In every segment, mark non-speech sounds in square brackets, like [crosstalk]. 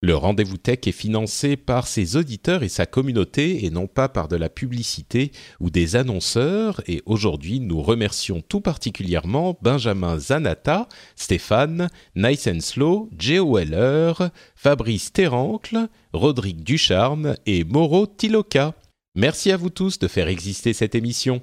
Le rendez-vous tech est financé par ses auditeurs et sa communauté et non pas par de la publicité ou des annonceurs. Et aujourd'hui, nous remercions tout particulièrement Benjamin Zanata, Stéphane, Nice and Slow, Joe Weller, Fabrice Terrancle, Rodrigue Ducharme et Mauro Tiloka. Merci à vous tous de faire exister cette émission.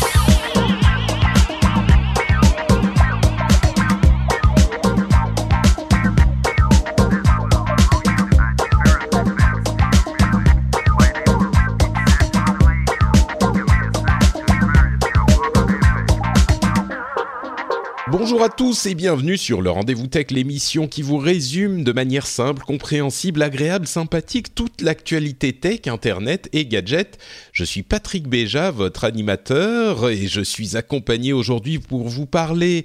Bonjour à tous et bienvenue sur le Rendez-vous Tech, l'émission qui vous résume de manière simple, compréhensible, agréable, sympathique toute l'actualité tech, internet et gadgets. Je suis Patrick Béja, votre animateur, et je suis accompagné aujourd'hui pour vous parler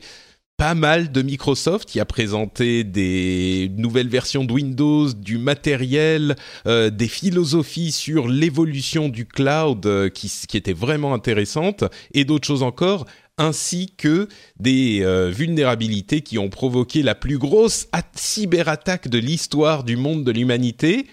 pas mal de Microsoft qui a présenté des nouvelles versions de Windows, du matériel, euh, des philosophies sur l'évolution du cloud euh, qui, qui étaient vraiment intéressantes et d'autres choses encore ainsi que des euh, vulnérabilités qui ont provoqué la plus grosse cyberattaque de l'histoire du monde de l'humanité.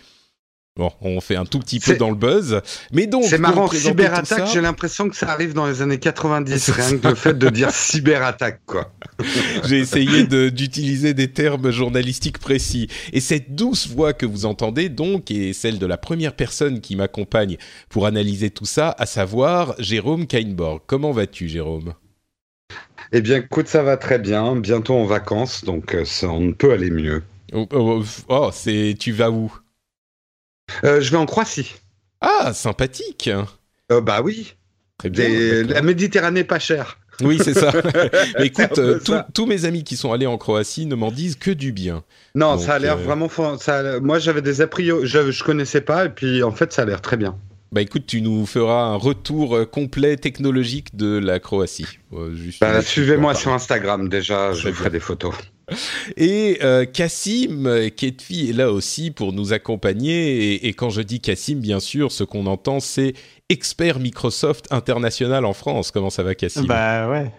Bon, on fait un tout petit peu dans le buzz, mais donc c'est marrant cyberattaque. J'ai l'impression que ça arrive dans les années 90, rien que le [laughs] fait de dire cyberattaque, quoi. [laughs] J'ai essayé d'utiliser des termes journalistiques précis, et cette douce voix que vous entendez donc est celle de la première personne qui m'accompagne pour analyser tout ça, à savoir Jérôme Kainborg. Comment vas-tu, Jérôme? Eh bien, écoute, ça va très bien. Bientôt en vacances, donc euh, ça, on ne peut aller mieux. Oh, oh, oh c'est tu vas où? Euh, Je vais en Croatie. Ah, sympathique. Euh, bah oui. Très bien. la Méditerranée pas chère. Oui, c'est ça. [laughs] écoute, tous mes amis qui sont allés en Croatie ne m'en disent que du bien. Non, ça a l'air vraiment. Ça, moi, j'avais des a priori, je, je connaissais pas, et puis en fait, ça a l'air très bien. Bah écoute, tu nous feras un retour euh, complet technologique de la Croatie. Euh, bah, Suivez-moi sur Instagram déjà, je ferai des photos. [laughs] Et euh, Cassim Ketfi est là aussi pour nous accompagner. Et, et, quand je dis Cassim, bien sûr, ce qu'on entend, c'est expert Microsoft international en France. Comment ça va, Cassim Bah ouais,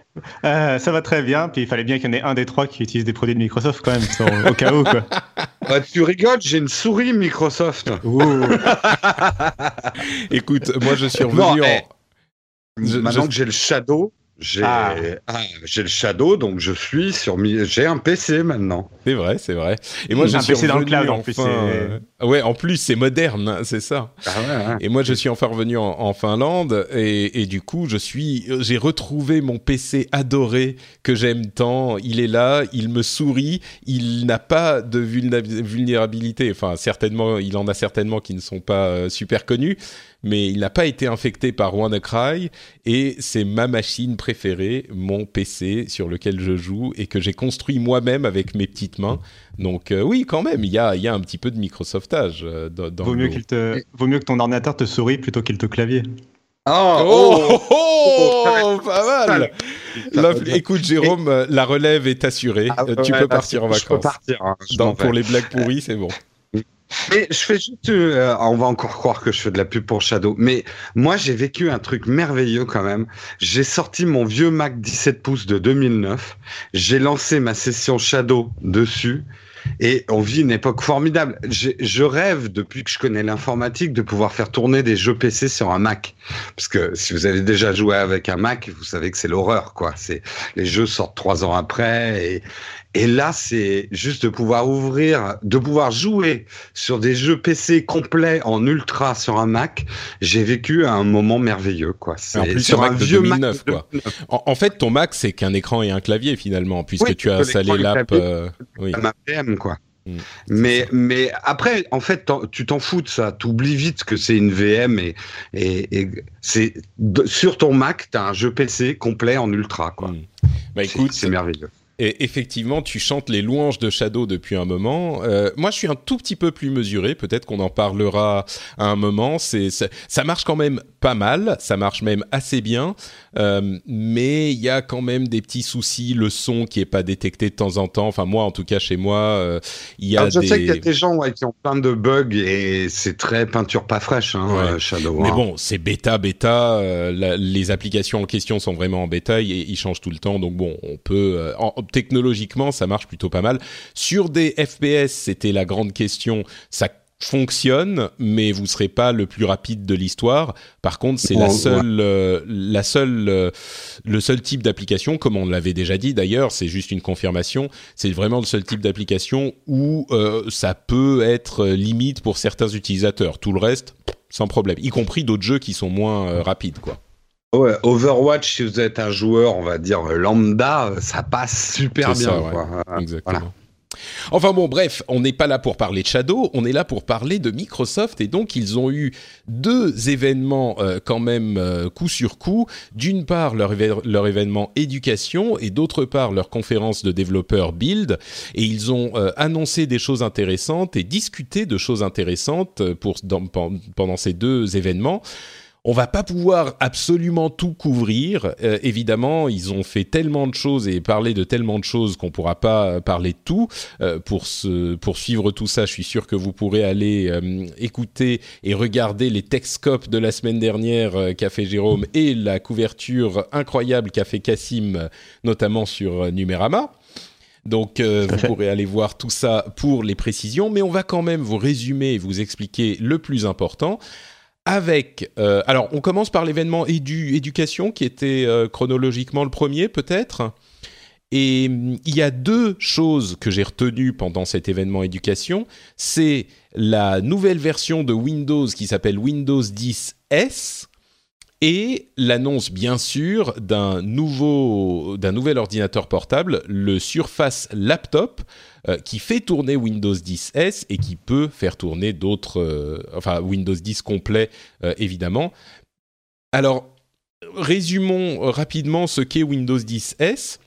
euh, ça va très bien. Puis il fallait bien qu'il y en ait un des trois qui utilise des produits de Microsoft quand même, au cas où quoi. [laughs] Bah, tu rigoles, j'ai une souris Microsoft. [laughs] Écoute, moi je suis revenu en... Maintenant que j'ai le Shadow, j'ai ah. ah. j'ai le Shadow, donc je suis sur j'ai un PC maintenant. C'est vrai, c'est vrai. Et moi, j'ai un PC dans le cloud en plus. Euh, ouais, en plus c'est moderne, hein, c'est ça. Ah ouais, Et moi, je suis enfin revenu en, Finlande et, et, du coup, je suis j'ai retrouvé mon PC adoré que j'aime tant. Il est là, il me sourit, il n'a pas de vulnérabilité. Enfin, certainement, il en a certainement qui ne sont pas euh, super connus mais il n'a pas été infecté par WannaCry et c'est ma machine préférée, mon PC sur lequel je joue et que j'ai construit moi-même avec mes petites mains. Donc euh, oui, quand même, il y a, y a, un petit peu de Microsoftage. Euh, dans vaut, mieux qu'il te, vaut mieux que ton ordinateur te sourie plutôt qu'il te clavier. Oh, oh, oh, oh [laughs] pas mal. écoute, Jérôme, la relève est assurée. Ah, tu peux partir en vacances. Je peux partir. Hein, pour les blagues pourries, c'est bon. Mais je fais juste, euh, on va encore croire que je fais de la pub pour Shadow, mais moi j'ai vécu un truc merveilleux quand même. J'ai sorti mon vieux Mac 17 pouces de 2009, j'ai lancé ma session Shadow dessus, et on vit une époque formidable. Je rêve, depuis que je connais l'informatique, de pouvoir faire tourner des jeux PC sur un Mac. Parce que si vous avez déjà joué avec un Mac, vous savez que c'est l'horreur, quoi. C'est les jeux sortent trois ans après et, et là, c'est juste de pouvoir ouvrir, de pouvoir jouer sur des jeux PC complets en ultra sur un Mac. J'ai vécu un moment merveilleux, quoi. C'est en plus, sur un, vieux 2009, Mac quoi. En, fait, ton Mac, c'est qu'un écran et un clavier finalement, puisque tu as installé l'app. Euh, oui. Ma PM, quoi. Mm. Mais, mais après, en fait, tu t'en fous de ça. Tu oublies vite que c'est une VM et, et, c'est sur ton Mac, tu as un jeu PC complet en ultra. Quoi. Mm. Bah, écoute, c'est merveilleux. Et effectivement, tu chantes les louanges de Shadow depuis un moment. Euh, moi, je suis un tout petit peu plus mesuré. Peut-être qu'on en parlera à un moment. C'est ça, marche quand même pas mal. Ça marche même assez bien. Euh, mais il y a quand même des petits soucis. Le son qui est pas détecté de temps en temps. Enfin, moi, en tout cas, chez moi, euh, il y a. je sais qu'il y a des gens qui ont plein de bugs et c'est très peinture pas fraîche, hein, Shadow. Mais hein. bon, c'est bêta, bêta. les applications en question sont vraiment en bêta et ils changent tout le temps. Donc bon, on peut technologiquement, ça marche plutôt pas mal. Sur des FPS, c'était la grande question. Ça fonctionne, mais vous serez pas le plus rapide de l'histoire. Par contre, c'est la seule, euh, la seule, euh, le seul type d'application, comme on l'avait déjà dit d'ailleurs, c'est juste une confirmation. C'est vraiment le seul type d'application où euh, ça peut être limite pour certains utilisateurs. Tout le reste, sans problème, y compris d'autres jeux qui sont moins rapides, quoi. Ouais, Overwatch, si vous êtes un joueur, on va dire lambda, ça passe super bien. Exactement. Enfin bon, bref, on n'est pas là pour parler de Shadow, on est là pour parler de Microsoft et donc ils ont eu deux événements euh, quand même euh, coup sur coup. D'une part leur, leur, événement éducation et d'autre part leur conférence de développeurs Build et ils ont euh, annoncé des choses intéressantes et discuté de choses intéressantes pour, pendant ces deux événements. On va pas pouvoir absolument tout couvrir. Euh, évidemment, ils ont fait tellement de choses et parlé de tellement de choses qu'on pourra pas parler de tout. Euh, pour se, pour suivre tout ça, je suis sûr que vous pourrez aller euh, écouter et regarder les Techscopes de la semaine dernière qu'a fait Jérôme et la couverture incroyable qu'a fait Cassim, notamment sur Numérama. Donc vous pourrez aller voir tout ça pour les précisions, mais on va quand même vous résumer et vous expliquer le plus important avec... Euh, alors, on commence par l'événement édu éducation, qui était euh, chronologiquement le premier, peut-être. Et mm, il y a deux choses que j'ai retenues pendant cet événement éducation. C'est la nouvelle version de Windows qui s'appelle Windows 10 S et l'annonce bien sûr d'un nouveau nouvel ordinateur portable, le Surface Laptop, euh, qui fait tourner Windows 10 S et qui peut faire tourner d'autres, euh, enfin Windows 10 complet euh, évidemment. Alors résumons rapidement ce qu'est Windows 10 S.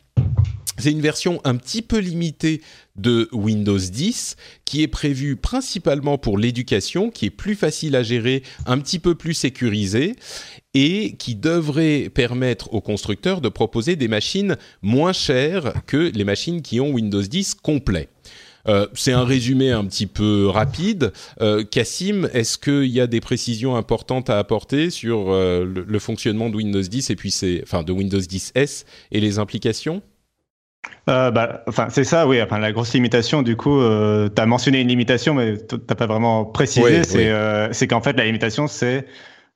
C'est une version un petit peu limitée de Windows 10 qui est prévue principalement pour l'éducation, qui est plus facile à gérer, un petit peu plus sécurisée et qui devrait permettre aux constructeurs de proposer des machines moins chères que les machines qui ont Windows 10 complet. Euh, c'est un résumé un petit peu rapide. Euh, Cassim, est-ce qu'il y a des précisions importantes à apporter sur euh, le, fonctionnement de Windows 10 et puis c'est, enfin, de Windows 10 S et les implications? Euh, bah, enfin, c'est ça, oui. Enfin, la grosse limitation, du coup, euh, tu as mentionné une limitation, mais tu n'as pas vraiment précisé. C'est qu'en fait, la limitation, c'est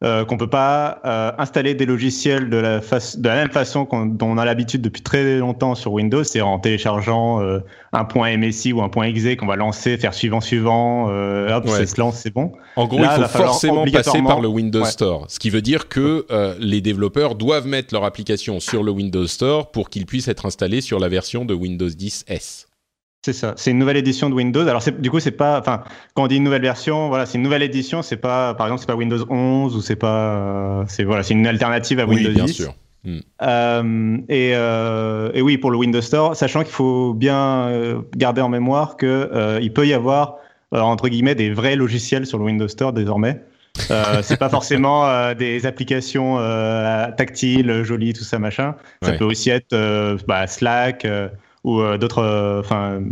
euh, qu'on peut pas euh, installer des logiciels de la, de la même façon dont on a l'habitude depuis très longtemps sur Windows, c'est en téléchargeant euh, un point MSI ou un point .exe qu'on va lancer, faire suivant suivant, euh, hop, ça se lance, c'est bon. En gros, il faut forcément passer par le Windows Store, ce qui veut dire que les développeurs doivent mettre leur application sur le Windows Store pour qu'ils puissent être installés sur la version de Windows 10 S. C'est ça. C'est une nouvelle édition de Windows. Alors du coup, c'est pas, enfin, quand on dit une nouvelle version, voilà, c'est une nouvelle édition. C'est pas, par exemple, c'est pas Windows 11 ou c'est pas, euh, c'est voilà, c'est une alternative à Windows oui, bien sûr. Hmm. Euh, et, euh, et, oui, pour le Windows Store, sachant qu'il faut bien euh, garder en mémoire que euh, il peut y avoir entre guillemets des vrais logiciels sur le Windows Store désormais. [laughs] c'est pas forcément des applications tactiles, jolies, tout ça machin. Ça peut aussi être bah, Slack ou euh, d'autres. Euh, enfin,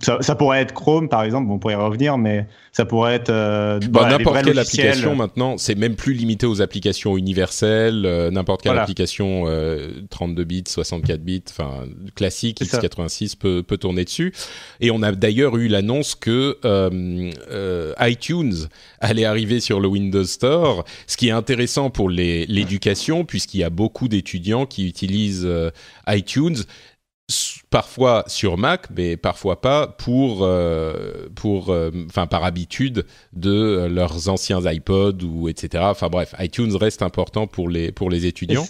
ça, ça, pourrait être Chrome par exemple. Bon, on pourrait y revenir, mais ça pourrait être euh, bah, n'importe quelle application maintenant. C'est même plus limité aux applications universelles. n'importe quelle application 32 bits, 64 bits, enfin classique x86 peut, peut tourner dessus. Et on a d'ailleurs eu l'annonce que iTunes allait arriver sur le Windows Store, ce qui est intéressant pour l'éducation puisqu'il y a beaucoup d'étudiants qui utilisent iTunes parfois sur Mac, mais parfois pas pour, euh, pour, euh, enfin par habitude de leurs anciens iPods ou etc. Enfin bref, iTunes reste important pour les pour les étudiants.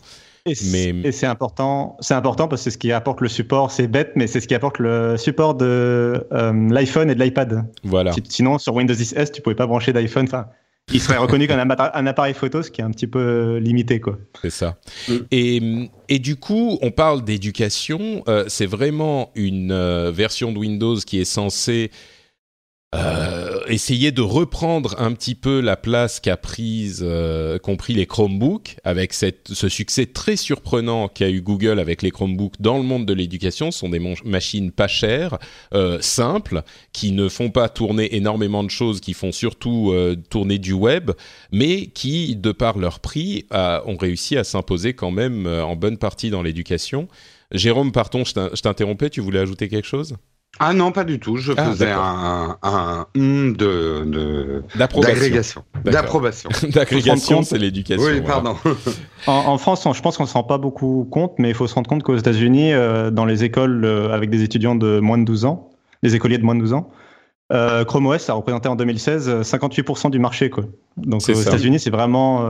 Et mais c'est important, c'est important parce que c'est ce qui apporte le support. C'est bête, mais c'est ce qui apporte le support de euh, l'iPhone et de l'iPad. Voilà. Sinon, sur Windows 10 S, tu pouvais pas brancher d'iPhone. Enfin, il serait reconnu comme un, appareil photo, ce qui est un petit peu limité, quoi. C'est ça. Mm. Et, et, du coup, on parle d'éducation. Euh, c'est vraiment une euh, version de Windows qui est censée euh, essayer de reprendre un petit peu la place qu'a prise, euh, compris les Chromebooks, avec ce succès très surprenant qu'a eu Google avec les Chromebooks dans le monde de l'éducation. Ce sont des machines pas chères, euh, simples, qui ne font pas tourner énormément de choses, qui font surtout euh, tourner du web, mais qui, de par leur prix, ont réussi à s'imposer quand même en bonne partie dans l'éducation. Jérôme, pardon, je t'interrompais, tu voulais ajouter quelque chose? Ah non, pas du tout. Je ah, faisais un, un, de d'agrégation. D'approbation. D'agrégation, [laughs] c'est l'éducation. Oui, pardon. [laughs] en, France, je pense qu'on se rend pas beaucoup compte, mais il faut se rendre compte qu'aux États-Unis, euh, dans les écoles euh, avec des étudiants de moins de 12 ans, les écoliers de moins de 12 ans, euh, Chrome OS a représenté en 2016 58% du marché. Quoi. Donc aux États-Unis, c'est vraiment,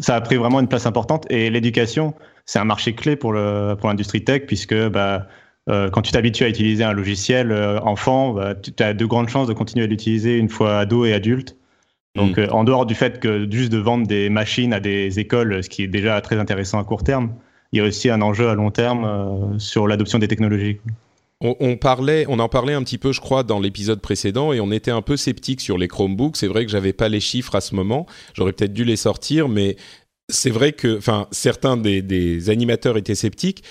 ça a pris vraiment une place importante. Et l'éducation, c'est un marché clé pour le pour l'industrie tech puisque bah euh, quand tu t'habitues à utiliser un logiciel euh, enfant, bah, tu as de grandes chances de continuer à l'utiliser une fois ado et adulte. Donc, mm. euh, en dehors du fait que juste de vendre des machines à des écoles, ce qui est déjà très intéressant à court terme, il y a aussi un enjeu à long terme sur l'adoption des technologies. On, parlait, on en parlait un petit peu, je crois, dans l'épisode précédent, et on était un peu sceptique sur les Chromebooks. C'est vrai que j'avais pas les chiffres à ce moment. J'aurais peut-être dû les sortir, mais c'est vrai que, enfin, certains des, des animateurs étaient sceptiques.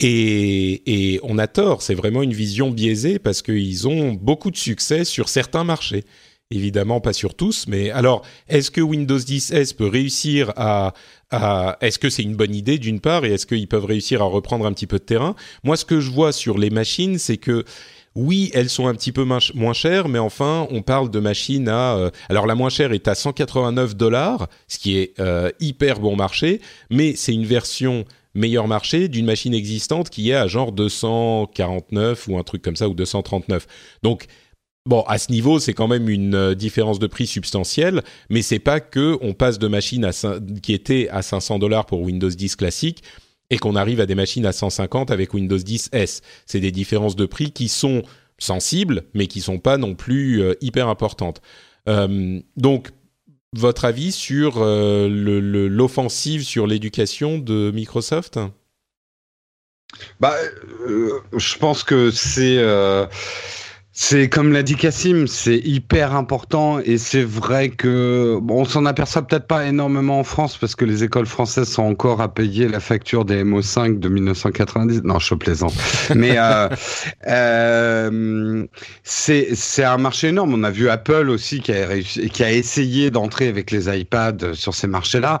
Et, on a tort, c'est vraiment une vision biaisée parce qu'ils ont beaucoup de succès sur certains marchés. Évidemment, pas sur tous, mais alors, est-ce que Windows 10 S peut réussir à... est-ce que c'est une bonne idée d'une part, et est-ce qu'ils peuvent réussir à reprendre un petit peu de terrain? Moi, ce que je vois sur les machines, c'est que oui, elles sont un petit peu moins chères, mais enfin, on parle de machines à... Euh, alors la moins chère est à 189 dollars, ce qui est euh, hyper bon marché, mais c'est une version meilleur marché d'une machine existante qui est à genre 249 ou un truc comme ça ou 239. Donc Bon, à ce niveau, c'est quand même une euh, différence de prix substantielle, mais c'est pas que on passe de machines à, qui étaient à 500 dollars pour Windows 10 classique et qu'on arrive à des machines à 150 avec Windows 10 S. C'est des différences de prix qui sont sensibles, mais qui sont pas non plus euh, hyper importantes. Euh, votre avis sur euh, l'offensive sur l'éducation de Microsoft? Bah, euh, je pense que c'est euh, c'est comme l'a dit Cassim, c'est hyper important et c'est vrai que bon, on s'en aperçoit peut-être pas énormément en France parce que les écoles françaises sont encore à payer la facture des MO5 de 1990. Non, je plaisante. Mais euh, [laughs] euh, c'est c'est un marché énorme. On a vu Apple aussi qui a réussi, qui a essayé d'entrer avec les iPads sur ces marchés-là.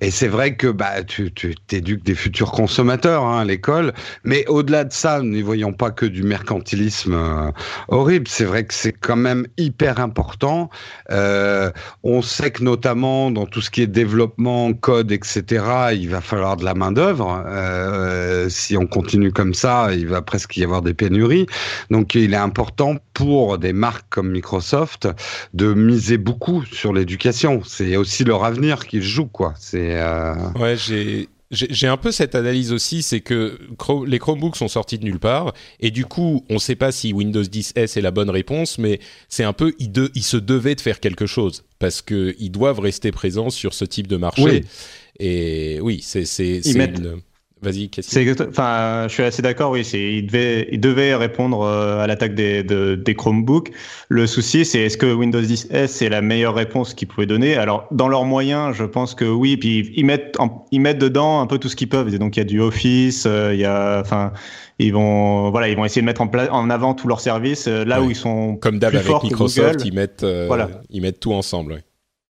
Et c'est vrai que bah tu tu t'éduques des futurs consommateurs hein, à l'école. Mais au-delà de ça, n'y voyons pas que du mercantilisme. Euh, horrible. C'est vrai que c'est quand même hyper important. Euh, on sait que notamment dans tout ce qui est développement, code, etc., il va falloir de la main d'œuvre. Euh, si on continue comme ça, il va presque y avoir des pénuries. Donc, il est important pour des marques comme Microsoft de miser beaucoup sur l'éducation. C'est aussi leur avenir qu'ils jouent, quoi. C'est. Euh... Ouais, j'ai j'ai un peu cette analyse aussi, c'est que les Chromebooks sont sortis de nulle part, et du coup, on ne sait pas si Windows 10 S est la bonne réponse, mais c'est un peu, ils, de, se devaient de faire quelque chose, parce qu'ils doivent rester présents sur ce type de marché. Et oui, c'est une... Vas-y, Enfin, je suis assez d'accord. Oui, il devait, il devait répondre euh, à l'attaque des, des Chromebooks. Le souci, c'est est-ce que Windows 10 S est la meilleure réponse qu'ils pouvaient donner? Alors, dans leurs moyens, je pense que oui. Puis ils mettent, ils mettent dedans un peu tout ce qu'ils peuvent. Et donc il y a du Office, euh, il y a, enfin, ils vont, voilà, ils vont essayer de mettre en, en avant tous leurs services euh, là où ils sont comme d'hab avec Microsoft, ils mettent, voilà. ils mettent tout ensemble.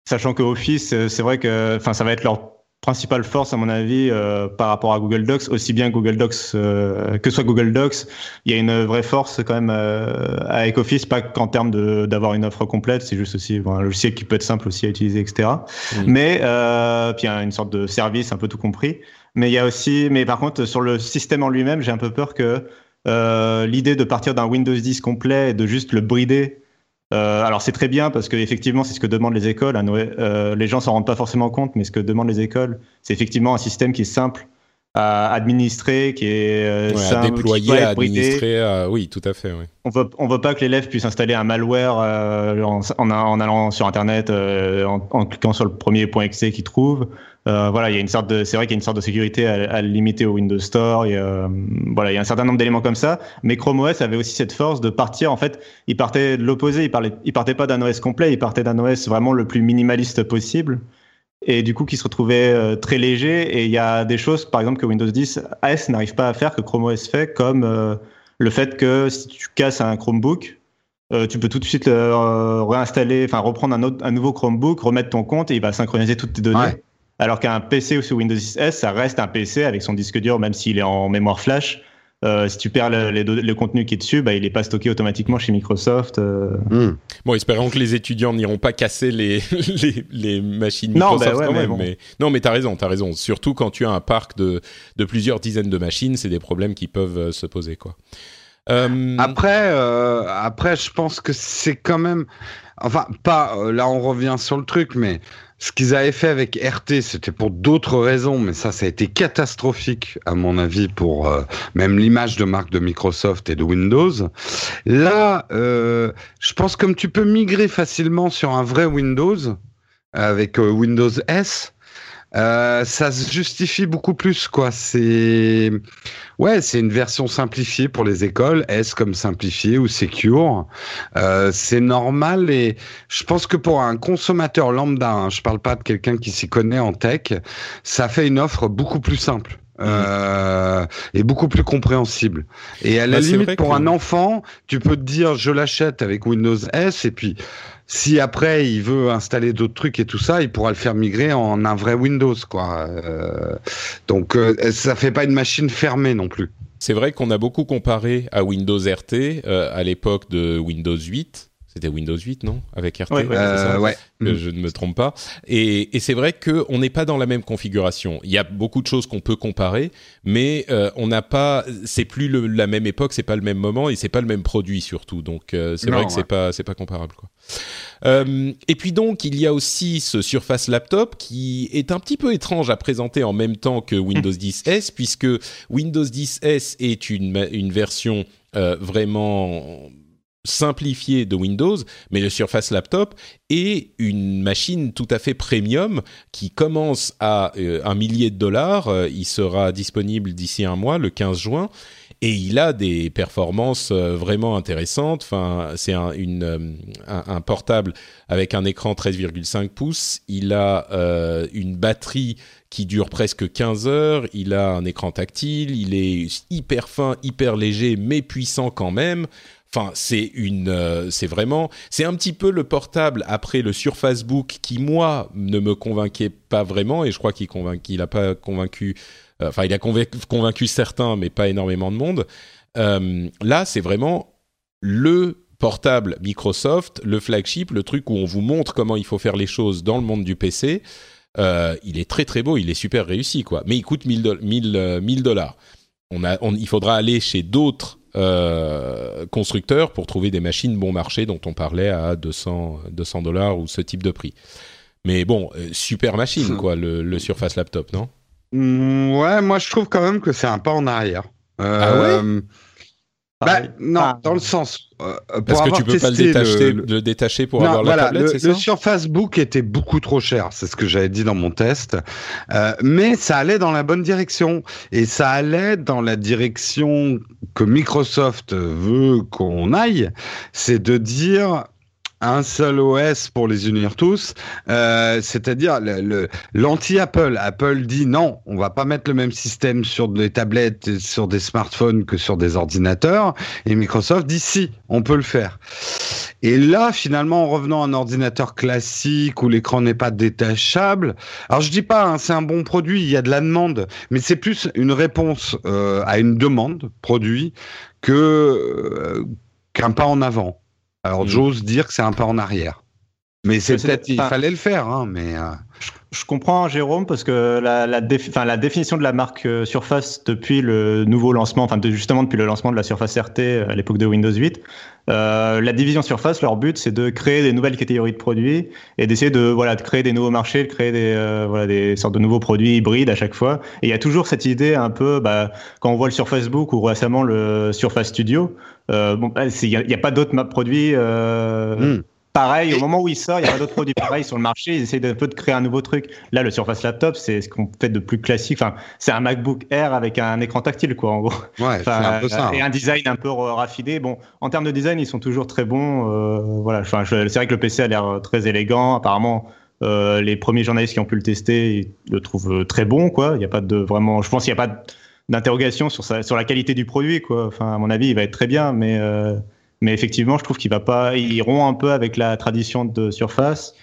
Sachant que Office, c'est vrai que, enfin, ça va être leur principale force, à mon avis, euh, par rapport à Google Docs, aussi bien Google Docs euh, que soit Google Docs, il y a une vraie force quand même euh, avec Office, pas qu'en termes d'avoir une offre complète, c'est juste aussi un logiciel qui peut être simple aussi à utiliser, etc. Mais puis il y a une sorte de service, un peu tout compris. Mais il y a aussi, mais par contre, sur le système en lui-même, j'ai un peu peur que l'idée de partir d'un Windows 10 complet et de juste le brider euh, alors c'est très bien parce que effectivement c'est ce que demandent les écoles. Hein, euh, les gens s'en rendent pas forcément compte, mais ce que demandent les écoles, c'est effectivement un système qui est simple à administrer, qui est euh, simple, à déployer, à administrer. Oui, tout à fait. Oui. On veut on veut pas que l'élève puisse installer un malware en, en, allant sur internet, en, en, cliquant sur le premier point .exe qu'il trouve. Euh, voilà, il y a une sorte de, c'est vrai qu'il y a une sorte de sécurité à, limiter au Windows Store. Euh, voilà, il y a un certain nombre d'éléments comme ça. Mais Chrome OS avait aussi cette force de partir. En fait, il partait de l'opposé. Il parlait, partait pas d'un OS complet. Il partait d'un OS vraiment le plus minimaliste possible. Et du coup, qui se retrouvait euh, très léger. Et il y a des choses, par exemple, que Windows 10 S n'arrive pas à faire que Chrome OS fait, comme le fait que si tu casses un Chromebook, tu peux tout de suite réinstaller, enfin reprendre un, autre, un nouveau Chromebook, remettre ton compte et il va synchroniser toutes tes données. Alors qu'un PC sous Windows 10 ça reste un PC avec son disque dur, même s'il est en mémoire flash. Euh, si tu perds le, contenu qui est dessus, bah, il n'est pas stocké automatiquement chez Microsoft. Euh. Hmm. Bon, espérons que les étudiants n'iront pas casser les, [laughs] les, machines Microsoft non, bah quand même. Mais, non, mais t'as raison, t'as raison. Surtout quand tu as un parc de, de plusieurs dizaines de machines, c'est des problèmes qui peuvent euh, se poser, quoi. Après, après, je pense que c'est quand même, enfin, pas. là, on revient sur le truc, mais ce qu'ils avaient fait avec RT, c'était pour d'autres raisons, mais ça, ça a été catastrophique, à mon avis, pour euh, même l'image de marque de Microsoft et de Windows. Là, euh, je pense comme tu peux migrer facilement sur un vrai Windows, avec euh, Windows S, euh, ça se justifie beaucoup plus, quoi. C'est ouais, c'est une version simplifiée pour les écoles, S comme simplifié ou secure. Euh, c'est normal et je pense que pour un consommateur lambda, hein, je parle pas de quelqu'un qui s'y connaît en tech, ça fait une offre beaucoup plus simple. Euh, et beaucoup plus compréhensible. Et à la bah, limite, pour un enfant, tu peux te dire, je l'achète avec Windows S, et puis si après il veut installer d'autres trucs et tout ça, il pourra le faire migrer en un vrai Windows, quoi. Euh, donc euh, ça fait pas une machine fermée non plus. C'est vrai qu'on a beaucoup comparé à Windows RT euh, à l'époque de Windows 8 c'était Windows 8, non? Avec RT, ouais, ouais, que je ne me trompe pas. Et, et c'est vrai qu'on n'est pas dans la même configuration. Il y a beaucoup de choses qu'on peut comparer, mais euh, on n'a pas. C'est plus le, la même époque, c'est pas le même moment et c'est pas le même produit surtout. Donc euh, c'est vrai que c'est pas c'est pas comparable quoi. Euh, et puis donc il y a aussi ce Surface Laptop qui est un petit peu étrange à présenter en même temps que Windows [laughs] 10s puisque Windows 10s est une une version euh, vraiment simplifié de Windows, mais le Surface Laptop est une machine tout à fait premium qui commence à euh, un millier de dollars. Euh, il sera disponible d'ici un mois, le 15 juin. Et il a des performances euh, vraiment intéressantes. Enfin, c'est un, un, portable avec un écran 13,5 pouces. Il a une batterie qui dure presque 15 heures. Il a un écran tactile. Il est hyper fin, hyper léger, mais puissant quand même. Enfin, c'est une, euh, c'est vraiment, c'est un petit peu le portable après le Surface Book qui moi ne me convainquait pas vraiment et je crois qu'il a pas convaincu, euh, il a convaincu, certains mais pas énormément de monde. Euh, là, c'est vraiment le portable Microsoft, le flagship, le truc où on vous montre comment il faut faire les choses dans le monde du PC. il est très très beau, il est super réussi quoi. Mais il coûte 1000 dollars. On a, il faudra aller chez d'autres euh, constructeurs pour trouver des machines bon marché dont on parlait à 200 200 dollars ou ce type de prix. Mais bon, euh, super machine quoi, le, Surface Laptop, non? Mm, Ouais, moi je trouve quand même que c'est un pas en arrière. ah ouais? euh, bah, non, ah. dans le sens. Euh, Parce que tu peux pas le détacher, le, détacher pour avoir la tablette, c'est ça? Le Surface Book était beaucoup trop cher, c'est ce que j'avais dit dans mon test. Euh, mais ça allait dans la bonne direction. Et ça allait dans la direction que Microsoft veut qu'on aille. C'est de dire, un seul OS pour les unir tous, euh, c'est-à-dire l'anti-Apple. Apple dit non, on va pas mettre le même système sur des tablettes, sur des smartphones que sur des ordinateurs, et Microsoft dit si, on peut le faire. Et là, finalement, en revenant à un ordinateur classique où l'écran n'est pas détachable, alors je dis pas, hein, c'est un bon produit, il y a de la demande, mais c'est plus une réponse euh, à une demande produit que euh, qu'un pas en avant. Alors Mm. j'ose dire que c'est un pas en arrière. Mais c'est peut-être, il fallait le faire, hein, mais euh, Je comprends Jérôme parce que la, la, défi- la définition de la marque euh, Surface depuis le nouveau lancement, enfin de- justement depuis le lancement de la Surface RT à l'époque de Windows 8, euh, la division Surface, leur but c'est de créer des nouvelles catégories de produits et d'essayer de voilà de créer des nouveaux marchés, de créer des euh, voilà des sortes de nouveaux produits hybrides à chaque fois. Et il y a toujours cette idée un peu, bah, quand on voit le Surface Book ou récemment le Surface Studio, euh, bon, bah, il n'y a, pas d'autres produits. Euh, hmm. Pareil, au moment où il sort, il n'y a pas d'autres produits pareils sur le marché. Ils essayent un peu de créer un nouveau truc. Là, le Surface Laptop, c'est ce qu'on fait de plus classique. Enfin, c'est un MacBook Air avec un écran tactile, quoi, en gros. ouais, c'est un peu ça. Et hein. un design un peu raffiné. Bon, en termes de design, ils sont toujours très bons. Euh, voilà. Enfin, c'est vrai que le PC a l'air très élégant. Apparemment, euh, les premiers journalistes qui ont pu le tester ils le trouvent euh, très bon, quoi. Il n'y a pas de vraiment. Je pense qu'il n'y a pas d'interrogation sur, sa- sur la qualité du produit, quoi. Enfin, à mon avis, il va être très bien, mais. euh, mais effectivement, je trouve qu'il va pas, ils rompt un peu avec la tradition de Surface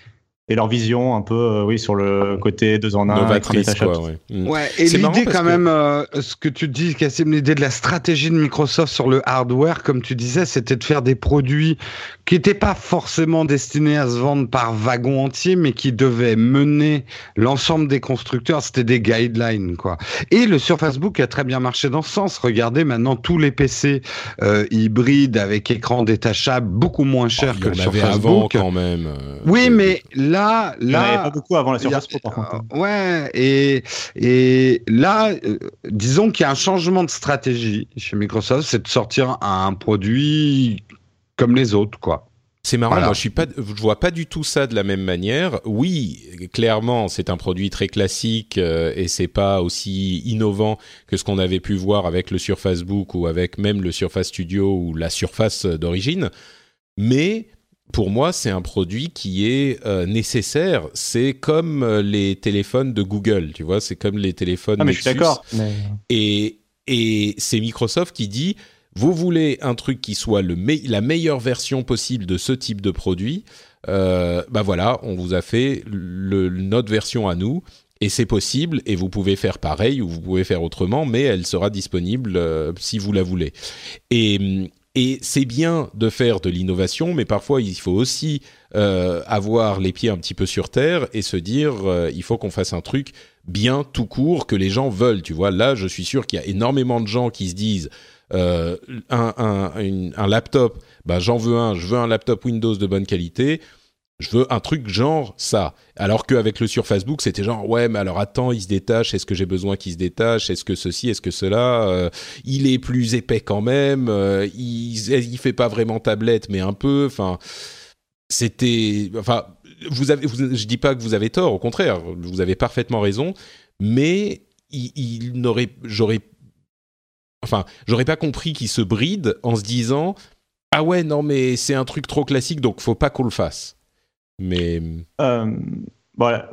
et leur vision un peu, euh, oui, sur le côté deux en un, écran Novatrice, détachable. quoi. Ouais. Mm. Ouais, et l'idée quand que- même, euh, ce que tu dis, Cassim, l'idée de la stratégie de Microsoft sur le hardware, comme tu disais, c'était de faire des produits qui n'étaient pas forcément destinés à se vendre par wagon entier, mais qui devaient mener l'ensemble des constructeurs. C'était des guidelines, quoi. Et le Surface Book a très bien marché dans ce sens. Regardez maintenant tous les PC euh, hybrides avec écran détachable, beaucoup moins cher Oh, que le Surface avant Book. quand même. Oui, mais là, Il n'y en avait là, pas beaucoup avant la a- Surface Pro, par contre. euh, Ouais, et, et là, euh, disons qu'il y a un changement de stratégie chez Microsoft, c'est de sortir un produit comme les autres, quoi. C'est marrant, Voilà. moi je suis pas, je vois pas du tout ça de la même manière. Oui, clairement, c'est un produit très classique euh, et c'est pas aussi innovant que ce qu'on avait pu voir avec le Surface Book ou avec même le Surface Studio ou la Surface d'origine. Mais pour moi, c'est un produit qui est euh, nécessaire. C'est comme euh, les téléphones de Google, tu vois, c'est comme les téléphones. Ah, mais je suis d'accord. Mais... Et, et c'est Microsoft qui dit, vous voulez un truc qui soit le me- la meilleure version possible de ce type de produit, euh, bah voilà, on vous a fait le, notre version à nous, et c'est possible, et vous pouvez faire pareil ou vous pouvez faire autrement, mais elle sera disponible euh, si vous la voulez. Et, et c'est bien de faire de l'innovation, mais parfois il faut aussi euh, avoir les pieds un petit peu sur terre et se dire, euh, il faut qu'on fasse un truc bien tout court que les gens veulent. Tu vois, là, je suis sûr qu'il y a énormément de gens qui se disent euh, un, un, un laptop, bah, j'en veux un, je veux un laptop Windows de bonne qualité. Je veux un truc genre ça. Alors qu'avec le Surface Book, c'était genre ouais, mais alors attends, il se détache. Est-ce que j'ai besoin qu'il se détache Est-ce que ceci Est-ce que cela Euh, Il est plus épais quand même. euh, il il fait pas vraiment tablette, mais un peu. Enfin, c'était. Enfin, vous avez. je dis pas que vous avez tort. Au contraire, vous avez parfaitement raison. Mais il, il n'aurait. J'aurais. Enfin, j'aurais pas compris qu'il se bride en se disant ah ouais non mais c'est un truc trop classique donc faut pas qu'on le fasse. Mais Euh, voilà.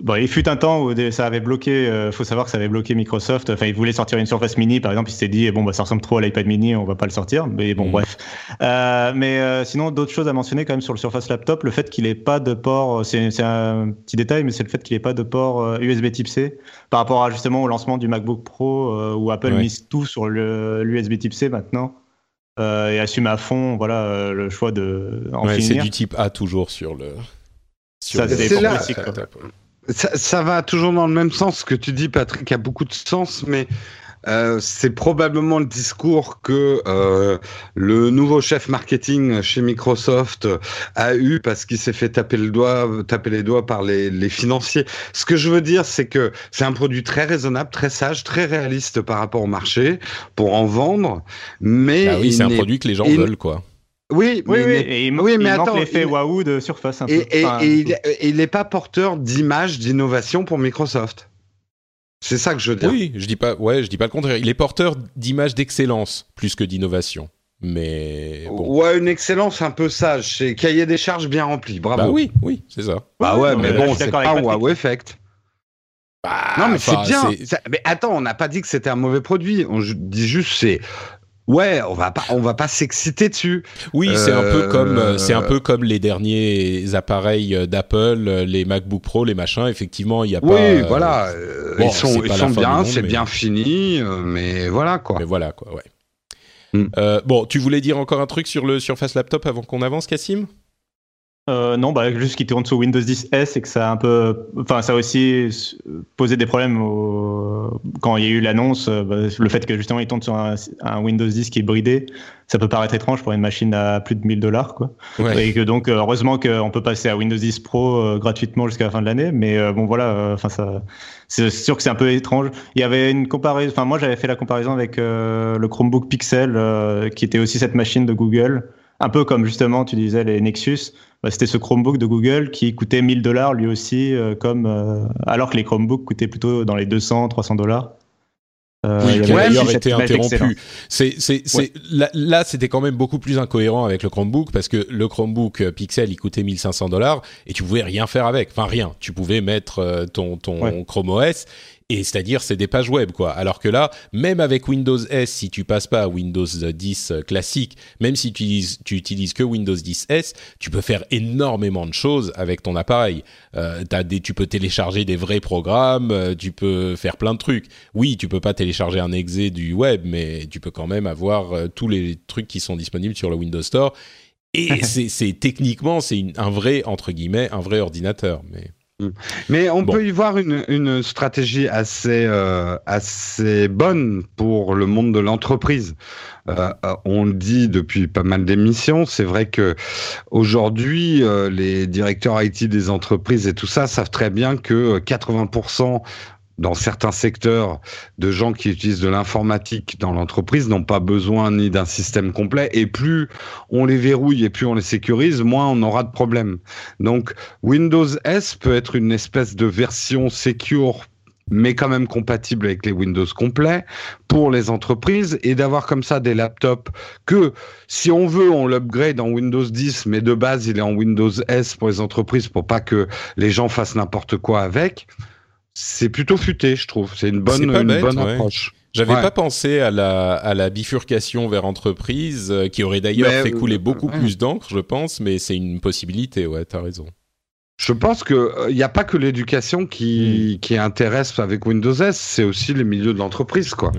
Bon, il fut un temps où ça avait bloqué. euh, faut savoir que ça avait bloqué Microsoft. Enfin, ils voulaient sortir une Surface Mini, par exemple. Ils s'étaient dit bon, bah, ça ressemble trop à l'iPad Mini, on va pas le sortir. Mais bon, Mhm. bref. Euh, mais euh, sinon, d'autres choses à mentionner quand même sur le Surface Laptop. Le fait qu'il ait pas de port, c'est un petit détail, mais c'est le fait qu'il ait pas de port USB Type C par rapport à justement au lancement du MacBook Pro où Apple Ouais. mise tout sur le l'USB Type C maintenant. Euh, et assume à fond, voilà, euh, le choix de en ouais, c'est du type A toujours sur le. Sur Ça, le- là-. Ça, ça va toujours dans le même sens. Ce que tu dis, Patrick, a beaucoup de sens, mais euh, c'est probablement le discours que euh, le nouveau chef marketing chez Microsoft a eu parce qu'il s'est fait taper le doigt, taper les doigts par les, les financiers. Ce que je veux dire, c'est que c'est un produit très raisonnable, très sage, très réaliste par rapport au marché pour en vendre, mais Ah oui, il c'est un n'est- produit que les gens il- veulent quoi. Oui, Oui, mais il oui, n'est- et il, oui, il mais attends, l'effet il- waouh de Surface un peu. Et, et, Enfin, et il, il est pas porteur d'image, d'innovation pour Microsoft. C'est ça que je dire. Oui, je dis pas. Ouais, je dis pas le contraire. Il est porteur d'images d'excellence plus que d'innovation. Mais bon. Ouais, une excellence un peu sage. C'est cahier des charges bien rempli. Bravo. Bah oui, oui, c'est ça. Bah ouais, mais là, bon, c'est pas un wow effect. Bah, Non, mais c'est bien. Mais attends, on n'a pas dit que c'était un mauvais produit. On dit juste c'est Ouais, on va pas, on va pas s'exciter dessus. Oui, c'est un peu comme, c'est un peu comme les derniers appareils d'Apple, les MacBook Pro, les machins. Effectivement, il y a oui, pas. Oui, voilà, ils sont, ils sont bien, c'est bien fini, mais voilà quoi. Mais voilà quoi, ouais. Mm. bon, tu voulais dire encore un truc sur le Surface Laptop avant qu'on avance, Cassim? Euh, non, bah, juste qu'il tourne sous Windows 10 S et que ça a un peu, enfin, ça a aussi posé des problèmes quand il y a eu l'annonce, euh, bah, le fait que justement il tourne sur un, Windows 10 qui est bridé, ça peut paraître étrange pour une machine à plus de 1000 dollars, quoi. Et que donc, euh, heureusement qu'on peut passer à Windows 10 Pro gratuitement jusqu'à la fin de l'année, mais bon, voilà, enfin, ça, c'est sûr que c'est un peu étrange. Il y avait une comparaison, enfin, moi j'avais fait la comparaison avec le Chromebook Pixel, qui était aussi cette machine de Google, un peu comme justement tu disais les Nexus bah, c'était ce Chromebook de Google qui coûtait 1000 dollars lui aussi, euh, comme euh, alors que les Chromebooks coûtaient plutôt dans les 200, 300 dollars. Euh, oui, a d'ailleurs été interrompu. C'est, c'est, c'est, là, c'était quand même beaucoup plus incohérent avec le Chromebook parce que le Chromebook Pixel, il coûtait 1500 dollars et tu pouvais rien faire avec. Enfin, rien. Tu pouvais mettre ton, ton Chrome OS et c'est-à-dire c'est des pages web quoi. Alors que là, même avec Windows S, si tu passes pas à Windows 10 euh, classique, même si tu utilises, tu utilises que Windows 10 S, tu peux faire énormément de choses avec ton appareil. Euh, as des, tu peux télécharger des vrais programmes, euh, tu peux faire plein de trucs. Oui, tu peux pas télécharger un exe du web, mais tu peux quand même avoir euh, tous les trucs qui sont disponibles sur le Windows Store. Et [laughs] c'est techniquement c'est un vrai entre guillemets un vrai ordinateur, mais. Mais on peut y voir une, une stratégie assez, euh, assez bonne pour le monde de l'entreprise. Euh, euh, on le dit depuis pas mal d'émissions, c'est vrai que aujourd'hui, euh, les directeurs IT des entreprises et tout ça savent très bien que 80% dans certains secteurs de gens qui utilisent de l'informatique dans l'entreprise n'ont pas besoin ni d'un système complet et plus on les verrouille et plus on les sécurise, moins on aura de problèmes. Donc Windows S peut être une espèce de version secure mais quand même compatible avec les Windows complets pour les entreprises et d'avoir comme ça des laptops que si on veut on l'upgrade en Windows 10 mais de base il est en Windows S pour les entreprises pour pas que les gens fassent n'importe quoi avec c'est plutôt futé, je trouve. C'est une bonne, une bonne approche. J'avais pas pensé à la, à la bifurcation vers entreprise, euh, qui aurait d'ailleurs fait couler beaucoup plus d'encre, je pense, mais c'est une possibilité, ouais, t'as raison. Je pense qu'il n'y euh, a pas que l'éducation qui, hmm. qui intéresse avec Windows S, c'est aussi les milieux de l'entreprise, quoi.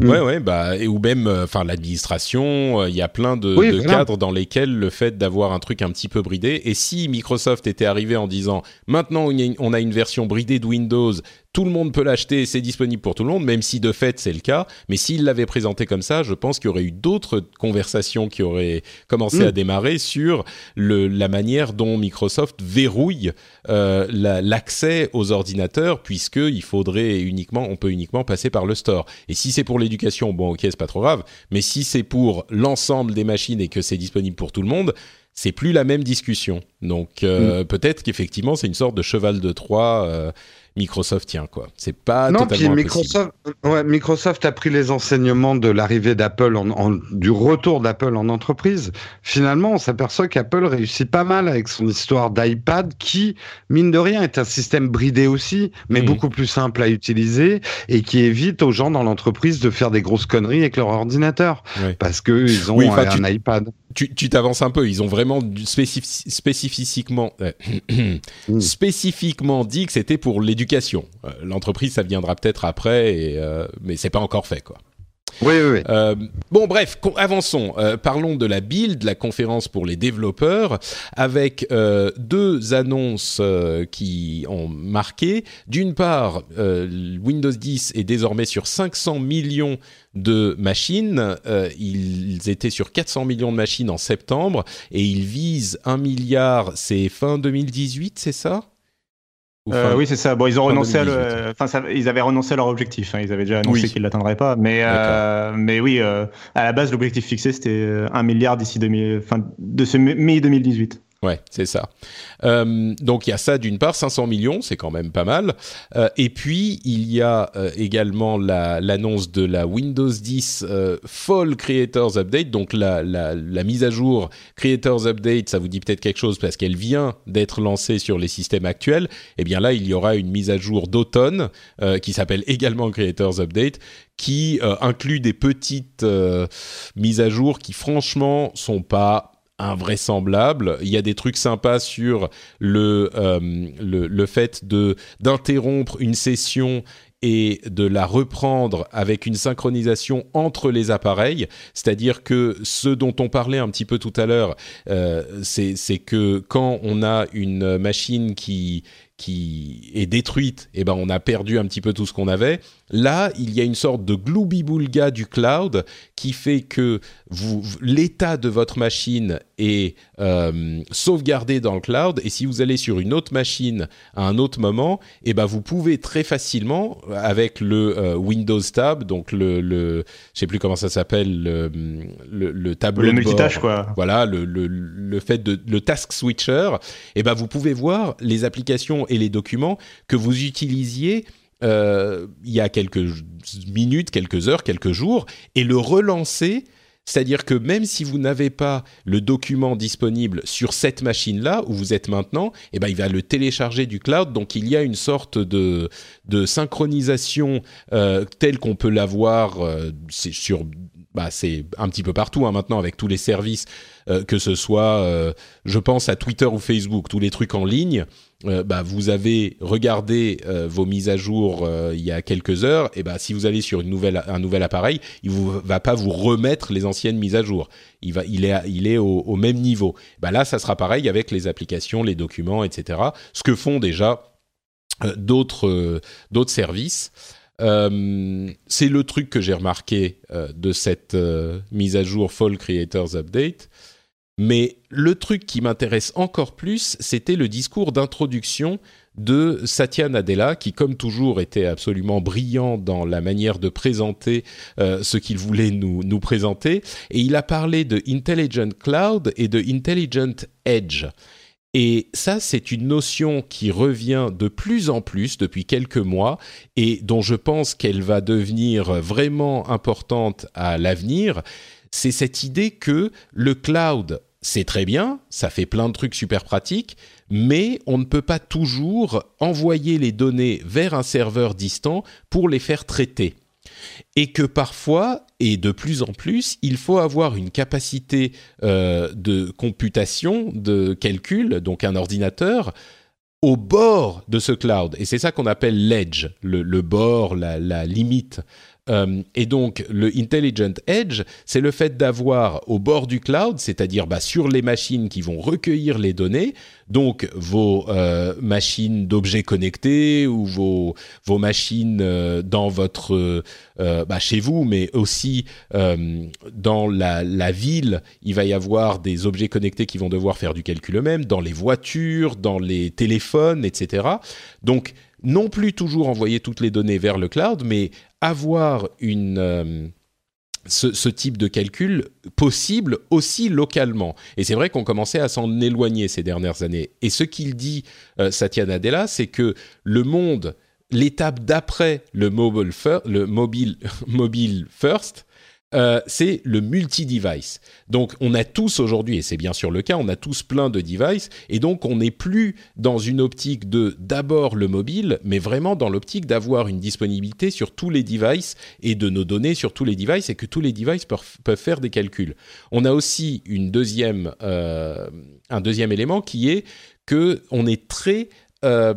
Ouais, mm. ouais, bah, et, ou même, euh, enfin, l'administration, euh, il y a plein de, de cadres dans lesquels le fait d'avoir un truc un petit peu bridé, et si Microsoft était arrivé en disant, maintenant on a une version bridée de Windows, tout le monde peut l'acheter, c'est disponible pour tout le monde, même si de fait c'est le cas. Mais s'il l'avait présenté comme ça, je pense qu'il y aurait eu d'autres conversations qui auraient commencé mm. à démarrer sur le, la manière dont Microsoft verrouille euh, l'accès aux ordinateurs, puisqu'il faudrait uniquement, on peut uniquement passer par le store. Et si c'est pour l'éducation, bon ok, c'est pas trop grave. Mais si c'est pour l'ensemble des machines et que c'est disponible pour tout le monde, c'est plus la même discussion. Donc euh, mm. peut-être qu'effectivement c'est une sorte de cheval de Troie. Euh, Microsoft tient quoi. C'est pas non, totalement puis Microsoft, ouais, Microsoft a pris les enseignements de l'arrivée d'Apple, en, du retour d'Apple en entreprise. Finalement, on s'aperçoit qu'Apple réussit pas mal avec son histoire d'iPad, qui mine de rien est un système bridé aussi, mais mmh. beaucoup plus simple à utiliser et qui évite aux gens dans l'entreprise de faire des grosses conneries avec leur ordinateur parce que ils ont un, iPad. Tu t'avances un peu. Ils ont vraiment spécifiquement euh, mmh. [coughs] [coughs] spécifiquement dit que c'était pour l'éducation euh, l'entreprise, ça viendra peut-être après, et, euh, mais c'est pas encore fait, quoi. Oui, oui, oui. Euh, bon, bref, avançons. parlons de la build, la conférence pour les développeurs, avec deux annonces qui ont marqué. D'une part, Windows 10 est désormais sur 500 millions de machines. ils étaient sur 400 millions de machines en septembre et ils visent 1 milliard, c'est fin 2018, c'est ça? Euh, oui, c'est ça. Bon, ils ont renoncé à le... enfin, ils avaient renoncé à leur objectif. Hein. Ils avaient déjà annoncé qu'ils l'atteindraient pas. Mais, euh, mais oui, euh, à la base, l'objectif fixé, c'était 1 milliard d'ici 2000... enfin, de ce mi 2018. Ouais, c'est ça. Euh, donc il y a ça d'une part, 500 millions, c'est quand même pas mal. Euh, et puis il y a euh, également l'annonce de la Windows 10 euh, Fall Creators Update, donc la, la, la, mise à jour Creators Update, ça vous dit peut-être quelque chose parce qu'elle vient d'être lancée sur les systèmes actuels. Et eh bien là, il y aura une mise à jour d'automne euh, qui s'appelle également Creators Update, qui inclut des petites mises à jour qui franchement sont pas invraisemblable. Il y a des trucs sympas sur le, euh, le, le, fait de d'interrompre une session et de la reprendre avec une synchronisation entre les appareils. C'est-à-dire que ce dont on parlait un petit peu tout à l'heure, euh, c'est que quand on a une machine qui qui est détruite, eh ben on a perdu un petit peu tout ce qu'on avait. Là, il y a une sorte de gloubi-boulga du cloud qui fait que l'état de votre machine est euh, sauvegardé dans le cloud. Et si vous allez sur une autre machine à un autre moment, eh ben vous pouvez très facilement avec le euh, Windows Tab, donc le, le je sais plus comment ça s'appelle, le, le, tableau le multitâche quoi. Voilà, le, le, le fait de le task switcher. Eh ben vous pouvez voir les applications et les documents que vous utilisiez euh, il y a quelques minutes, quelques heures, quelques jours, et le relancer. C'est-à-dire que même si vous n'avez pas le document disponible sur cette machine-là où vous êtes maintenant, eh ben il va le télécharger du cloud. Donc il y a une sorte de, synchronisation euh, telle qu'on peut l'avoir euh, sur bah, c'est un petit peu partout hein, maintenant avec tous les services, que ce soit, je pense à Twitter ou Facebook, tous les trucs en ligne. Euh, bah, vous avez regardé vos mises à jour il y a quelques heures, et bah, si vous allez sur une nouvelle, un nouvel appareil, il ne va pas vous remettre les anciennes mises à jour. Il, va, il est, il est au, au même niveau. Bah, là, ça sera pareil avec les applications, les documents, etc. Ce que font déjà d'autres d'autres services. Euh, c'est le truc que j'ai remarqué euh, de cette euh, mise à jour Fall Creators Update. Mais le truc qui m'intéresse encore plus, c'était le discours d'introduction de Satya Nadella, qui, comme toujours, était absolument brillant dans la manière de présenter ce qu'il voulait nous, nous présenter. Et il a parlé de Intelligent Cloud et de Intelligent Edge. Et ça, c'est une notion qui revient de plus en plus depuis quelques mois et dont je pense qu'elle va devenir vraiment importante à l'avenir. C'est cette idée que le cloud, c'est très bien, ça fait plein de trucs super pratiques, mais on ne peut pas toujours envoyer les données vers un serveur distant pour les faire traiter et que parfois, et de plus en plus, il faut avoir une capacité euh, de computation, de calcul, donc un ordinateur, au bord de ce cloud. Et c'est ça qu'on appelle l'edge, le, bord, la limite euh, et donc, le Intelligent Edge, c'est le fait d'avoir au bord du cloud, c'est-à-dire bah, sur les machines qui vont recueillir les données, donc vos euh, machines d'objets connectés ou vos, vos machines euh, dans votre, bah, chez vous, mais aussi dans la, la, ville, il va y avoir des objets connectés qui vont devoir faire du calcul eux-mêmes, dans les voitures, dans les téléphones, etc. Donc, non plus toujours envoyer toutes les données vers le cloud, mais avoir une, euh, ce, type de calcul possible aussi localement. Et c'est vrai qu'on commençait à s'en éloigner ces dernières années. Et ce qu'il dit, euh, Satya Nadella, c'est que le monde, l'étape d'après le mobile, le mobile, [laughs] mobile first, euh, c'est le multi-device. Donc on a tous aujourd'hui, et c'est bien sûr le cas, on a tous plein de devices, et donc on n'est plus dans une optique de d'abord le mobile, mais vraiment dans l'optique d'avoir une disponibilité sur tous les devices et de nos données sur tous les devices, et que tous les devices peuvent, faire des calculs. On a aussi une deuxième, euh, un deuxième élément qui est que on est très euh,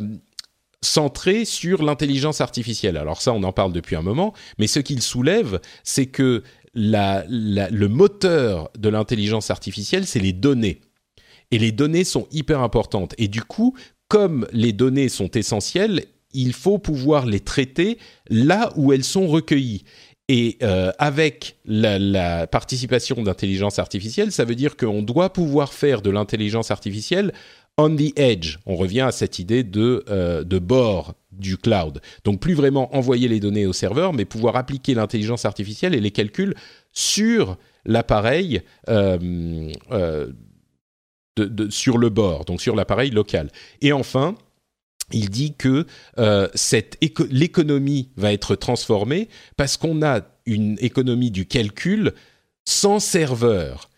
centré sur l'intelligence artificielle. Alors ça, on en parle depuis un moment, mais ce qu'il soulève, c'est que le moteur de l'intelligence artificielle, c'est les données. Et les données sont hyper importantes. Et du coup, comme les données sont essentielles, il faut pouvoir les traiter là où elles sont recueillies. Et euh, avec la, la participation d'intelligence artificielle, ça veut dire qu'on doit pouvoir faire de l'intelligence artificielle on the edge. On revient à cette idée de, euh, de bord du cloud. Donc plus vraiment envoyer les données au serveur, mais pouvoir appliquer l'intelligence artificielle et les calculs sur l'appareil euh, euh, sur le bord, donc sur l'appareil local. Et enfin, il dit que l'économie va être transformée parce qu'on a une économie du calcul sans serveur.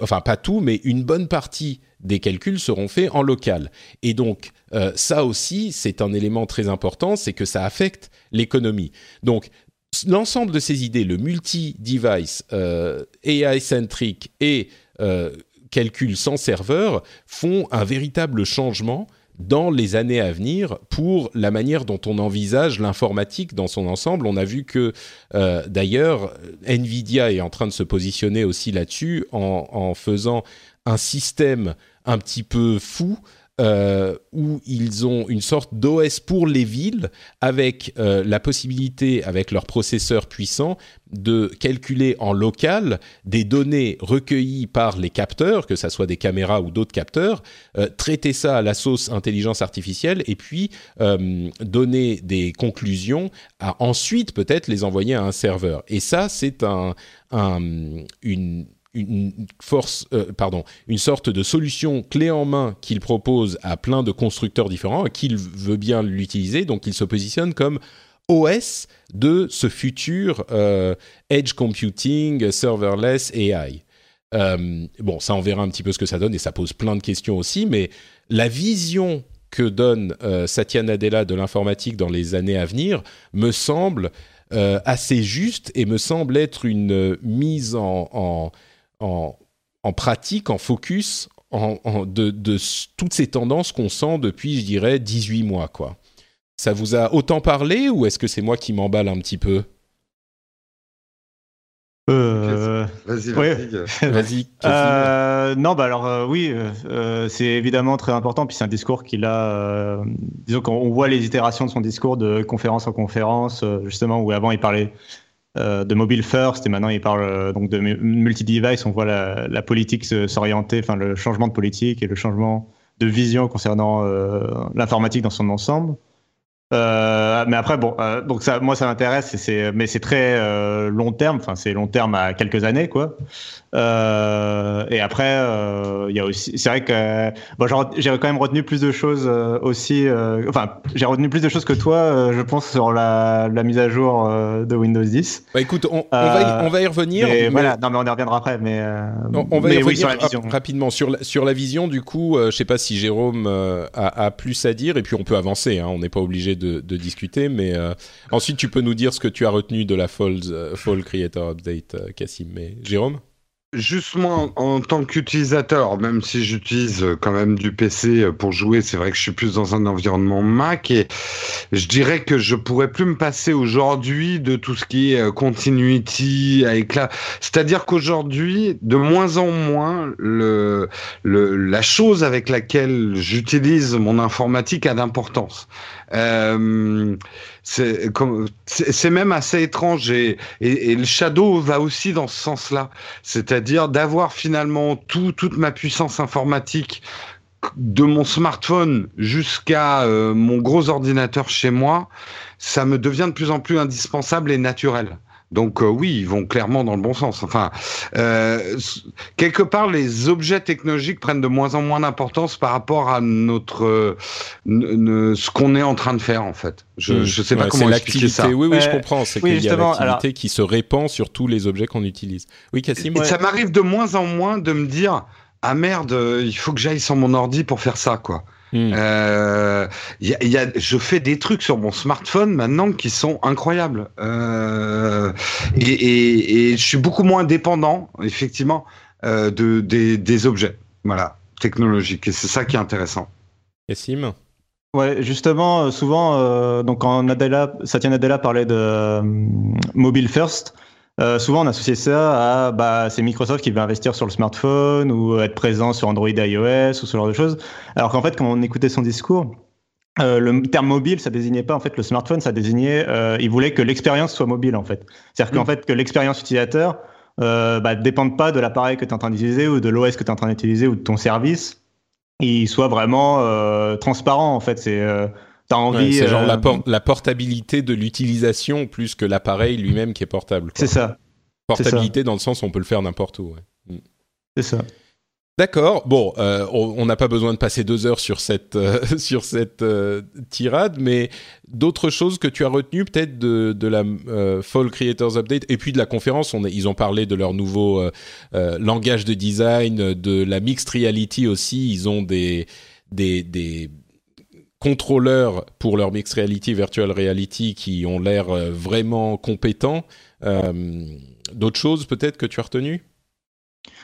Enfin pas tout, mais une bonne partie des calculs seront faits en local. Et donc euh, ça aussi, c'est un élément très important, c'est que ça affecte l'économie. Donc l'ensemble de ces idées, le multi-device, euh, AI-centric et calcul sans serveur, font un véritable changement dans les années à venir pour la manière dont on envisage l'informatique dans son ensemble. On a vu que euh, d'ailleurs Nvidia est en train de se positionner aussi là-dessus en, en, faisant un système un petit peu fou euh, où ils ont une sorte d'OS pour les villes avec euh, la possibilité, avec leur processeur puissant, de calculer en local des données recueillies par les capteurs, que ce soit des caméras ou d'autres capteurs, euh, traiter ça à la sauce intelligence artificielle et puis donner des conclusions, à ensuite peut-être les envoyer à un serveur. Et ça, c'est un, un, une une force, euh, pardon, une sorte de solution clé en main qu'il propose à plein de constructeurs différents, qu'il veut bien l'utiliser, donc il se positionne comme OS de ce futur euh, edge computing, serverless AI. Euh, bon, ça on verra un petit peu ce que ça donne et ça pose plein de questions aussi, mais la vision que donne Satya Nadella de l'informatique dans les années à venir me semble assez juste et me semble être une mise en, pratique, en focus de, toutes ces tendances qu'on sent depuis, je dirais, 18 mois. quoi. Ça vous a autant parlé ou est-ce que c'est moi qui m'emballe un petit peu? Euh... Vas-y, [laughs] vas-y. euh, non, bah alors euh, oui, euh, c'est évidemment très important. Puis c'est un discours qu'il a. disons qu'on voit les itérations de son discours de conférence en conférence, justement où avant il parlait de mobile first et maintenant il parle euh, donc de multi-device. On voit la, la politique s'orienter, enfin le changement de politique et le changement de vision concernant euh, l'informatique dans son ensemble. Euh, mais après, bon, euh, donc ça, moi, ça m'intéresse, c'est, mais c'est très euh, long terme. Enfin, c'est long terme à quelques années, quoi. et après, il y a aussi, c'est vrai que bon, j'ai quand même retenu plus de choses aussi. enfin, j'ai retenu plus de choses que toi, je pense, sur la, la, mise à jour de Windows 10. Bah, écoute, on, on, va, y, on va y revenir. Mais, Voilà, non, mais on y reviendra après. Mais on, va y revenir sur la vision. rapidement sur la, sur la vision. Du coup, je sais pas si Jérôme a, a, plus à dire, et puis on peut avancer. Hein, on n'est pas obligé de, discuter. Mais euh, ensuite, tu peux nous dire ce que tu as retenu de la euh, Fall Creator Update, euh, Cassim. Mais Jérôme? Justement, en, tant qu'utilisateur, même si j'utilise quand même du PC pour jouer, c'est vrai que je suis plus dans un environnement Mac et je dirais que je pourrais plus me passer aujourd'hui de tout ce qui est continuity la. C'est-à-dire qu'aujourd'hui, de moins en moins, la chose avec laquelle j'utilise mon informatique a d'importance. Euh, c'est même assez étrange et, et, le Shadow va aussi dans ce sens-là, c'est-à-dire d'avoir finalement tout, toute ma puissance informatique de mon smartphone jusqu'à euh, mon gros ordinateur chez moi, ça me devient de plus en plus indispensable et naturel. Donc euh, oui, ils vont clairement dans le bon sens. Enfin, euh, quelque part, les objets technologiques prennent de moins en moins d'importance par rapport à notre ce qu'on est en train de faire en fait. Je ne hmm. sais pas comment expliquer ça. Oui, oui, je comprends. C'est qu'il y a l'activité qui se répand sur tous les objets qu'on utilise. Oui, Cassim. Et ça m'arrive de moins en moins de me dire ah merde, il faut que j'aille sur mon ordi pour faire ça quoi. Euh, y y a, je fais des trucs sur mon smartphone maintenant qui sont incroyables. Euh, et, et, et, je suis beaucoup moins dépendant, effectivement, euh, de, des, des, objets voilà, technologiques. Et c'est ça qui est intéressant. Et Sim? Ouais, justement, souvent, donc quand Nadella, Satya Nadella parlait de mobile first, euh, souvent, on associe ça à bah, c'est Microsoft qui veut investir sur le smartphone ou être présent sur Android iOS ou ce genre de choses. Alors qu'en fait, quand on écoutait son discours, euh, le terme mobile, ça désignait pas en fait le smartphone, ça désignait, euh, il voulait que l'expérience soit mobile en fait. C'est-à-dire qu'en mm. fait que l'expérience utilisateur euh, bah, dépende pas de l'appareil que tu es en train d'utiliser ou de l'OS que tu es en train d'utiliser ou de ton service, il soit vraiment euh, transparent en fait. C'est euh, T'as envie. c'est genre la, euh, la, portabilité de l'utilisation plus que l'appareil lui-même qui est portable. C'est ça. Portabilité dans le sens où on peut le faire n'importe où. Mm. C'est ça. D'accord. Bon, euh, on n'a pas besoin de passer deux heures sur cette euh, [laughs] sur cette euh, tirade, mais d'autres choses que tu as retenues peut-être de, de la Fall Creators Update et puis de la conférence. On ils ont parlé de leur nouveau langage de design, de la mixed reality aussi. Ils ont des des, des contrôleurs pour leur mixed reality, virtual reality qui ont l'air vraiment compétents. D'autres choses peut-être que tu as retenues?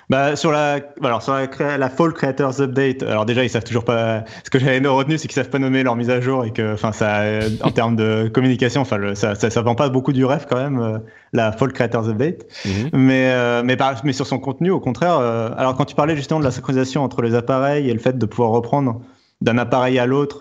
Bah, sur la, alors, sur la, la, Fall Creators Update, alors déjà, ils savent toujours pas, ce que j'avais retenu, c'est qu'ils savent pas nommer leur mise à jour et que, enfin, ça, en [laughs] termes de communication, enfin, ça, ça, ça, vend pas beaucoup du rêve quand même, euh, la Fall Creators Update. Mhm. Mais, euh, mais, mais sur son contenu, au contraire, euh, alors quand tu parlais justement de la synchronisation entre les appareils et le fait de pouvoir reprendre d'un appareil à l'autre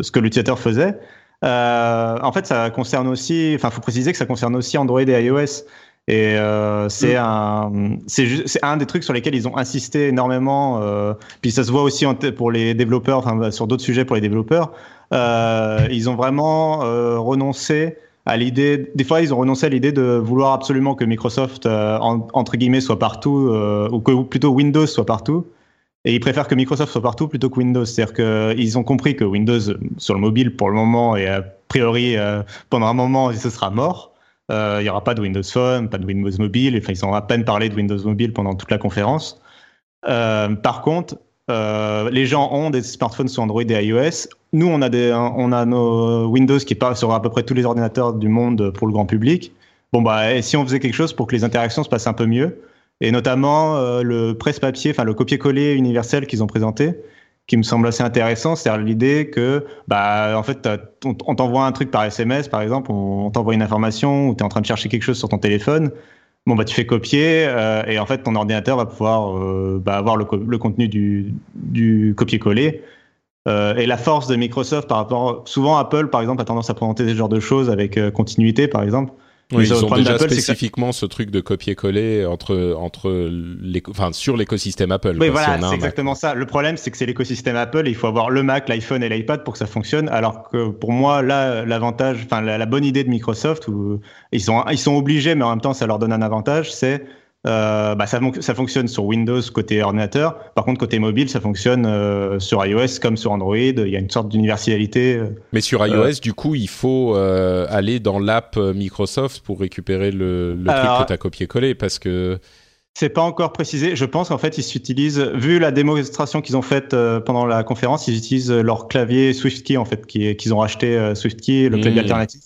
ce que l'utilisateur faisait, en fait, ça concerne aussi, enfin, faut préciser que ça concerne aussi Android et iOS. Et euh, c'est mm. un, c'est un des trucs sur lesquels ils ont insisté énormément. Euh, puis ça se voit aussi pour les développeurs, enfin sur d'autres sujets pour les développeurs. Euh, ils ont vraiment euh, renoncé à l'idée. Des fois, ils ont renoncé à l'idée de vouloir absolument que Microsoft euh, entre guillemets soit partout, ou que plutôt Windows soit partout. Et ils préfèrent que Microsoft soit partout plutôt que Windows. C'est-à-dire qu'ils ont compris que Windows sur le mobile pour le moment et a priori pendant un moment ce sera mort. Euh, il n'y aura pas de Windows Phone, pas de Windows Mobile. Ils ont à peine parlé de Windows Mobile pendant toute la conférence. Euh, par contre, euh, les gens ont des smartphones sur Android et iOS. Nous, on a, des, on a nos Windows qui parlent sur à peu près tous les ordinateurs du monde pour le grand public. Bon, bah, et si on faisait quelque chose pour que les interactions se passent un peu mieux, et notamment le presse-papier, enfin le copier-coller universel qu'ils ont présenté, qui me semble assez intéressant, c'est l'idée que, bah, en fait, on, t'envoie un truc par SMS, par exemple, on, t'envoie une information ou tu es en train de chercher quelque chose sur ton téléphone. Bon, bah, tu fais copier euh, et en fait, ton ordinateur va pouvoir euh, bah, avoir le, contenu du, copier-coller. Euh, et la force de Microsoft par rapport, souvent Apple, par exemple, a tendance à présenter ce genre de choses avec continuité, par exemple. Oui, ils ont déjà spécifiquement ce truc de copier-coller entre entre les, enfin sur l'écosystème Apple. Oui, voilà, c'est exactement ça. Le problème, c'est que c'est l'écosystème Apple et il faut avoir le Mac, l'iPhone et l'iPad pour que ça fonctionne. Alors que pour moi, là, l'avantage, enfin la, la, bonne idée de Microsoft, où ils sont ils sont obligés, mais en même temps, ça leur donne un avantage, c'est euh, bah ça, ça, fonctionne sur Windows côté ordinateur. Par contre, côté mobile, ça fonctionne euh, sur iOS comme sur Android. Il y a une sorte d'universalité. Euh, Mais sur iOS, du coup, il faut aller dans l'app Microsoft pour récupérer le, le truc que tu as copié-collé parce que. C'est pas encore précisé. Je pense qu'en fait, ils s'utilisent, vu la démonstration qu'ils ont faite pendant la conférence, ils utilisent leur clavier SwiftKey en fait, qu'ils ont racheté SwiftKey, le clavier hmm. alternatif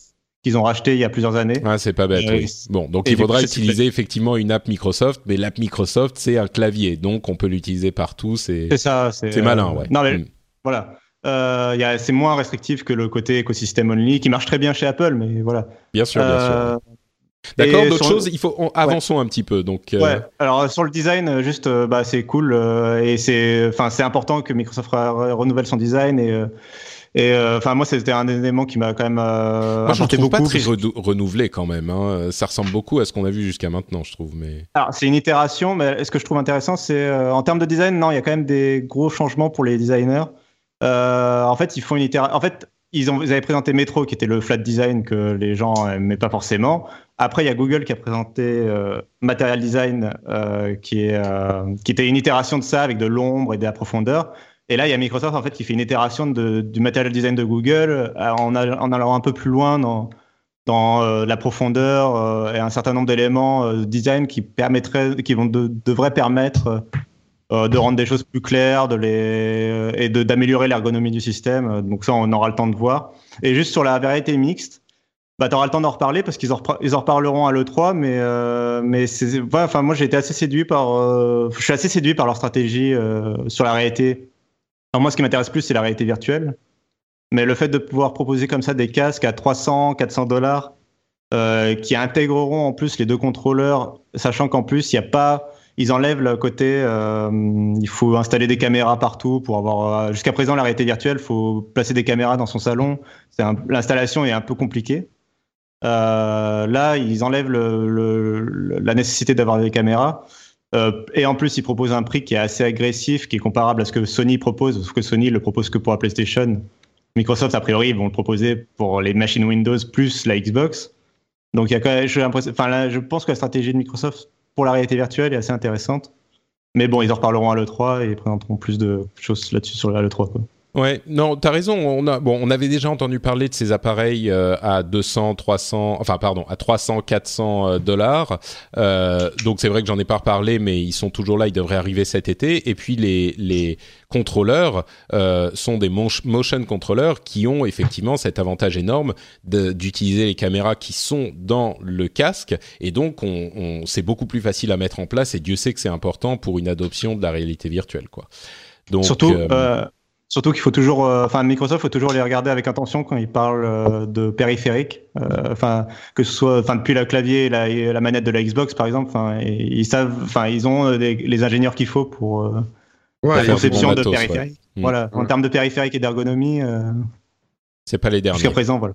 qu'ils ont racheté il y a plusieurs années. Ah, c'est pas bête. oui. Bon, donc il faudra utiliser effectivement une app Microsoft, mais l'app Microsoft c'est un clavier, donc on peut l'utiliser partout. C'est ça. C'est malin, ouais. Non mais hmm. voilà. Euh, c'est moins restrictif que le côté écosystème only, qui marche très bien chez Apple, mais voilà. Bien sûr, bien sûr. Euh, D'accord, d'autres choses, il faut avançons un petit peu. Donc, euh, ouais. Alors sur le design, juste, bah, c'est cool et c'est, enfin, c'est important que Microsoft renouvelle son design et et euh, enfin, moi, c'était un élément qui m'a quand même. Euh, moi, je trouve pas très renouvelé quand même. Hein. Ça ressemble beaucoup à ce qu'on a vu jusqu'à maintenant, je trouve. Mais alors, c'est une itération, mais ce que je trouve intéressant, c'est euh, en termes de design, non, il y a quand même des gros changements pour les designers. Euh, en fait, ils font une itération. En fait, ils, ont, ils avaient présenté Metro, qui était le flat design que les gens n'aimaient pas forcément. Après, il y a Google qui a présenté euh, Material Design, euh, qui, est, qui était une itération de ça avec de l'ombre et de la profondeur. Et là, il y a Microsoft en fait qui fait une itération du material design de Google euh, en, allant un peu plus loin dans, dans euh, la profondeur euh, et un certain nombre d'éléments de design qui permettraient, qui vont de, devraient permettre de rendre des choses plus claires, de les et d'améliorer l'ergonomie du système. Donc ça, on aura le temps de voir. Et juste sur la vérité mixte, bah, tu auras le temps d'en reparler parce qu'ils en, ils en reparleront à l'E3, mais, mais c'est, moi j'ai été assez séduit par, je suis assez séduit par leur stratégie sur la réalité alors moi, ce qui m'intéresse plus, c'est la réalité virtuelle. Mais le fait de pouvoir proposer comme ça des casques à 300, 400 dollars, euh, qui intégreront en plus les deux contrôleurs, sachant qu'en plus, il n'y a pas, ils enlèvent le côté, euh, il faut installer des caméras partout pour avoir. Euh, jusqu'à présent, la réalité virtuelle, il faut placer des caméras dans son salon. L'installation est un peu compliquée. là, ils enlèvent la nécessité d'avoir des caméras. Euh, et en plus, il propose un prix qui est assez agressif, qui est comparable à ce que Sony propose, sauf que Sony le propose que pour la PlayStation. Microsoft, a priori, ils vont le proposer pour les machines Windows plus la Xbox. Donc, il y a quand même, je, enfin, là, je pense que la stratégie de Microsoft pour la réalité virtuelle est assez intéressante. Mais bon, ils en reparleront à l'E3 et ils présenteront plus de choses là-dessus sur l'E3. Ouais, non, t'as raison. On a, bon, on avait déjà entendu parler de ces appareils euh, à 200, 300, enfin pardon, à 300, 400 euh, dollars. Euh, donc c'est vrai que j'en ai pas reparlé, mais ils sont toujours là. Ils devraient arriver cet été. Et puis les les contrôleurs euh, sont des motion controllers qui ont effectivement cet avantage énorme d'utiliser les caméras qui sont dans le casque. Et donc on, on c'est beaucoup plus facile à mettre en place. Et Dieu sait que c'est important pour une adoption de la réalité virtuelle, quoi. Donc, Surtout. Euh, Surtout qu'il faut toujours, euh, enfin Microsoft faut toujours les regarder avec attention quand ils parlent euh, de périphériques. Euh, enfin que ce soit, enfin depuis le clavier, la, la manette de la Xbox par exemple. Enfin ils savent, enfin ils ont les ingénieurs qu'il faut pour la conception de périphériques. Voilà, en termes de périphériques et d'ergonomie. c'est pas les derniers. Jusqu'à présent, voilà.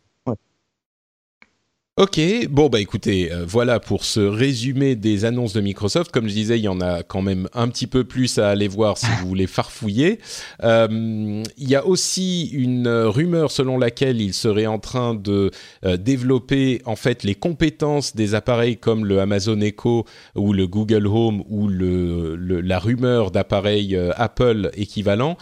Ok, bon bah écoutez, euh, voilà pour ce résumé des annonces de Microsoft. Comme je disais, il y en a quand même un petit peu plus à aller voir si vous voulez farfouiller. Euh, il y a aussi une rumeur selon laquelle il serait en train de euh, développer en fait les compétences des appareils comme le Amazon Echo ou le Google Home ou le, la rumeur d'appareils Apple équivalents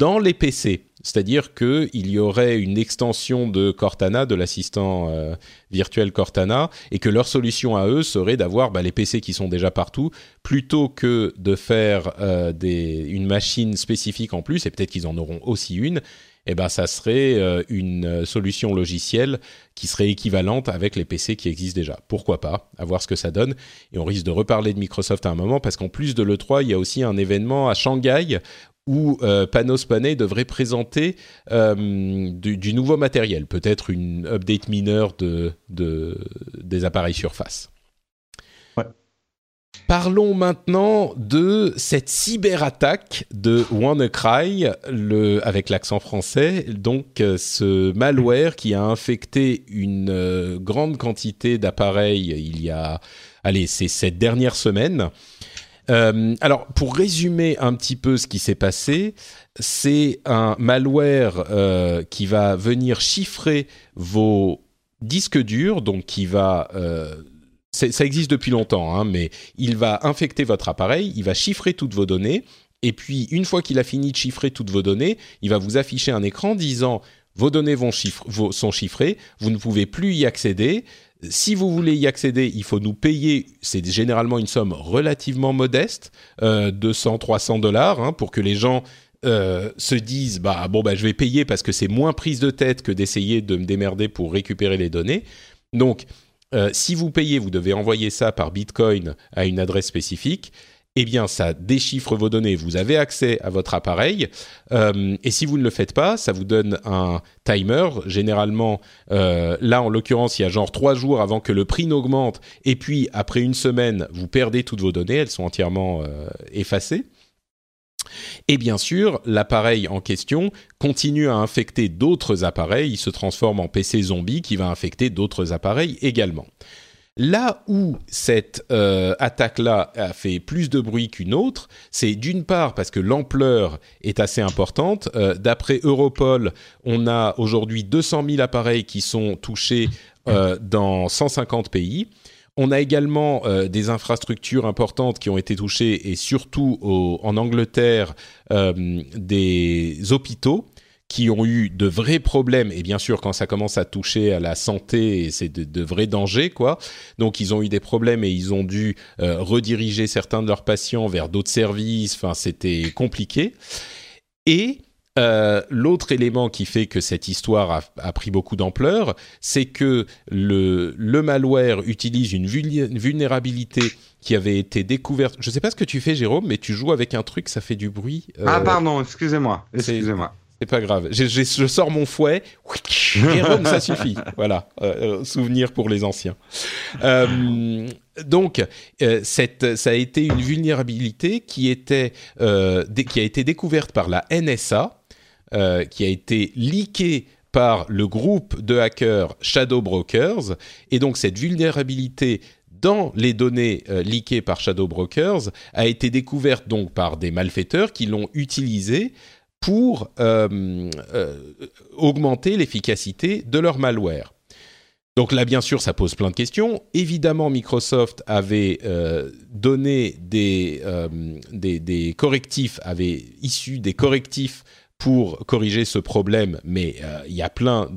dans les PC. C'est-à-dire qu'il y aurait une extension de Cortana, de l'assistant euh, virtuel Cortana, et que leur solution à eux serait d'avoir bah, les PC qui sont déjà partout, plutôt que de faire euh, une machine spécifique en plus, et peut-être qu'ils en auront aussi une, et eh ben ça serait euh, une solution logicielle qui serait équivalente avec les PC qui existent déjà. Pourquoi pas? À voir ce que ça donne. Et on risque de reparler de Microsoft à un moment parce qu'en plus de l'E3, il y a aussi un événement à Shanghai où euh, Panos Panay devrait présenter euh, du, nouveau matériel, peut-être une update mineure de, des appareils Surface. Parlons maintenant de cette cyberattaque de WannaCry, le, avec l'accent français, donc euh, ce malware qui a infecté une grande quantité d'appareils il y a, allez, c'est cette dernière semaine. Euh, alors, pour résumer un petit peu ce qui s'est passé, c'est un malware euh, qui va venir chiffrer vos disques durs, donc qui va... Euh, ça existe depuis longtemps, hein, mais il va infecter votre appareil, il va chiffrer toutes vos données, et puis une fois qu'il a fini de chiffrer toutes vos données, il va vous afficher un écran disant vos données sont chiffrées, vous ne pouvez plus y accéder, si vous voulez y accéder, il faut nous payer, c'est généralement une somme relativement modeste, euh, 200, 300 dollars, hein, pour que les gens euh, se disent, bah bon, bah je vais payer parce que c'est moins prise de tête que d'essayer de me démerder pour récupérer les données. Donc, euh, si vous payez, vous devez envoyer ça par Bitcoin à une adresse spécifique eh bien, ça déchiffre vos données. Vous avez accès à votre appareil. Euh, et si vous ne le faites pas, ça vous donne un timer. Généralement, euh, là, en l'occurrence, il y a genre trois jours avant que le prix n'augmente. Et puis, après une semaine, vous perdez toutes vos données. Elles sont entièrement euh, effacées. Et bien sûr, l'appareil en question continue à infecter d'autres appareils. Il se transforme en PC zombie qui va infecter d'autres appareils également. Là où cette euh, attaque-là a fait plus de bruit qu'une autre, c'est d'une part parce que l'ampleur est assez importante. Euh, d'après Europol, on a aujourd'hui 200 000 appareils qui sont touchés euh, dans 150 pays. On a également des infrastructures importantes qui ont été touchées et surtout en Angleterre des hôpitaux qui ont eu de vrais problèmes et bien sûr quand ça commence à toucher à la santé c'est de, vrais dangers quoi donc ils ont eu des problèmes et ils ont dû euh, rediriger certains de leurs patients vers d'autres services enfin c'était compliqué et euh, l'autre élément qui fait que cette histoire a, pris beaucoup d'ampleur, c'est que le, le, malware utilise une vulnérabilité qui avait été découverte. Je ne sais pas ce que tu fais, Jérôme, mais tu joues avec un truc, ça fait du bruit. ah pardon, excusez-moi, excusez-moi. C'est pas grave. je sors mon fouet. [laughs] Jérôme, ça suffit. Voilà, euh, euh, souvenir pour les anciens. Euh, donc, ça a été une vulnérabilité qui a été découverte par la NSA, qui a été leakée par le groupe de hackers Shadow Brokers, et donc cette vulnérabilité dans les données leakées par Shadow Brokers a été découverte donc par des malfaiteurs qui l'ont utilisée pour euh, euh, augmenter l'efficacité de leur malware. Donc là, bien sûr, ça pose plein de questions. Évidemment, Microsoft avait euh, donné des, correctifs, avait issu des correctifs pour corriger ce problème, mais il y a plein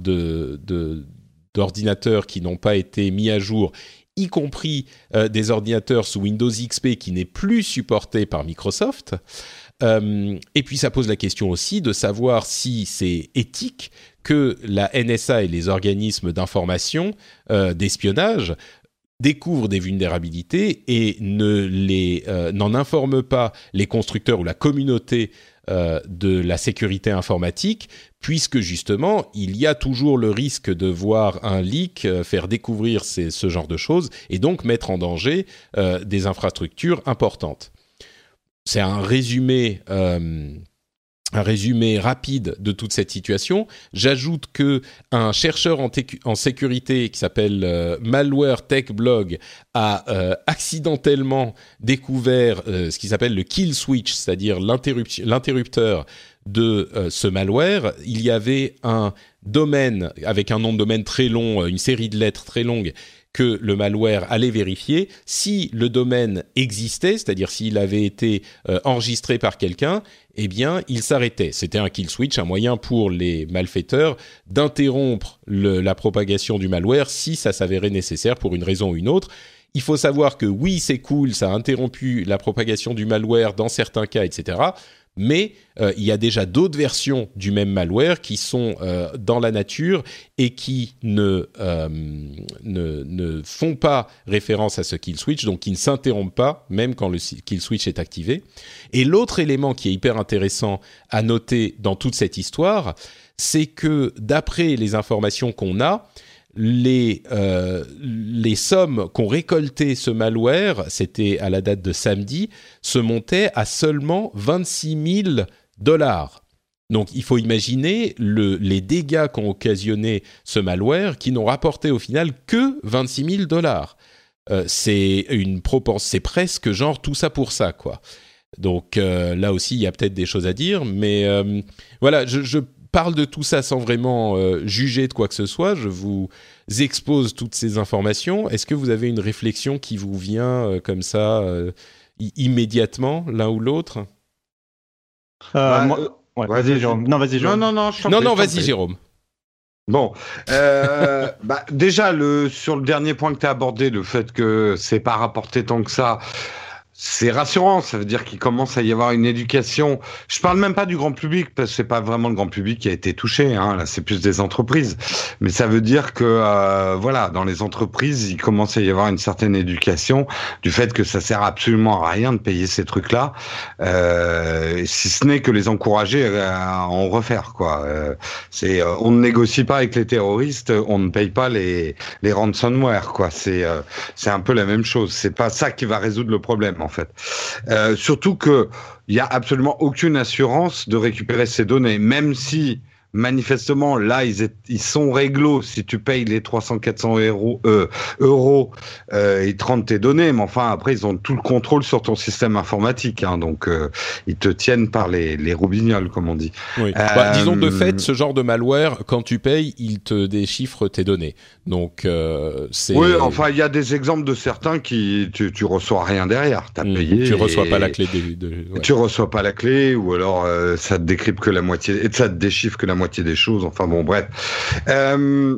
d'ordinateurs qui n'ont pas été mis à jour, y compris des ordinateurs sous Windows XP qui n'est plus supporté par Microsoft. Et puis ça pose la question aussi de savoir si c'est éthique que la NSA et les organismes d'information, euh, d'espionnage, découvrent des vulnérabilités et euh, n'en informent pas les constructeurs ou la communauté euh, de la sécurité informatique, puisque justement il y a toujours le risque de voir un leak faire découvrir ce genre de choses et donc mettre en danger des infrastructures importantes. C'est un résumé un résumé rapide de toute cette situation. J'ajoute que un chercheur en, sécurité qui s'appelle euh, Malware Tech Blog a euh, accidentellement découvert euh, ce qui s'appelle le kill switch, c'est-à-dire l'interrupteur de ce malware. Il y avait un domaine avec un nom de domaine très long, une série de lettres très longues que le malware allait vérifier si le domaine existait, c'est-à-dire s'il avait été enregistré par quelqu'un, eh bien, il s'arrêtait. C'était un kill switch, un moyen pour les malfaiteurs d'interrompre la propagation du malware si ça s'avérait nécessaire pour une raison ou une autre. Il faut savoir que oui, c'est cool, ça a interrompu la propagation du malware dans certains cas, etc mais euh, il y a déjà d'autres versions du même malware qui sont euh, dans la nature et qui ne, euh, ne, ne, font pas référence à ce kill switch, donc qui ne s'interrompent pas même quand le kill switch est activé. Et l'autre élément qui est hyper intéressant à noter dans toute cette histoire, c'est que d'après les informations qu'on a, les, euh, les sommes qu'ont récoltées ce malware, c'était à la date de samedi, se montaient à seulement 26 000 dollars. Donc il faut imaginer le, les dégâts qu'ont occasionné ce malware qui n'ont rapporté au final que 26 000 dollars. Euh, c'est une c'est presque genre tout ça pour ça quoi. Donc euh, là aussi il y a peut-être des choses à dire, mais voilà, je parle de tout ça sans vraiment euh, juger de quoi que ce soit. Je vous expose toutes ces informations. Est-ce que vous avez une réflexion qui vous vient euh, comme ça euh, immédiatement, l'un ou l'autre? Bah, Vas-y, Jérôme. Non, vas-y, Jérôme. Non, non, non, non, non vas-y, Jérôme. Bon, euh, [laughs] bah, déjà le sur le dernier point que tu as abordé, le fait que c'est pas rapporté tant que ça, c'est rassurant, ça veut dire qu'il commence à y avoir une éducation. Je parle même pas du grand public parce que c'est pas vraiment le grand public qui a été touché. Hein, là, c'est plus des entreprises. Mais ça veut dire que euh, voilà, dans les entreprises, il commence à y avoir une certaine éducation du fait que ça sert absolument à rien de payer ces trucs-là, euh, si ce n'est que les encourager à en refaire. Quoi. Euh, c'est, euh, on ne négocie pas avec les terroristes, on ne paye pas les les ransomware. Quoi. C'est euh, c'est un peu la même chose. C'est pas ça qui va résoudre le problème en fait. Euh, surtout que il y a absolument aucune assurance de récupérer ces données, même si manifestement, là, ils, ils sont réglo si tu payes les 300-400 euros, euh, euros euh, ils te rendent tes données, mais enfin, après, ils ont tout le contrôle sur ton système informatique, hein, donc euh, ils te tiennent par les, les roubignoles, comme on dit. Oui. Bah, disons de fait, ce genre de malware, quand tu payes, il te déchiffre tes données. Donc, c'est... Oui, enfin, il y a des exemples de certains qui, tu, tu reçois rien derrière, t'as mmh. payé. Tu reçois pas la clé. De, ouais. Tu reçois pas la clé, ou alors ça te décrypte que la moitié, et ça te déchiffre que la moitié des choses. Enfin bon, bref. Euh,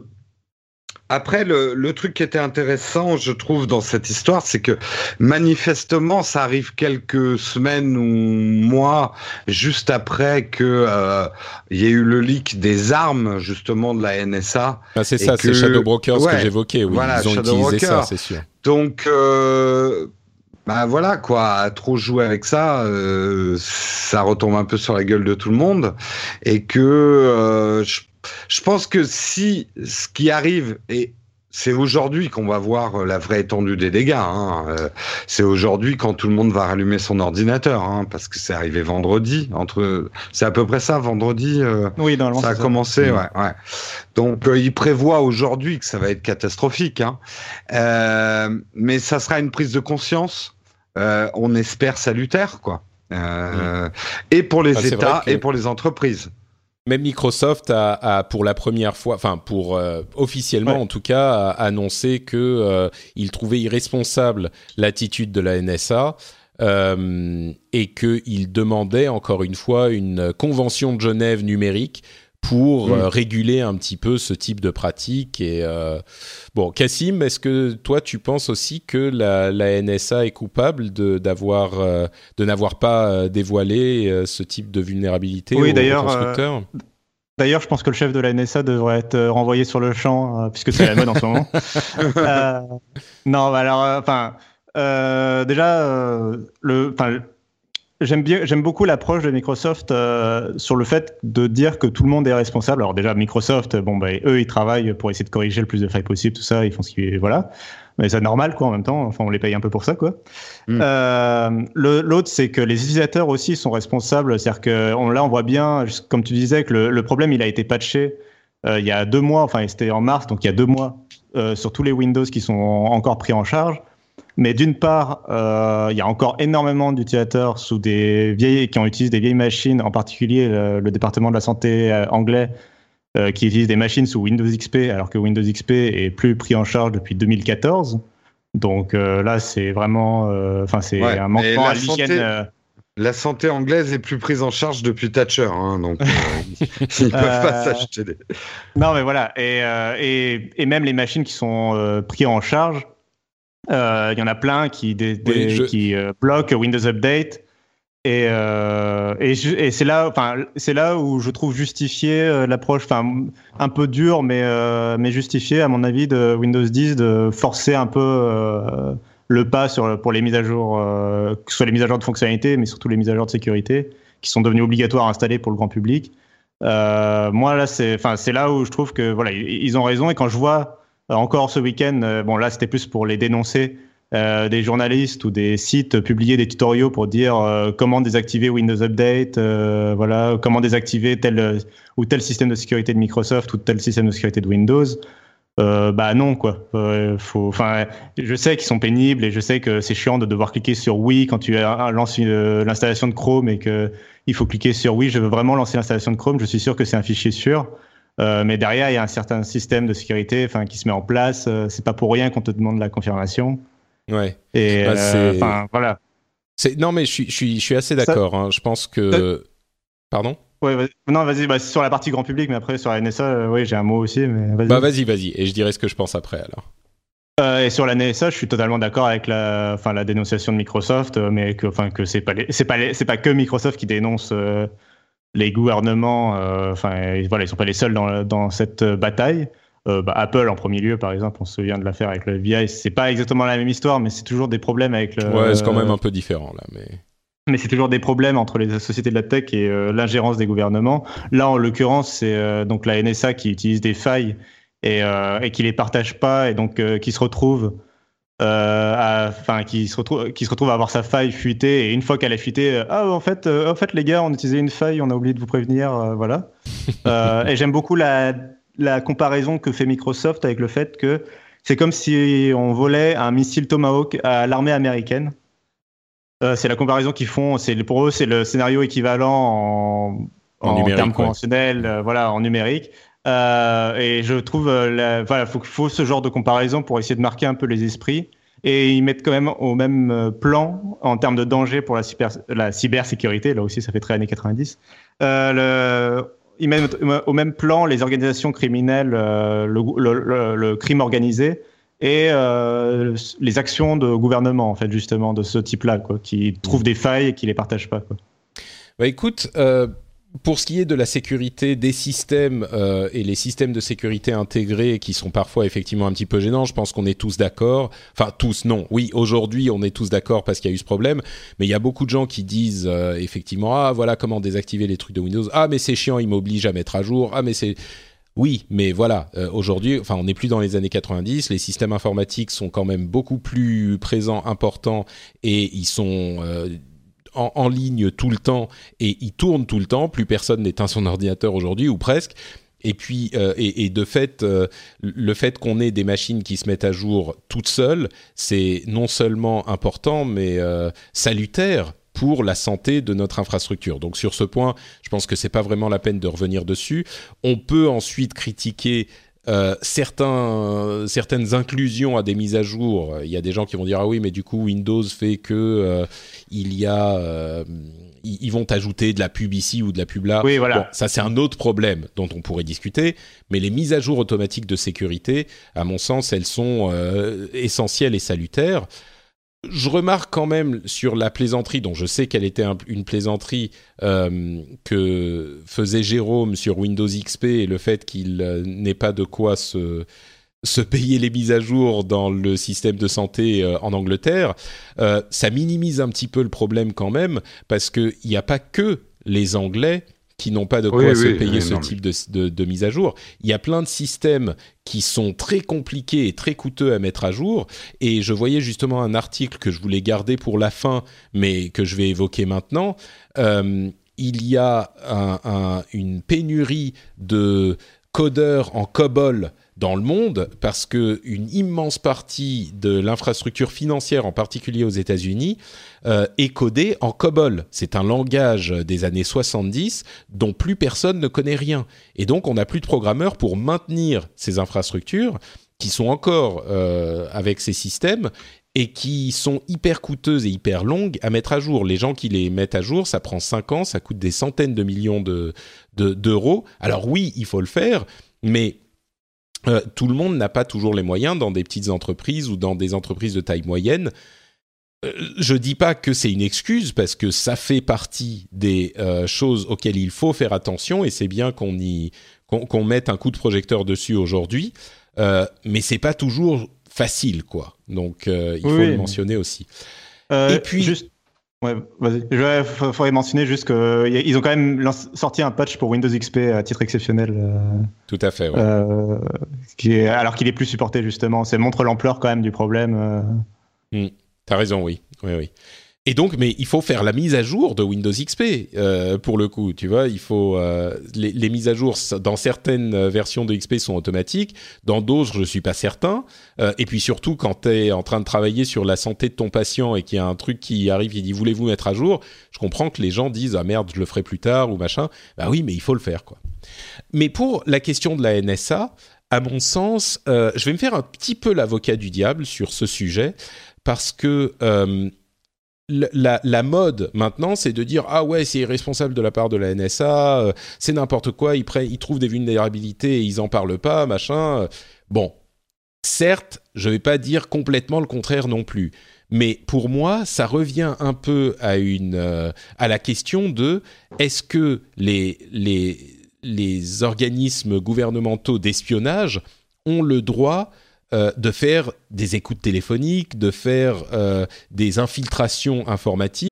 après, le, le, truc qui était intéressant, je trouve, dans cette histoire, c'est que manifestement, ça arrive quelques semaines ou mois juste après que euh, il y ait eu le leak des armes, justement, de la NSA. Ah, c'est ça, c'est Shadow Brokers que j'évoquais. Oui, voilà, ils ont Shadow utilisé ça, c'est sûr. Donc, euh, bah voilà quoi, à trop jouer avec ça, euh, ça retombe un peu sur la gueule de tout le monde, et que euh, je, je, pense que si ce qui arrive est c'est aujourd'hui qu'on va voir la vraie étendue des dégâts. Hein. Euh, c'est aujourd'hui quand tout le monde va rallumer son ordinateur, hein, parce que c'est arrivé vendredi. Entre, c'est à peu près ça, vendredi. Euh, oui, dans ça a commencé. Ça. Ouais, ouais. Donc, euh, il prévoit aujourd'hui que ça va être catastrophique. Hein. Euh, mais ça sera une prise de conscience euh, on espère salutaire, quoi. Euh, et pour les Ah, États que- et pour les entreprises. Même Microsoft a, pour la première fois, enfin pour euh, officiellement en tout cas, a annoncé que euh, il trouvait irresponsable l'attitude de la NSA euh, et qu'il demandait encore une fois une convention de Genève numérique pour euh, réguler un petit peu ce type de pratique. Et euh, bon, Cassim, est-ce que toi tu penses aussi que la, la NSA est coupable de d'avoir euh, de n'avoir pas dévoilé ce type de vulnérabilité oui, constructeurs D'ailleurs, je pense que le chef de la NSA devrait être renvoyé sur le champ, puisque c'est la mode en ce moment. [laughs] non, bah alors, enfin, déjà, le, J'aime bien, j'aime beaucoup l'approche de Microsoft euh, sur le fait de dire que tout le monde est responsable. Alors déjà, Microsoft, bon bah eux, ils travaillent pour essayer de corriger le plus de failles possible, tout ça, ils font ce qu'ils voilà. Mais c'est normal quoi en même temps. Enfin, on les paye un peu pour ça quoi. Mm. Euh, l'autre, c'est que les utilisateurs aussi sont responsables. C'est-à-dire que on, là, on voit bien, comme tu disais, que le, le problème, il a été patché euh, il y a deux mois. Enfin, c'était en mars, donc il y a deux mois euh, sur tous les Windows qui sont encore pris en charge. Mais d'une part, euh, il y a encore énormément d'utilisateurs sous des vieilles, qui ont utilisé des vieilles machines, en particulier le, département de la santé euh, anglais, euh, qui utilise des machines sous Windows XP, alors que Windows XP est plus pris en charge depuis 2014. Donc là, c'est vraiment, enfin, c'est un manquement à l'hygiène. La santé anglaise est plus prise en charge depuis Thatcher, hein, donc [laughs] ils ne peuvent pas s'acheter des. Non, mais voilà, et, et, et, même les machines qui sont prises en charge euh, il y en a plein qui, qui euh, bloquent Windows Update. Et, euh, et, et c'est là, enfin, c'est là où je trouve justifié l'approche, enfin, un peu dure, mais mais justifié à mon avis de Windows 10 de forcer un peu le pas sur pour les mises à jour, que ce soit les mises à jour de fonctionnalité, mais surtout les mises à jour de sécurité, qui sont devenues obligatoires à installer pour le grand public. moi là, c'est, enfin, c'est là où je trouve que voilà, ils ont raison. Et quand je vois euh, encore ce week-end, euh, bon là c'était plus pour les dénoncer, euh, des journalistes ou des sites publier des tutoriaux pour dire comment désactiver Windows Update, voilà, comment désactiver tel ou tel système de sécurité de Microsoft ou tel système de sécurité de Windows. bah non quoi. je sais qu'ils sont pénibles et je sais que c'est chiant de devoir cliquer sur oui quand tu lances l'installation de Chrome et que il faut cliquer sur oui. Je veux vraiment lancer l'installation de Chrome. Je suis sûr que c'est un fichier sûr. Euh, mais derrière, il y a un certain système de sécurité enfin, qui se met en place. Euh, c'est pas pour rien qu'on te demande la confirmation. Ouais. Et bah, euh, voilà. Non, mais je suis, je suis, je suis assez d'accord. Hein. Je pense que. Pardon? Ouais, non, vas-y, bah, sur la partie grand public, mais après sur la NSA, oui, j'ai un mot aussi. Mais vas-y. Bah, vas-y, vas-y, et je dirai ce que je pense après alors. et sur la NSA, je suis totalement d'accord avec la, enfin, la dénonciation de Microsoft, mais que, enfin, que c'est pas, c'est pas, c'est pas que Microsoft qui dénonce les gouvernements, euh, enfin voilà, ils sont pas les seuls dans, dans cette bataille. Euh, bah, Apple en premier lieu, par exemple, on se souvient de l'affaire avec le VI. C'est pas exactement la même histoire, mais c'est toujours des problèmes avec le. Ouais, c'est quand même un peu différent là, mais. Mais c'est toujours des problèmes entre les sociétés de la tech et euh, l'ingérence des gouvernements. Là, en l'occurrence, c'est donc la NSA qui utilise des failles et, et qui les partage pas et donc qui se retrouve euh, enfin qui se retrouve qui se retrouve à avoir sa faille fuitée. Et une fois qu'elle est fuitée euh, ah en fait euh, en fait les gars on utilisait une faille on a oublié de vous prévenir voilà. [laughs] Et j'aime beaucoup la la comparaison que fait Microsoft avec le fait que c'est comme si on volait un missile Tomahawk à l'armée américaine. C'est la comparaison qu'ils font. C'est pour eux c'est le scénario équivalent en en, termes conventionnels voilà en numérique euh, et je trouve, euh, voilà, faut, faut ce genre de comparaison pour essayer de marquer un peu les esprits. Et ils mettent quand même au même euh, plan en termes de danger pour la, cyber, la cybersécurité. Là aussi, ça fait très années 90. Euh, le, ils mettent au même plan les organisations criminelles, le, crime organisé et les actions de gouvernement, en fait, justement, de ce type-là, qui trouvent des failles et qui les partagent pas. Bah écoute, pour ce qui est de la sécurité des systèmes euh, et les systèmes de sécurité intégrés qui sont parfois effectivement un petit peu gênants, je pense qu'on est tous d'accord. Enfin tous, non. Oui, aujourd'hui on est tous d'accord parce qu'il y a eu ce problème, mais il y a beaucoup de gens qui disent euh, effectivement ah voilà comment désactiver les trucs de Windows. Ah mais c'est chiant, il m'oblige à mettre à jour. Ah mais c'est oui, mais voilà, euh, aujourd'hui, enfin, on n'est plus dans les années 90. Les systèmes informatiques sont quand même beaucoup plus présents, importants, et ils sont en, ligne tout le temps et il tourne tout le temps. Plus personne n'éteint son ordinateur aujourd'hui ou presque. Et puis, euh, et, de fait, euh, le fait qu'on ait des machines qui se mettent à jour toutes seules, c'est non seulement important, mais euh, salutaire pour la santé de notre infrastructure. Donc sur ce point, je pense que c'est pas vraiment la peine de revenir dessus. On peut ensuite critiquer euh, certains, certaines inclusions à des mises à jour. Il y a des gens qui vont dire ah oui, mais du coup Windows fait que euh, il y a euh, ils vont ajouter de la pub ici ou de la pub là. Oui, voilà. ça c'est un autre problème dont on pourrait discuter. Mais les mises à jour automatiques de sécurité, à mon sens, elles sont essentielles et salutaires je remarque quand même sur la plaisanterie, dont je sais qu'elle était une plaisanterie euh, que faisait Jérôme sur Windows XP et le fait qu'il euh, n'ait pas de quoi se, payer les mises à jour dans le système de santé euh, en Angleterre, ça minimise un petit peu le problème quand même, parce qu'il n'y a pas que les Anglais qui n'ont pas de quoi se payer ce type de, mise à jour. Il y a plein de systèmes qui sont très compliqués et très coûteux à mettre à jour. Et je voyais justement un article que je voulais garder pour la fin, mais que je vais évoquer maintenant. Euh, il y a une pénurie de codeurs en COBOL dans le monde parce que une immense partie de l'infrastructure financière, en particulier aux États-Unis, euh, est codée en COBOL. C'est un langage des années 70 dont plus personne ne connaît rien. Et donc, on n'a plus de programmeurs pour maintenir ces infrastructures qui sont encore euh, avec ces systèmes et qui sont hyper coûteuses et hyper longues à mettre à jour. Les gens qui les mettent à jour, ça prend 5 ans, ça coûte des centaines de millions d'euros. De, Alors oui, il faut le faire, mais euh, tout le monde n'a pas toujours les moyens dans des petites entreprises ou dans des entreprises de taille moyenne. Euh, je dis pas que c'est une excuse parce que ça fait partie des euh, choses auxquelles il faut faire attention et c'est bien qu'on y qu'on mette un coup de projecteur dessus aujourd'hui. mais c'est pas toujours facile, quoi. Donc il faut le mentionner aussi. et puis juste Ouais, vas-y. Il faudrait mentionner juste qu'ils ont quand même sorti un patch pour Windows XP à titre exceptionnel. Euh, Tout à fait, ouais. euh, qui est, alors qu'il est plus supporté justement. Ça montre l'ampleur quand même du problème. Euh. Mmh. T'as raison, oui. Oui, oui. Et donc, mais il faut faire la mise à jour de Windows XP euh, pour le coup. Tu vois, il faut euh, les, mises à jour dans certaines euh, versions de XP sont automatiques, dans d'autres je suis pas certain. et puis surtout, quand tu es en train de travailler sur la santé de ton patient et qu'il y a un truc qui arrive qui dit voulez-vous mettre à jour, je comprends que les gens disent ah merde je le ferai plus tard ou machin. Bah oui, mais il faut le faire quoi. Mais pour la question de la NSA, à mon sens, je vais me faire un petit peu l'avocat du diable sur ce sujet parce que la, mode maintenant, c'est de dire ah ouais, c'est irresponsable de la part de la NSA, euh, c'est n'importe quoi, ils, ils trouvent des vulnérabilités et ils en parlent pas, machin. Bon, certes, je vais pas dire complètement le contraire non plus, mais pour moi, ça revient un peu à une euh, à la question de est-ce que les les les organismes gouvernementaux d'espionnage ont le droit euh, de faire des écoutes téléphoniques, de faire euh, des infiltrations informatiques.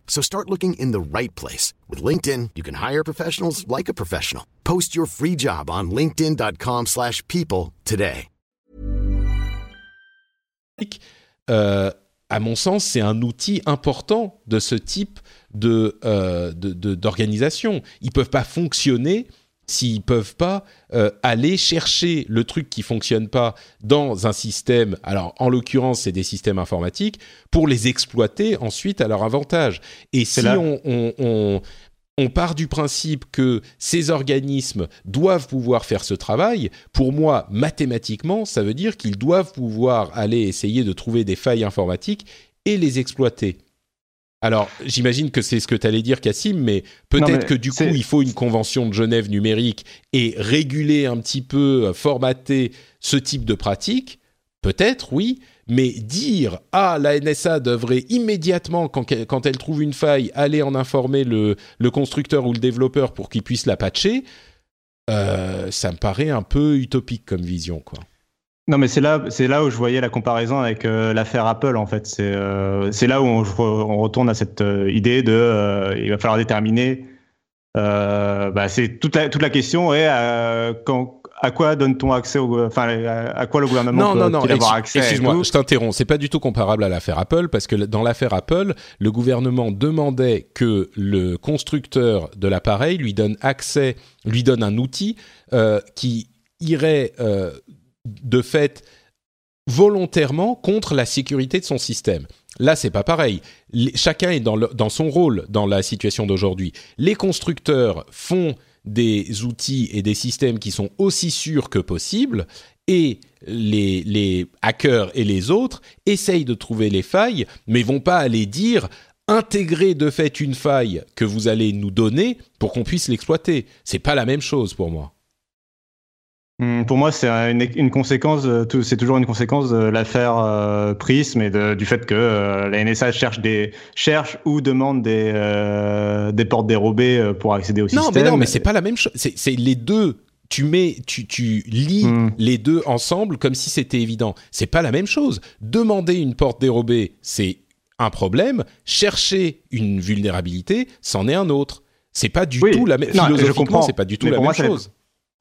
So start looking in the right place. With LinkedIn, you can hire professionals like a professional. Post your free job on linkedin.com slash people today. Euh, à mon sens, c'est un outil important de ce type de, euh, de, de, d'organisation. Ils peuvent pas fonctionner s'ils peuvent pas euh, aller chercher le truc qui fonctionne pas dans un système. Alors, en l'occurrence, c'est des systèmes informatiques pour les exploiter ensuite à leur avantage. Et si on, on part du principe que ces organismes doivent pouvoir faire ce travail, pour moi, mathématiquement, ça veut dire qu'ils doivent pouvoir aller essayer de trouver des failles informatiques et les exploiter. Alors, j'imagine que c'est ce que tu allais dire, Cassim, mais peut-être que du coup, il faut une convention de Genève numérique et réguler un petit peu, formater ce type de pratique. Peut-être, oui, mais dire ah la NSA devrait immédiatement quand, elle trouve une faille aller en informer le, constructeur ou le développeur pour qu'il puisse la patcher, euh, ça me paraît un peu utopique comme vision quoi. Non, mais c'est là, c'est là où je voyais la comparaison avec euh, l'affaire Apple, en fait. C'est, euh, c'est là où on, retourne à cette idée de, il va falloir déterminer. bah, c'est toute la, toute la question est quand, à quoi donne-t-on accès au, enfin, à quoi le gouvernement non, peut avoir accès Excuse-moi, je t'interromps. C'est pas du tout comparable à l'affaire Apple parce que dans l'affaire Apple, le gouvernement demandait que le constructeur de l'appareil lui donne accès, lui donne un outil euh, qui irait euh, de fait volontairement contre la sécurité de son système. Là, c'est pas pareil. chacun est dans, son rôle dans la situation d'aujourd'hui. Les constructeurs font des outils et des systèmes qui sont aussi sûrs que possible et les, hackers et les autres essayent de trouver les failles, mais vont pas aller dire intégrer de fait une faille que vous allez nous donner pour qu'on puisse l'exploiter. C'est pas la même chose pour moi. Hmm, pour moi, c'est une, conséquence, c'est toujours une conséquence de l'affaire euh, Prism et du fait que euh, la NSA cherche des cherche ou demande des euh, des portes dérobées pour accéder au système. Non, mais non, mais c'est pas la même chose. C'est les deux. Tu mets, tu, tu lis hmm. les deux ensemble comme si c'était évident. C'est pas la même chose. Demander une porte dérobée, c'est un problème. Chercher une vulnérabilité, c'en est un autre. C'est pas du tout la même. Philosophiquement, c'est pas du tout la même chose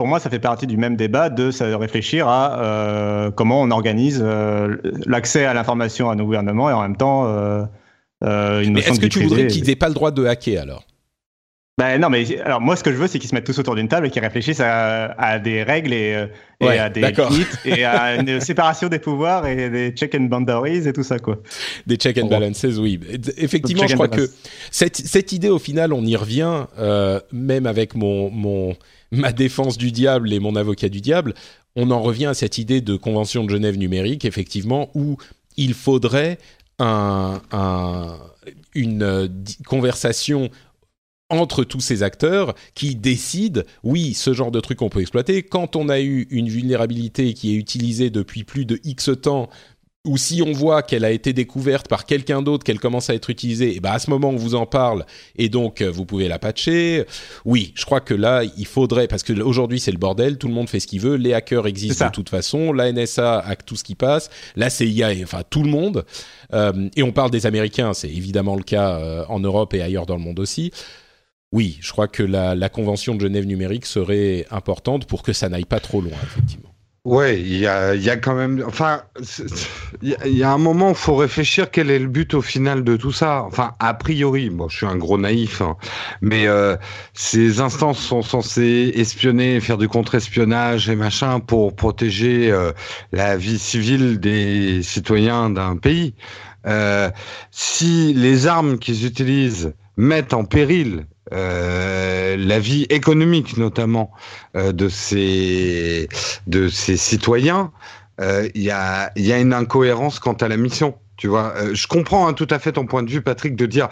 pour moi, ça fait partie du même débat de réfléchir à euh, comment on organise euh, l'accès à l'information à nos gouvernements et en même temps euh, une Mais est-ce que tu voudrais qu'ils n'aient pas le droit de hacker alors? Ben non, mais alors moi, ce que je veux, c'est qu'ils se mettent tous autour d'une table et qu'ils réfléchissent à, des règles et, à des limites et à une [laughs] séparation des pouvoirs et des check and boundaries et tout ça, quoi. Des check and balances, oui. Effectivement, je crois que cette, cette, idée, au final, on y revient, même avec mon, mon ma défense du diable et mon avocat du diable, on en revient à cette idée de convention de Genève numérique, effectivement, où il faudrait un, une euh, conversation entre tous ces acteurs qui décident, oui, ce genre de truc on peut exploiter. Quand on a eu une vulnérabilité qui est utilisée depuis plus de X temps ou si on voit qu'elle a été découverte par quelqu'un d'autre, qu'elle commence à être utilisée, et ben à ce moment on vous en parle et donc euh, vous pouvez la patcher. Oui, je crois que là il faudrait parce que aujourd'hui c'est le bordel, tout le monde fait ce qu'il veut, les hackers existent de toute façon, la NSA hack tout ce qui passe, la CIA, enfin tout le monde. Euh, et on parle des Américains, c'est évidemment le cas euh, en Europe et ailleurs dans le monde aussi. Oui, je crois que la, la convention de Genève numérique serait importante pour que ça n'aille pas trop loin, effectivement. Ouais, il y a, y a quand même. Enfin, il y, a un moment où il faut réfléchir quel est le but au final de tout ça. Enfin, a priori, bon, je suis un gros naïf, hein, mais euh, ces instances sont censées espionner, faire du contre-espionnage et machin pour protéger euh, la vie civile des citoyens d'un pays. Euh, si les armes qu'ils utilisent mettent en péril euh, la vie économique notamment euh, de ces de ces citoyens, euh, il y a il y a une incohérence quant à la mission. Tu vois, je comprends hein, tout à fait ton point de vue, Patrick, de dire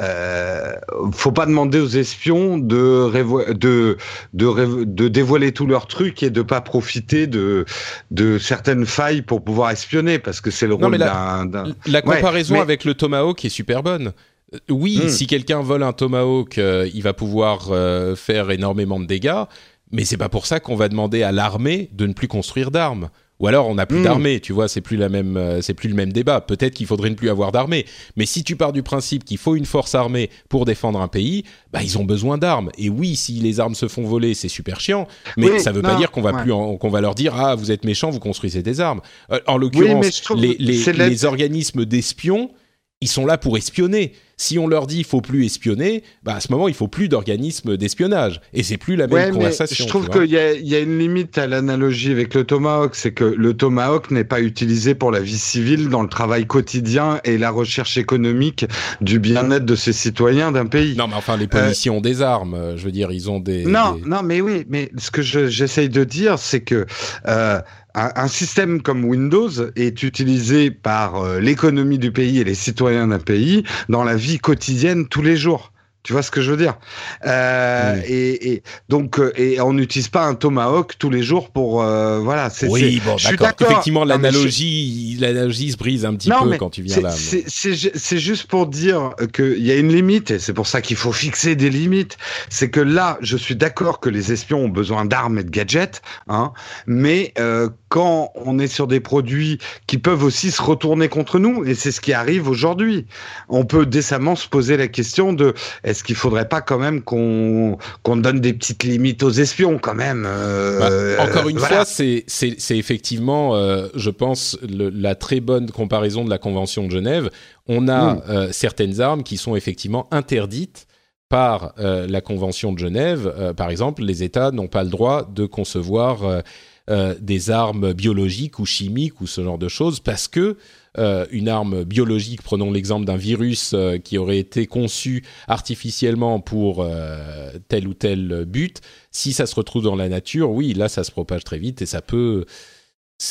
euh, faut pas demander aux espions de, de, de, de, dévoiler tous leurs trucs et de pas profiter de, de certaines failles pour pouvoir espionner parce que c'est le rôle d'un. La, comparaison avec le Tomahawk est super bonne. Euh, oui, hmm. si quelqu'un vole un tomahawk, euh, il va pouvoir euh, faire énormément de dégâts, mais c'est pas pour ça qu'on va demander à l'armée de ne plus construire d'armes. Ou alors on n'a plus hmm. d'armée, tu vois, c'est plus la même, c'est plus le même débat. Peut-être qu'il faudrait ne plus avoir d'armée, mais si tu pars du principe qu'il faut une force armée pour défendre un pays, bah ils ont besoin d'armes. Et oui, si les armes se font voler, c'est super chiant, mais ça ne veut pas dire qu'on va plus, qu'on va leur dire ah vous êtes méchants, vous construisez des armes. en l'occurrence, les, les organismes d'espions, ils sont là pour espionner Si on leur dit il faut plus espionner, bah à ce moment il faut plus d'organismes d'espionnage et c'est plus la même conversation. je trouve qu'il y, y, a une limite à l'analogie avec le tomahawk, c'est que le tomahawk n'est pas utilisé pour la vie civile dans le travail quotidien et la recherche économique du bien-être de ses citoyens d'un pays. Non mais enfin les policiers ont des armes, je veux dire ils ont des. Non non mais oui mais ce que j'essaye de dire c'est que euh, un, système comme Windows est utilisé par euh, l'économie du pays et les citoyens d'un pays dans la vie quotidienne tous les jours. Tu vois ce que je veux dire? Euh, et, et, donc euh, et on n'utilise pas un tomahawk tous les jours pour euh, voilà. Oui, bon, d'accord. Effectivement, l'analogie, l'analogie se brise un petit peu quand tu viens là. C'est juste pour dire qu'il y a une limite et c'est pour ça qu'il faut fixer des limites. C'est que là, je suis d'accord que les espions ont besoin d'armes et de gadgets, hein, mais euh, quand on est sur des produits qui peuvent aussi se retourner contre nous, et c'est ce qui arrive aujourd'hui, on peut décemment se poser la question de est-ce qu'il faudrait pas quand même qu'on qu'on donne des petites limites aux espions quand même euh, bah, Encore une fois, c'est c'est effectivement, euh, je pense, la très bonne comparaison de la Convention de Genève. On a hmm. euh, certaines armes qui sont effectivement interdites par la Convention de Genève. par exemple, les États n'ont pas le droit de concevoir euh, des armes biologiques ou chimiques ou ce genre de choses parce que euh, une arme biologique, prenons l'exemple d'un virus euh, qui aurait été conçu artificiellement pour tel ou tel but, si ça se retrouve dans la nature, oui, là ça se propage très vite et ça peut.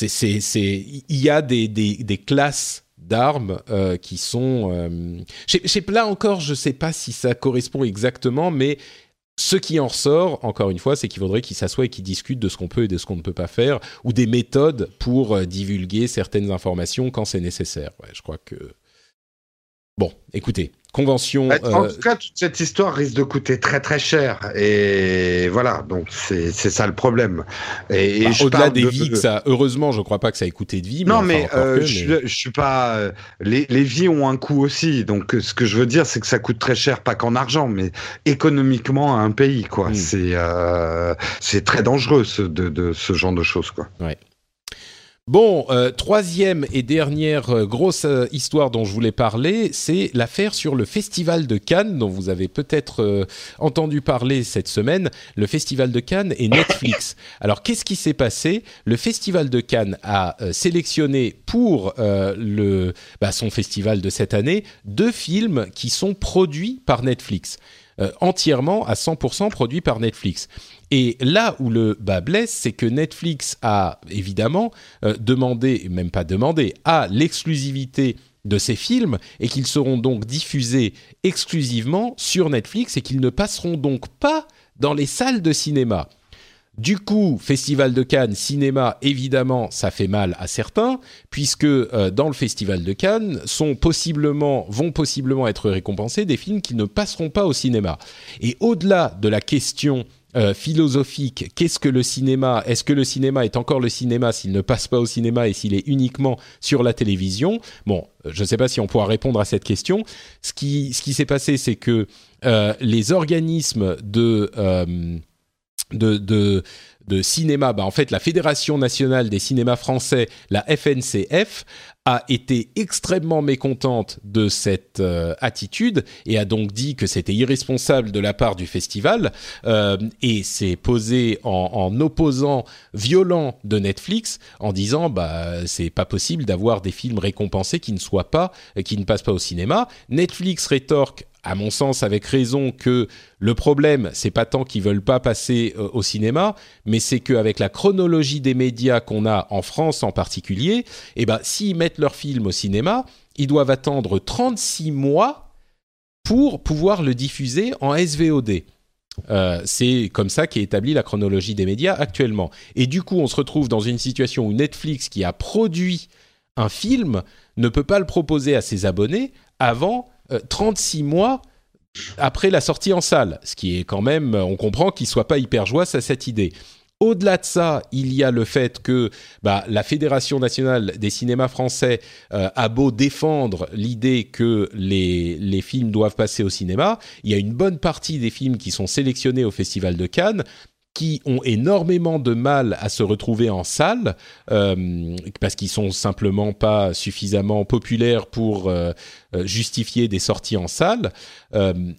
Il y a des classes d'armes qui sont. là encore, je ne sais pas si ça correspond exactement, mais ce qui en ressort, encore une fois, c'est qu'il faudrait qu'ils s'assoient et qu'ils discutent de ce qu'on peut et de ce qu'on ne peut pas faire, ou des méthodes pour euh, divulguer certaines informations quand c'est nécessaire. je crois que... Bon, écoutez, convention. Bah, en euh, tout cas, toute cette histoire risque de coûter très très cher. Et voilà, donc c'est ça le problème. Et, bah, au-delà des vies, que ça, heureusement, je crois pas que ça ait coûté de vie. Non, mais, euh, je, je, suis pas. Euh, les, les, vies ont un coût aussi. Donc ce que je veux dire, c'est que ça coûte très cher, pas qu'en argent, mais économiquement à un pays, quoi. Hmm. C'est c'est très dangereux de, de ce genre de choses, quoi. Ouais. Bon, euh, troisième et dernière euh, grosse euh, histoire dont je voulais parler, c'est l'affaire sur le Festival de Cannes, dont vous avez peut-être entendu parler cette semaine, le Festival de Cannes et Netflix. [coughs] Alors, qu'est-ce qui s'est passé? Le Festival de Cannes a sélectionné pour le, bah, son festival de cette année deux films qui sont produits par Netflix. Entièrement à 100% produits par Netflix. Et là où le bas blesse, c'est que Netflix a évidemment euh, demandé, même pas demandé, a l'exclusivité de ces films et qu'ils seront donc diffusés exclusivement sur Netflix et qu'ils ne passeront donc pas dans les salles de cinéma. Du coup, Festival de Cannes, cinéma, évidemment, ça fait mal à certains, puisque euh, dans le Festival de Cannes sont possiblement, vont possiblement être récompensés des films qui ne passeront pas au cinéma. Et au-delà de la question euh, philosophique. Qu'est-ce que le cinéma Est-ce que le cinéma est encore le cinéma s'il ne passe pas au cinéma et s'il est uniquement sur la télévision? Bon, je ne sais pas si on pourra répondre à cette question. Ce qui, ce qui s'est passé, c'est que euh, les organismes de, euh, de, cinéma, bah en fait la Fédération nationale des cinémas français, la FNCF, a été extrêmement mécontente de cette euh, attitude et a donc dit que c'était irresponsable de la part du festival euh, et s'est posé en, en, opposant violent de Netflix en disant bah c'est pas possible d'avoir des films récompensés qui ne soient pas qui ne passent pas au cinéma. Netflix rétorque à mon sens avec raison que le problème c'est pas tant qu'ils veulent pas passer euh, au cinéma mais c'est qu'avec la chronologie des médias qu'on a en France en particulier eh ben s'ils mettent leur film au cinéma ils doivent attendre 36 mois pour pouvoir le diffuser en SVOD euh, c'est comme ça qu'est établie la chronologie des médias actuellement. Et du coup, on se retrouve dans une situation où Netflix, qui a produit un film, ne peut pas le proposer à ses abonnés avant 36 euh, mois après la sortie en salle, ce qui est quand même, on comprend qu'il soit pas hyper joyeux à cette idée. Au-delà de ça, il y a le fait que bah, la Fédération nationale des cinémas français euh, a beau défendre l'idée que les films doivent passer au cinéma, il y a une bonne partie des films qui sont sélectionnés au Festival de Cannes qui ont énormément de mal à se retrouver en salle euh, parce qu'ils sont simplement pas suffisamment populaires pour euh, euh, justifier des sorties en salle.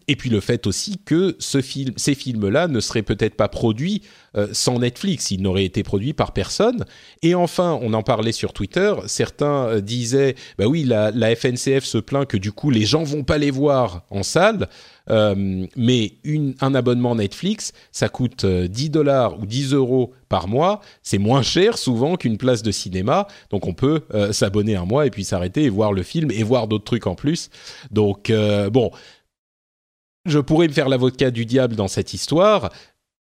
et puis le fait aussi que ce film, ces films-là ne seraient peut-être pas produits sans Netflix, ils n'auraient été produits par personne. Et enfin, on en parlait sur Twitter, certains disaient, bah oui, la, la FNCF se plaint que du coup les gens vont pas les voir en salle. Euh, mais un abonnement Netflix, ça coûte 10 euh, dollars ou 10 euros par mois. C'est moins cher souvent qu'une place de cinéma. Donc on peut euh, s'abonner un mois et puis s'arrêter et voir le film et voir d'autres trucs en plus. Donc bon, je pourrais me faire l'avocat du diable dans cette histoire.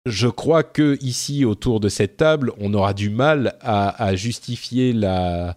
Je crois que ici, autour de cette table, on aura du mal à justifier la,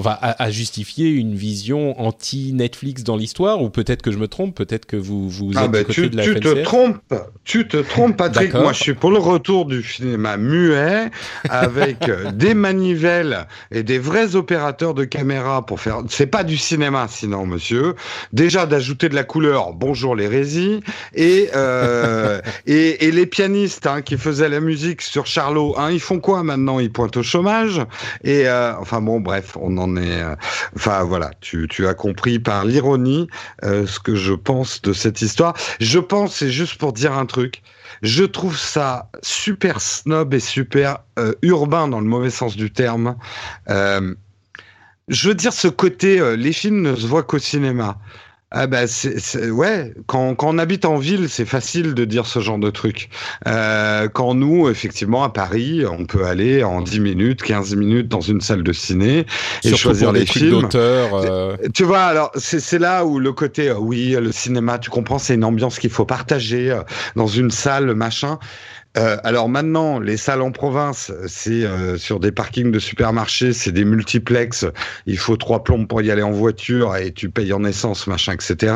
enfin, à, justifier une vision anti-Netflix dans l'histoire, ou peut-être que je me trompe, peut-être que vous, vous ah êtes ben, tu, de tu te trompes, tu te trompes, [laughs] Patrick. Moi, je suis pour le retour du cinéma muet, avec euh, [laughs] des manivelles et des vrais opérateurs de caméra pour faire. C'est pas du cinéma, sinon, monsieur. Déjà d'ajouter de la couleur. Bonjour l'hérésie et, euh, [laughs] et et les pianistes hein, qui faisaient la musique sur Charlot. Hein, ils font quoi maintenant? Ils pointent au chômage? Et euh, enfin bon, bref, on en Euh, enfin voilà, tu, as compris par l'ironie euh, ce que je pense de cette histoire. Je pense, c'est juste pour dire un truc. Je trouve ça super snob et super euh, urbain dans le mauvais sens du terme. je veux dire ce côté, les films ne se voient qu'au cinéma. Ah bah c'est ouais quand, quand on habite en ville c'est facile de dire ce genre de truc. Euh, quand nous effectivement à Paris on peut aller en 10 minutes 15 minutes dans une salle de ciné et choisir les films. euh... tu vois alors c'est là où le côté euh, oui le cinéma tu comprends c'est une ambiance qu'il faut partager euh, dans une salle machin euh, alors maintenant, les salles en province, c'est euh, sur des parkings de supermarchés, c'est des multiplex. Il faut trois plombes pour y aller en voiture et tu payes en essence, machin, etc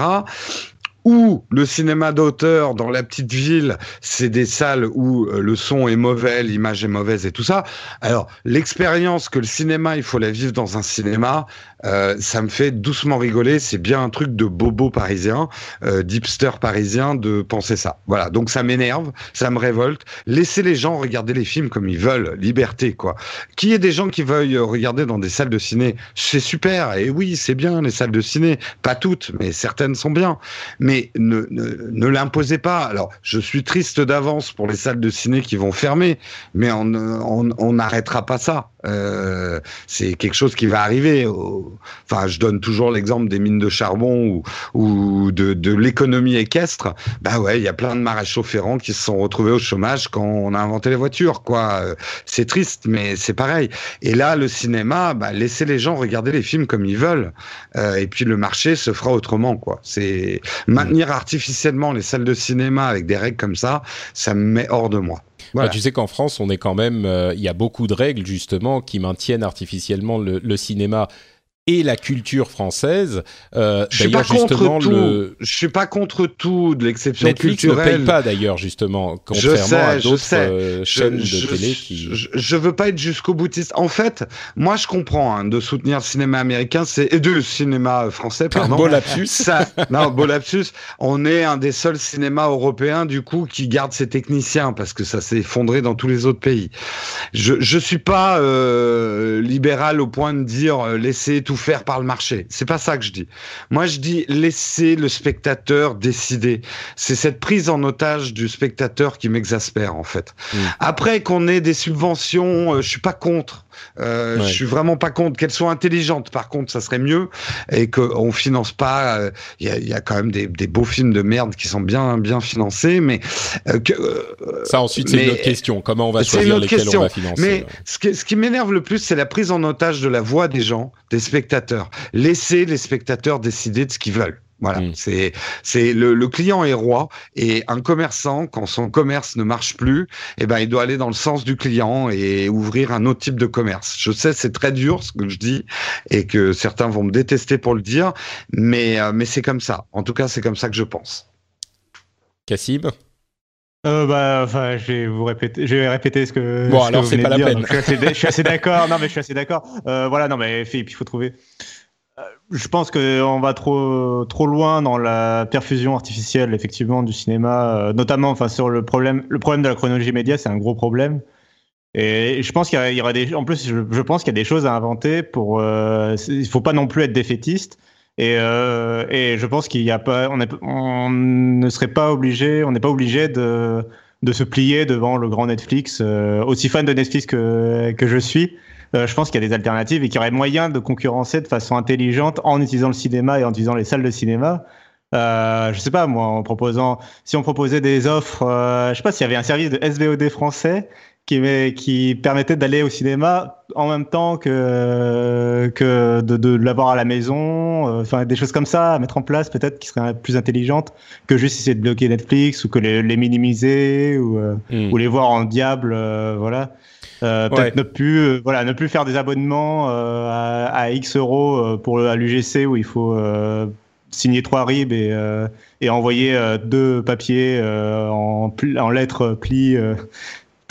ou le cinéma d'auteur dans la petite ville, c'est des salles où euh, le son est mauvais, l'image est mauvaise et tout ça. Alors, l'expérience que le cinéma, il faut la vivre dans un cinéma, euh, ça me fait doucement rigoler. C'est bien un truc de bobo parisien, euh, d'hipster parisien de penser ça. Voilà, donc ça m'énerve, ça me révolte. Laissez les gens regarder les films comme ils veulent, liberté quoi. Qu'il y ait des gens qui veuillent regarder dans des salles de ciné, c'est super. Et oui, c'est bien les salles de ciné, pas toutes, mais certaines sont bien. Mais ne, ne, ne l'imposez pas. Alors, je suis triste d'avance pour les salles de ciné qui vont fermer, mais on n'arrêtera pas ça. Euh, c'est quelque chose qui va arriver. Enfin, je donne toujours l'exemple des mines de charbon ou, ou de, de l'économie équestre. Bah ouais, il y a plein de maréchaux ferrants qui se sont retrouvés au chômage quand on a inventé les voitures. Quoi, c'est triste, mais c'est pareil. Et là, le cinéma, bah, laissez les gens regarder les films comme ils veulent. Euh, et puis le marché se fera autrement. Quoi, c'est maintenir artificiellement les salles de cinéma avec des règles comme ça, ça me met hors de moi tu sais qu'en France, on est quand même, euh, il y a beaucoup de règles justement qui maintiennent artificiellement le cinéma et la culture française. Euh, je suis pas contre tout. Le... Je suis pas contre tout de l'exception culturelle. Netflix ne paye pas d'ailleurs justement, contrairement à d'autres euh, chaînes de télé qui. Je, je, veux pas être jusqu'au boutiste. En fait, moi je comprends hein, de soutenir le cinéma américain, c'est et de le cinéma français, pardon. beau lapsus. [laughs] Ça, non, beau lapsus. On est un des seuls cinémas européens du coup qui garde ses techniciens parce que ça s'est effondré dans tous les autres pays. Je je suis pas euh, libéral au point de dire euh, laisser tout faire par le marché. C'est pas ça que je dis. Moi, je dis laisser le spectateur décider. C'est cette prise en otage du spectateur qui m'exaspère en fait. Mm. Après qu'on ait des subventions, euh, je suis pas contre. Euh, Je suis vraiment pas contre qu'elles soient intelligentes. Par contre, ça serait mieux et qu'on finance pas. Euh, il y, a, y, a, quand même des, des, beaux films de merde qui sont bien bien financés, mais euh, que, euh, ça ensuite c'est une autre question. Comment on va choisir lesquels question. on va financer Mais ce, qui, ce qui m'énerve le plus, c'est la prise en otage de la voix des gens, des spectateurs. Laissez les spectateurs décider de ce qu'ils veulent. Voilà, mm. c'est c'est le, le, client est roi et un commerçant quand son commerce ne marche plus, eh ben il doit aller dans le sens du client et ouvrir un autre type de commerce. Je sais c'est très dur ce que je dis et que certains vont me détester pour le dire, mais euh, mais c'est comme ça. En tout cas, c'est comme ça que je pense. Cassib euh, bah, enfin, je vais vous répéter, je vais répéter ce que. Bon, alors c'est pas la peine. je suis assez, [laughs] d'accord. Non, mais je suis assez d'accord. Euh, voilà, non, mais il faut trouver. je pense qu'on va trop trop loin dans la perfusion artificielle effectivement du cinéma, notamment enfin sur le problème le problème de la chronologie média, c'est un gros problème. Et je pense qu'il y, aura des en plus je, pense qu'il y a des choses à inventer pour euh, il faut pas non plus être défaitiste. Et, euh, et je pense qu'il y a pas, on, est, on ne serait pas obligé, on n'est pas obligé de, de se plier devant le grand Netflix. Euh, aussi fan de Netflix que, que je suis, euh, je pense qu'il y a des alternatives et qu'il y aurait moyen de concurrencer de façon intelligente en utilisant le cinéma et en utilisant les salles de cinéma. Euh, je sais pas moi, en proposant, si on proposait des offres, euh, je sais pas s'il y avait un service de SVOD français qui, qui permettait d'aller au cinéma en même temps que, que de, de l'avoir à la maison, euh, enfin des choses comme ça à mettre en place peut-être qui seraient plus intelligentes que juste essayer de bloquer Netflix ou que les, les minimiser ou, euh, hmm. ou les voir en diable, euh, voilà. peut-être ne plus voilà ne plus faire des abonnements à, à, X euros pour l'UGC où il faut signer trois ribs et, et envoyer deux papiers en, en lettres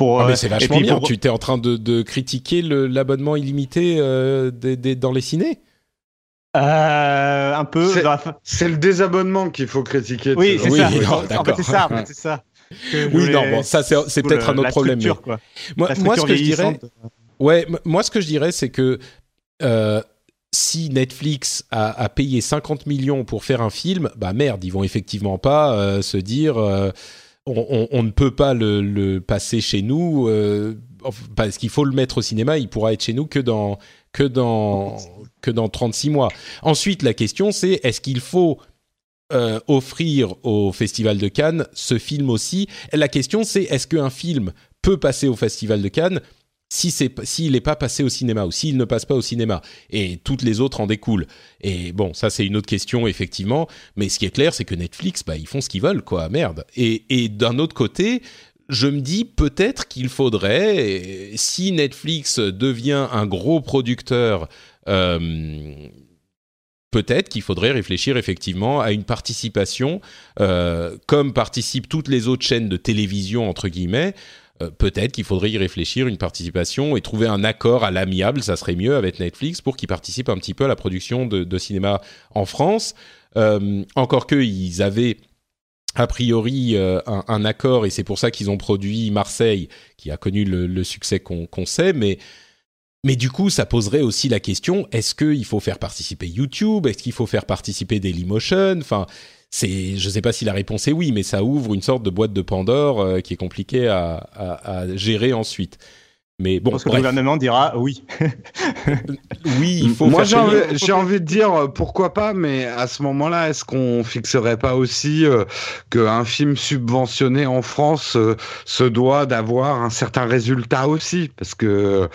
pli ah, mais c'est vachement bien. Tu étais en train de, de critiquer l'abonnement illimité euh, dans les ciné? Euh, un peu. C'est le désabonnement qu'il faut critiquer. Oui, c'est ça. en fait, c'est ça. En fait, ça oui, non, bon, ça c'est peut-être un autre problème. Moi, moi, ce que je dirais, ouais, moi ce que je dirais, c'est que euh, si Netflix a, a, payé 50 millions pour faire un film, bah merde, ils vont effectivement pas euh, se dire on, ne peut pas le, passer chez nous euh, parce qu'il faut le mettre au cinéma. Il pourra être chez nous que dans que dans que dans 36 mois. Ensuite, la question c'est est-ce qu'il faut euh, offrir au Festival de Cannes ce film aussi? La question c'est est-ce qu'un film peut passer au Festival de Cannes? Si c'est s'il n'est pas passé au cinéma ou s'il ne passe pas au cinéma et toutes les autres en découlent. Et bon, ça c'est une autre question effectivement, mais ce qui est clair c'est que Netflix bah ils font ce qu'ils veulent quoi, merde. Et, et d'un autre côté, je me dis peut-être qu'il faudrait si Netflix devient un gros producteur euh, peut-être qu'il faudrait réfléchir effectivement à une participation, euh, comme participent toutes les autres chaînes de télévision, entre guillemets, euh, peut-être qu'il faudrait y réfléchir, une participation et trouver un accord à l'amiable, ça serait mieux avec Netflix pour qu'ils participent un petit peu à la production de, cinéma en France. Euh, encore que ils avaient a priori euh, un, accord et c'est pour ça qu'ils ont produit Marseille, qui a connu le, succès qu'on sait, mais mais du coup, ça poserait aussi la question est-ce qu'il faut faire participer YouTube? Est-ce qu'il faut faire participer Dailymotion? Enfin, c'est, je ne sais pas si la réponse est oui, mais ça ouvre une sorte de boîte de Pandore euh, qui est compliquée à, à, gérer ensuite. Mais bon, Parce que le gouvernement dira oui. [laughs] oui, il faut. Moi, j'ai envie, envie, de dire euh, pourquoi pas, mais à ce moment-là, est-ce qu'on fixerait pas aussi euh, qu'un film subventionné en France euh, se doit d'avoir un certain résultat aussi? Parce que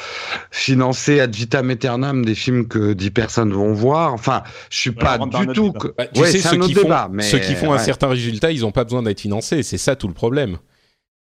financer ad vitam aeternam des films que 10 personnes vont voir, enfin, je suis pas du tout. Que... Bah, tu sais, ceux qui, font, mais... ceux qui font un certain résultat, ils n'ont pas besoin d'être financés. C'est ça tout le problème.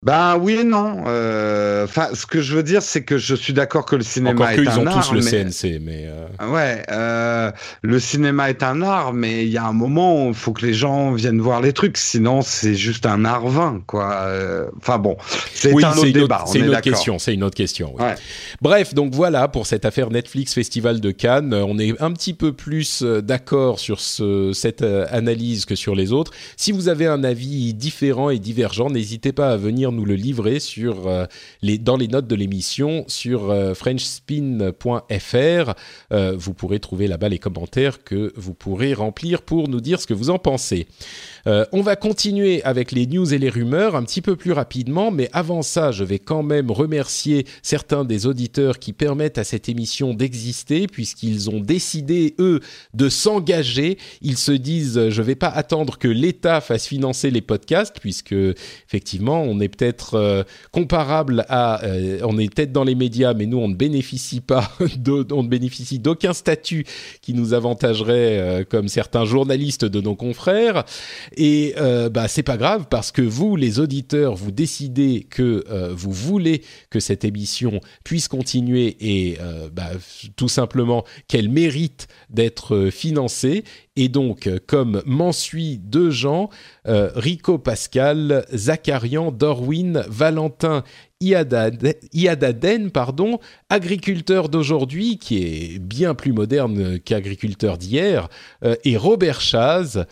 Ben oui et non. Euh, enfin, ce que je veux dire, c'est que je suis d'accord que le cinéma est un art. ils ont tous le CNC, mais euh... ouais, euh, le cinéma est un art, mais il y a un moment où il faut que les gens viennent voir les trucs, sinon c'est juste un art vain, quoi. Euh, enfin bon, c'est un autre débat. C'est une autre question. C'est une autre question. Oui. Ouais. Bref, donc voilà pour cette affaire Netflix Festival de Cannes. On est un petit peu plus euh, d'accord sur ce, cette analyse que sur les autres. Si vous avez un avis différent et divergent, n'hésitez pas à venir nous le livrer sur, euh, les, dans les notes de l'émission sur euh, frenchspin.fr. Euh, vous pourrez trouver là-bas les commentaires que vous pourrez remplir pour nous dire ce que vous en pensez. Euh, on va continuer avec les news et les rumeurs un petit peu plus rapidement, mais avant ça, je vais quand même remercier certains des auditeurs qui permettent à cette émission d'exister, puisqu'ils ont décidé, eux, de s'engager. Ils se disent, je ne vais pas attendre que l'État fasse financer les podcasts, puisque effectivement, on est peut-être euh, comparable à, euh, on est peut-être dans les médias, mais nous, on ne bénéficie pas, [laughs] on ne bénéficie d'aucun statut qui nous avantagerait comme certains journalistes de nos confrères. Et euh, bah c'est pas grave parce que vous, les auditeurs, vous décidez que euh, vous voulez que cette émission puisse continuer et euh, bah, tout simplement qu'elle mérite d'être financée. Et donc, comme m'ensuit deux gens, Rico Pascal, Zacharian, Dorwin, Valentin Iadaden, pardon, agriculteur d'aujourd'hui, qui est bien plus moderne qu'agriculteur d'hier, et Robert Chaz,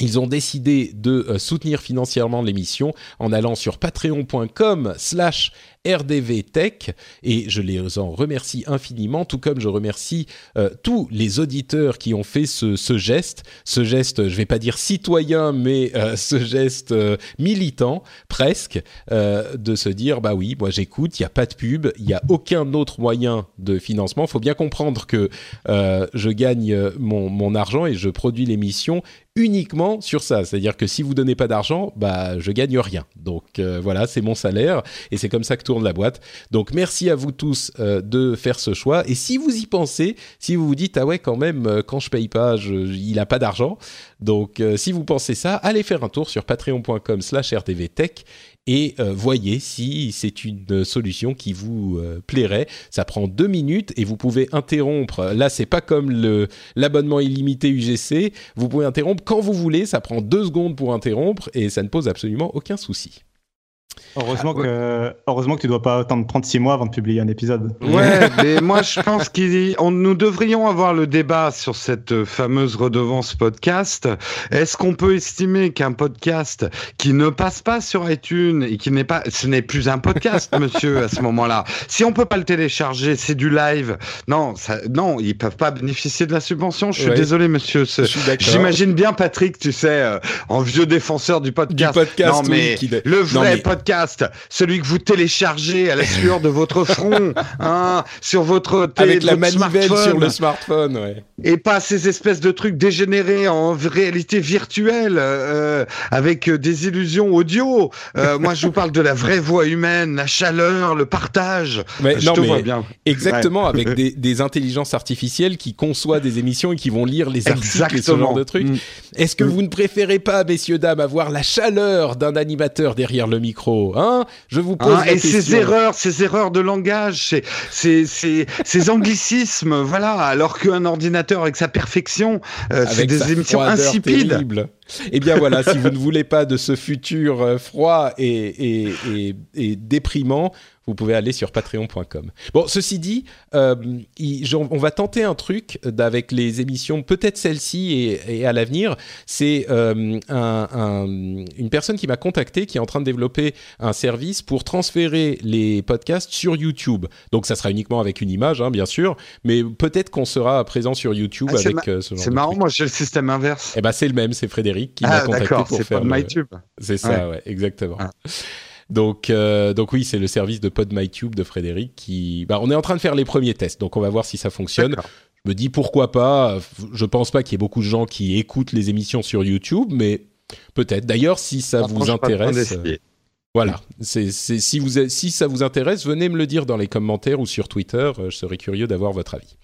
ils ont décidé de euh, soutenir financièrement l'émission en allant sur patreon.com slash RDV Tech et je les en remercie infiniment, tout comme je remercie euh, tous les auditeurs qui ont fait ce, geste, ce geste, je vais pas dire citoyen, mais euh, ce geste militant presque, de se dire bah oui, moi j'écoute, il y a pas de pub, il y a aucun autre moyen de financement. Il faut bien comprendre que je gagne mon, argent et je produis l'émission uniquement sur ça. C'est-à-dire que si vous donnez pas d'argent, bah je gagne rien. Donc euh, voilà, c'est mon salaire et c'est comme ça que tourne la boîte. Donc merci à vous tous euh, de faire ce choix. Et si vous y pensez, si vous vous dites ah ouais quand même euh, quand je paye pas, il a pas d'argent. Donc si vous pensez ça, allez faire un tour sur patreon.com/rdvtech et euh, voyez si c'est une solution qui vous euh, plairait. Ça prend deux minutes et vous pouvez interrompre. Là, c'est pas comme l'abonnement illimité UGC. Vous pouvez interrompre quand vous voulez. Ça prend deux secondes pour interrompre et ça ne pose absolument aucun souci. Heureusement, ah, que, heureusement que tu dois pas attendre 36 mois avant de publier un épisode. Ouais, [laughs] mais moi je pense qu'on nous devrions avoir le débat sur cette fameuse redevance podcast. Est-ce qu'on peut estimer qu'un podcast qui ne passe pas sur iTunes et qui n'est pas, ce n'est plus un podcast, [laughs] monsieur, à ce moment-là? Si on peut pas le télécharger, c'est du live. Non, ça, non, ils peuvent pas bénéficier de la subvention. Je suis désolé, monsieur. J'imagine bien Patrick, tu sais, euh, en vieux défenseur du podcast. Du podcast non, mais le vrai podcast celui que vous téléchargez à la sueur de votre front, [laughs] hein, sur votre télé, avec la manivelle sur le smartphone, ouais. Et pas ces espèces de trucs dégénérés en réalité virtuelle euh, avec des illusions audio. Euh, [laughs] moi, je vous parle de la vraie voix humaine, la chaleur, le partage. Mais, je te vois bien. Exactement, avec [laughs] des, intelligences artificielles qui conçoivent des émissions et qui vont lire les articles et ce genre de trucs. Mm. Est-ce que mm. vous ne préférez pas, messieurs dames, avoir la chaleur d'un animateur derrière le micro Hein Je vous pose hein, la et ces erreurs, ces erreurs de langage, ces, ces, ces, anglicismes, voilà. Alors qu'un ordinateur avec sa perfection, euh, c'est des émissions insipides. Terrible. Eh bien voilà, si vous ne voulez pas de ce futur euh, froid et, et, et, et déprimant, vous pouvez aller sur patreon.com. Bon, ceci dit, euh, on va tenter un truc avec les émissions, peut-être celle-ci et, à l'avenir. C'est euh, une personne qui m'a contacté qui est en train de développer un service pour transférer les podcasts sur YouTube. Donc ça sera uniquement avec une image, hein, bien sûr, mais peut-être qu'on sera présent sur YouTube ah, avec ce genre C'est marrant, moi j'ai le système inverse. Eh ben c'est le même, c'est Frédéric qui m'a ah, contacté pour faire. C'est MyTube. C'est ça, ouais, exactement. Ah. Donc, euh, donc oui, c'est le service de PodMyTube de Frédéric qui. Bah, on est en train de faire les premiers tests, donc on va voir si ça fonctionne. Je me dis pourquoi pas. Je pense pas qu'il y ait beaucoup de gens qui écoutent les émissions sur YouTube, mais peut-être. D'ailleurs, si ça vous intéresse. Voilà, c'est, si, vous, si ça vous intéresse, venez me le dire dans les commentaires ou sur Twitter. Euh, je serais curieux d'avoir votre avis.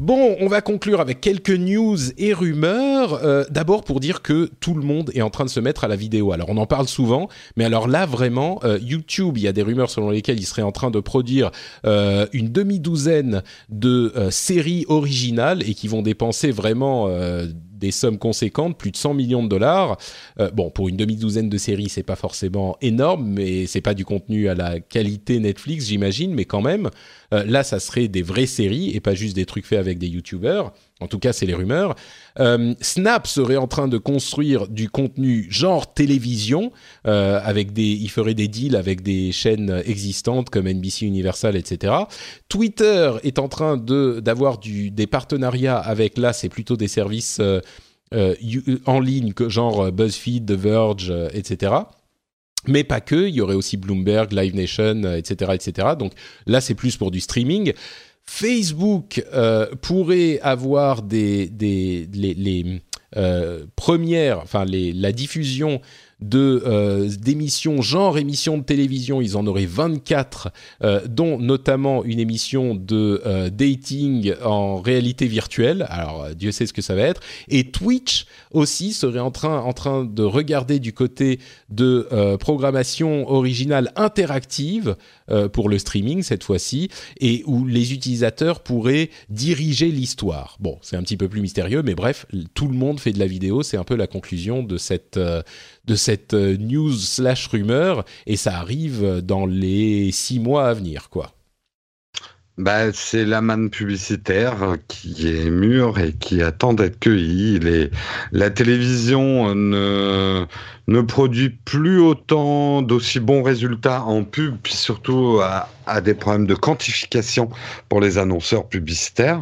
Bon, on va conclure avec quelques news et rumeurs. Euh, d'abord pour dire que tout le monde est en train de se mettre à la vidéo. Alors on en parle souvent, mais alors là vraiment, euh, YouTube, il y a des rumeurs selon lesquelles il serait en train de produire euh, une demi-douzaine de séries originales et qui vont dépenser vraiment des sommes conséquentes, plus de 100 millions de dollars. Euh, bon, pour une demi-douzaine de séries, c'est pas forcément énorme, mais c'est pas du contenu à la qualité Netflix, j'imagine, mais quand même, euh, là, ça serait des vraies séries et pas juste des trucs faits avec des YouTubers. En tout cas, c'est les rumeurs. Euh, Snap serait en train de construire du contenu genre télévision, avec des, il ferait des deals avec des chaînes existantes comme NBC Universal, etc. Twitter est en train de d'avoir des partenariats avec là, c'est plutôt des services euh, en ligne, genre euh, BuzzFeed, The Verge, euh, etc. Mais pas que, il y aurait aussi Bloomberg, Live Nation, etc., etc. Donc là, c'est plus pour du streaming. Facebook pourrait avoir des, des les, premières, enfin les, la diffusion de euh, d'émissions genre émissions de télévision. Ils en auraient 24, euh, dont notamment une émission de euh, dating en réalité virtuelle. Alors Dieu sait ce que ça va être. Et Twitch aussi serait en train en train de regarder du côté de programmation originale interactive pour le streaming cette fois-ci, et où les utilisateurs pourraient diriger l'histoire. Bon, c'est un petit peu plus mystérieux, mais bref, tout le monde fait de la vidéo. C'est un peu la conclusion de cette de cette euh, news slash rumeur et ça arrive dans les six mois à venir, quoi. Bah, c'est la manne publicitaire qui est mûre et qui attend d'être cueillie. La télévision ne, ne produit plus autant d'aussi bons résultats en pub, puis surtout à, à, des problèmes de quantification pour les annonceurs publicitaires,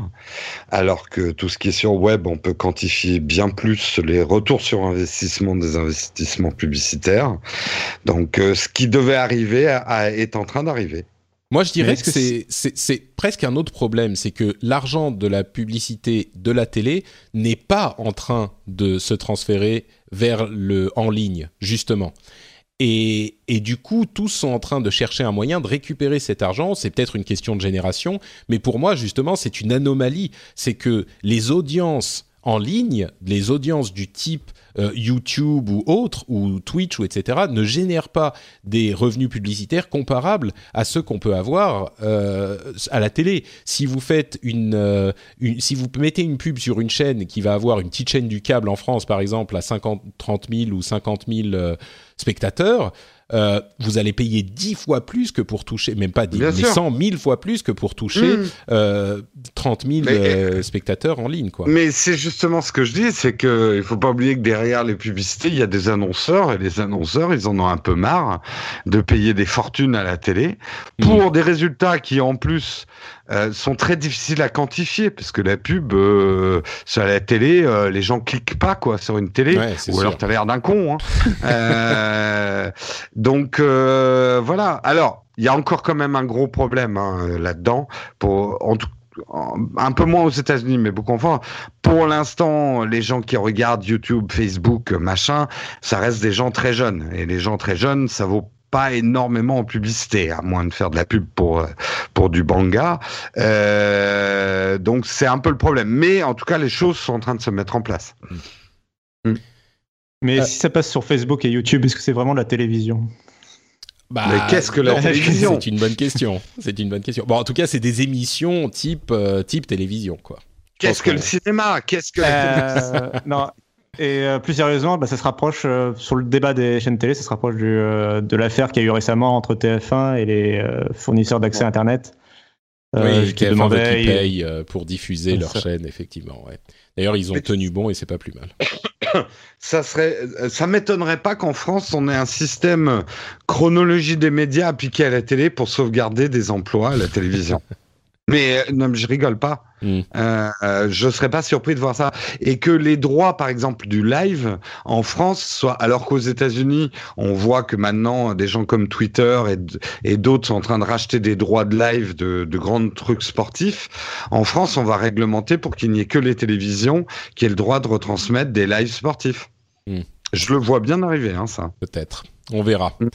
alors que tout ce qui est sur web, on peut quantifier bien plus les retours sur investissement des investissements publicitaires. Donc, euh, ce qui devait arriver est en train d'arriver. Moi, je dirais que, c'est presque un autre problème, c'est que l'argent de la publicité de la télé n'est pas en train de se transférer vers le en ligne, justement. Et, et, du coup, tous sont en train de chercher un moyen de récupérer cet argent. C'est peut-être une question de génération, mais pour moi, justement, c'est une anomalie. C'est que les audiences en ligne, les audiences du type euh, YouTube ou autres, ou Twitch ou etc., ne génèrent pas des revenus publicitaires comparables à ceux qu'on peut avoir euh, à la télé. Si vous faites euh, une, si vous mettez une pub sur une chaîne qui va avoir une petite chaîne du câble en France, par exemple, à 50, 30 000 ou 50 000 spectateurs, euh, vous allez payer 10 fois plus que pour toucher, même pas 10, mais 100 000 fois plus que pour toucher mmh. euh, 30 000 euh, spectateurs en ligne. Quoi. Mais c'est justement ce que je dis, c'est qu'il ne faut pas oublier que derrière les publicités, il y a des annonceurs, et les annonceurs, ils en ont un peu marre de payer des fortunes à la télé pour mmh. des résultats qui, en plus, euh, sont très difficiles à quantifier parce que la pub euh, sur la télé, euh, les gens cliquent pas quoi sur une télé, ou alors t'as l'air d'un con. Hein. [laughs] euh, donc voilà. Alors il y a encore quand même un gros problème hein, là-dedans. Pour en tout un peu moins aux États-Unis, mais beaucoup en France. Pour l'instant, les gens qui regardent YouTube, Facebook, machin, ça reste des gens très jeunes. Et les gens très jeunes, ça vaut pas énormément en publicité, à moins de faire de la pub pour euh, pour du banga. Euh, donc c'est un peu le problème. Mais en tout cas, les choses sont en train de se mettre en place. Mm. Mais euh, si ça passe sur Facebook et YouTube, est-ce que c'est vraiment la télévision? Bah, mais qu'est-ce que la [laughs] télévision? C'est une bonne question. C'est une bonne question. Bon, en tout cas, c'est des émissions type type télévision, quoi. Qu'est-ce que le cinéma? Qu'est-ce que non et euh, plus sérieusement, bah, ça se rapproche euh, sur le débat des chaînes télé, ça se rapproche du, euh, de l'affaire qu'il y a eu récemment entre TF1 et les fournisseurs d'accès Internet. oui, qui demandaient qui payent pour diffuser leur chaîne, effectivement. Ouais. D'ailleurs, ils ont tenu bon et c'est pas plus mal. [coughs] ça serait, ça m'étonnerait pas qu'en France on ait un système chronologie des médias appliqué à la télé pour sauvegarder des emplois à la télévision. [laughs] Mais euh, non, je rigole pas. Mm. Euh, euh, je serais pas surpris de voir ça et que les droits, par exemple, du live en France soient, alors qu'aux États-Unis, on voit que maintenant des gens comme Twitter et, et d'autres sont en train de racheter des droits de live de, de grands trucs sportifs. En France, on va réglementer pour qu'il n'y ait que les télévisions qui aient le droit de retransmettre des lives sportifs. Mm. Je le vois bien arriver, hein, ça. Peut-être. On verra. Mm.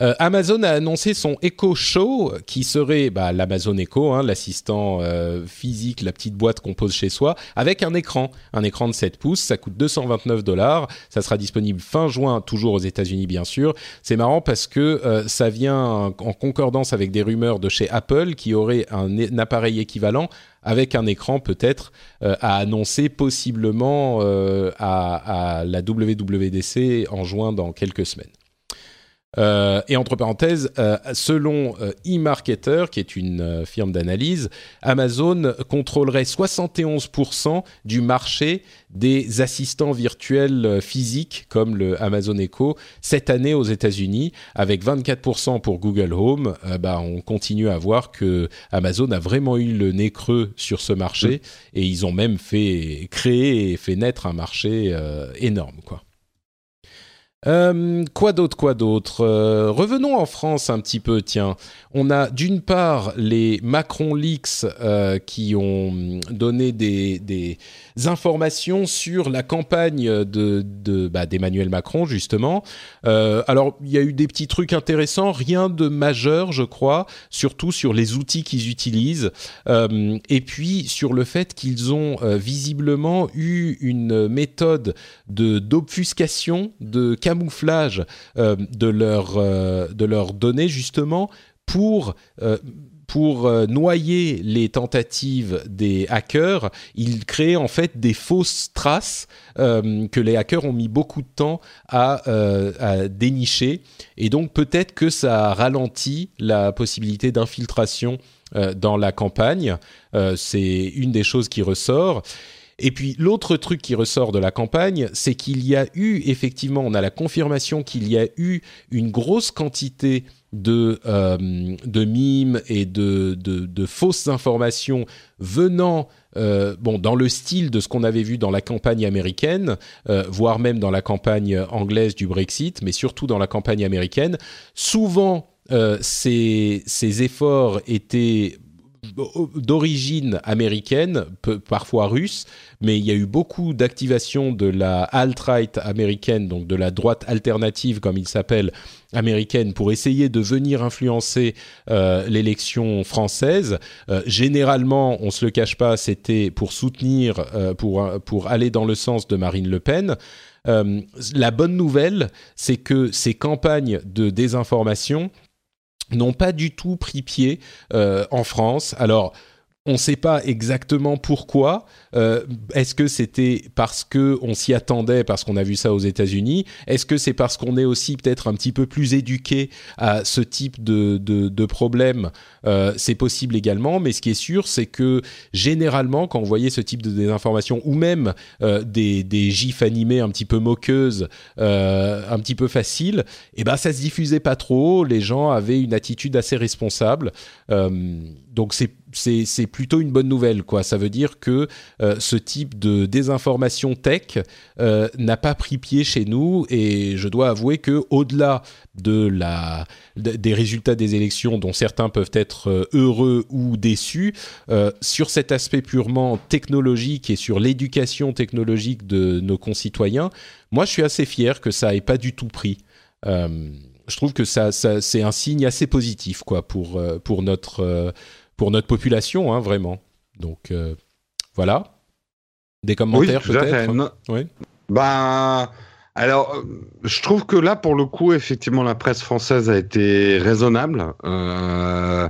Euh, Amazon a annoncé son Echo Show, qui serait bah, l'Amazon Echo, hein, l'assistant euh, physique, la petite boîte qu'on pose chez soi, avec un écran, un écran de 7 pouces. Ça coûte 229 dollars. Ça sera disponible fin juin, toujours aux États-Unis, bien sûr. C'est marrant parce que euh, ça vient en concordance avec des rumeurs de chez Apple qui aurait un, appareil équivalent avec un écran peut-être à annoncer possiblement à, à la WWDC en juin dans quelques semaines. Euh, et entre parenthèses, euh, selon euh, eMarketer, qui est une firme d'analyse, Amazon contrôlerait 71% du marché des assistants virtuels physiques comme le Amazon Echo cette année aux États-Unis, avec 24% pour Google Home. bah, on continue à voir que Amazon a vraiment eu le nez creux sur ce marché mmh. et ils ont même fait créer et fait naître un marché énorme, quoi. Euh, quoi d'autre, quoi d'autre? Euh, Revenons en France un petit peu, tiens. On a d'une part les Macron Leaks euh, qui ont donné des, des, informations sur la campagne de, bah, d'Emmanuel Macron, justement. alors, il y a eu des petits trucs intéressants, rien de majeur, je crois, surtout sur les outils qu'ils utilisent, et puis sur le fait qu'ils ont visiblement eu une méthode de d'obfuscation, de camouflage euh, euh, de leurs données justement pour euh, pour noyer les tentatives des hackers, ils créent en fait des fausses traces que les hackers ont mis beaucoup de temps à, à dénicher. Et donc peut-être que ça ralentit la possibilité d'infiltration dans la campagne. C'est une des choses qui ressort. Et puis l'autre truc qui ressort de la campagne, c'est qu'il y a eu effectivement, on a la confirmation qu'il y a eu une grosse quantité de, euh, de mimes et de, de, fausses informations venant euh, bon, dans le style de ce qu'on avait vu dans la campagne américaine, euh, voire même dans la campagne anglaise du Brexit, mais surtout dans la campagne américaine. Souvent, ces, ces efforts étaient d'origine américaine, parfois russe, mais il y a eu beaucoup d'activation de la alt-right américaine, donc de la droite alternative, comme il s'appelle, américaine, pour essayer de venir influencer euh, l'élection française. Euh, généralement, on se le cache pas, c'était pour soutenir, euh, pour, pour aller dans le sens de Marine Le Pen. la bonne nouvelle, c'est que ces campagnes de désinformation n'ont pas du tout pris pied euh, en France. Alors, on ne sait pas exactement pourquoi. Euh, est-ce que c'était parce que on s'y attendait, parce qu'on a vu ça aux États-Unis? Est-ce que c'est parce qu'on est aussi peut-être un petit peu plus éduqué à ce type de, de, problème? Euh, C'est possible également, mais ce qui est sûr, c'est que généralement, quand on voyait ce type de désinformation, ou même euh, des, gifs animés un petit peu moqueuses, un petit peu faciles, eh ben ça se diffusait pas trop. Les gens avaient une attitude assez responsable. donc c'est c'est plutôt une bonne nouvelle. Quoi. Ça veut dire que euh, ce type de désinformation tech euh, n'a pas pris pied chez nous et je dois avouer que au-delà de la, des résultats des élections dont certains peuvent être euh, heureux ou déçus, sur cet aspect purement technologique et sur l'éducation technologique de nos concitoyens, moi je suis assez fier que ça n'ait pas du tout pris je trouve que ça, ça c'est un signe assez positif quoi pour pour notre pour notre population, hein, vraiment. Donc euh, voilà. Des commentaires peut-être. Oui. Ben. Alors, je trouve que là, pour le coup, effectivement, la presse française a été raisonnable. Euh,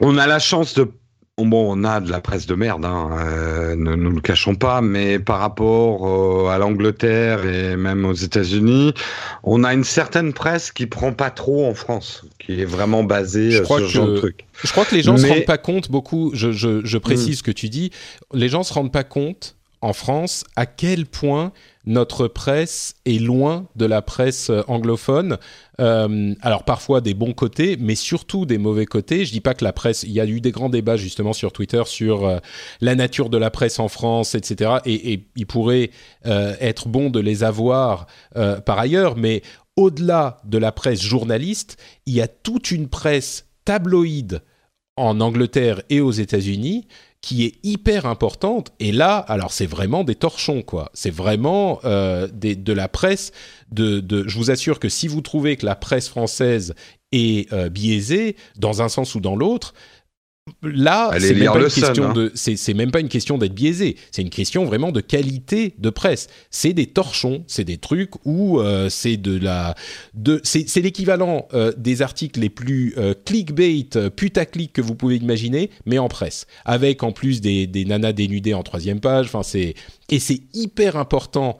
on a la chance de Bon, on a de la presse de merde, hein, euh, ne nous le cachons pas, mais par rapport euh, à l'Angleterre et même aux États-Unis, on a une certaine presse qui prend pas trop en France, qui est vraiment basée sur ce genre de truc. Je crois que les gens ne se rendent pas compte beaucoup. Je, je, je précise hmm. ce que tu dis. Les gens se rendent pas compte en France à quel point notre presse est loin de la presse euh, anglophone. Euh, alors parfois des bons côtés, mais surtout des mauvais côtés. Je dis pas que la presse. Il y a eu des grands débats justement sur Twitter sur euh, la nature de la presse en France, etc. Et, il pourrait être bon de les avoir par ailleurs, mais au-delà de la presse journaliste, il y a toute une presse tabloïde en Angleterre et aux États-Unis qui est hyper importante. Et là, alors c'est vraiment des torchons, quoi. C'est vraiment euh, de la presse. Je vous assure que si vous trouvez que la presse française est euh, biaisée, dans un sens ou dans l'autre, Là, c'est même, pas une question hein. de, c'est même pas une question d'être biaisé, c'est une question vraiment de qualité de presse. C'est des torchons, c'est des trucs où euh, c'est de la, de, c'est l'équivalent euh, des articles les plus euh, clickbait, putaclic que vous pouvez imaginer, mais en presse, avec en plus des, des nanas dénudées en troisième page. Enfin, c'est et c'est hyper important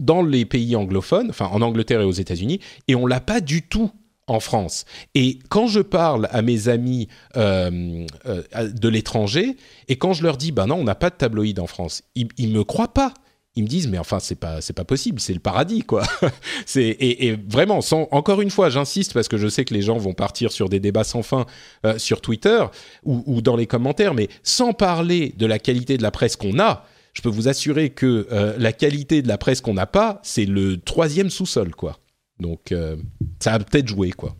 dans les pays anglophones, enfin en Angleterre et aux États-Unis, et on l'a pas du tout en France. Et quand je parle à mes amis euh, euh, de l'étranger, et quand je leur dis, ben non, on n'a pas de tabloïd en France, ils, ne me croient pas. Ils me disent, mais enfin, c'est pas, c'est pas possible, c'est le paradis, quoi. [laughs] et, vraiment, sans, encore une fois, j'insiste parce que je sais que les gens vont partir sur des débats sans fin euh, sur Twitter ou, ou dans les commentaires, mais sans parler de la qualité de la presse qu'on a, je peux vous assurer que la qualité de la presse qu'on n'a pas, c'est le troisième sous-sol, quoi. Donc, ça a peut-être joué, quoi.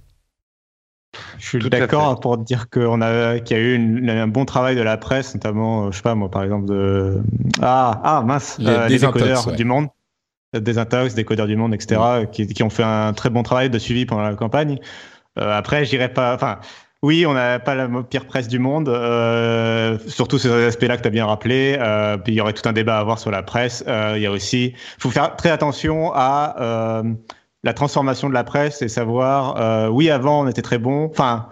Je suis d'accord pour dire qu'on a qu'il y a eu un bon travail de la presse, notamment, je sais pas moi, par exemple de ah ah mince, les, décodeurs du monde, des intox, des codeurs du monde, etc., qui, qui, ont fait un très bon travail de suivi pendant la campagne. Euh, après, j'irai pas. Enfin, oui, on n'a pas la pire presse du monde, euh, surtout ces aspects-là que tu as bien rappelé. Euh, puis il y aurait tout un débat à avoir sur la presse. Euh, il y a aussi, faut faire très attention à euh, la transformation de la presse et savoir, euh, oui, avant on était très bon. Enfin,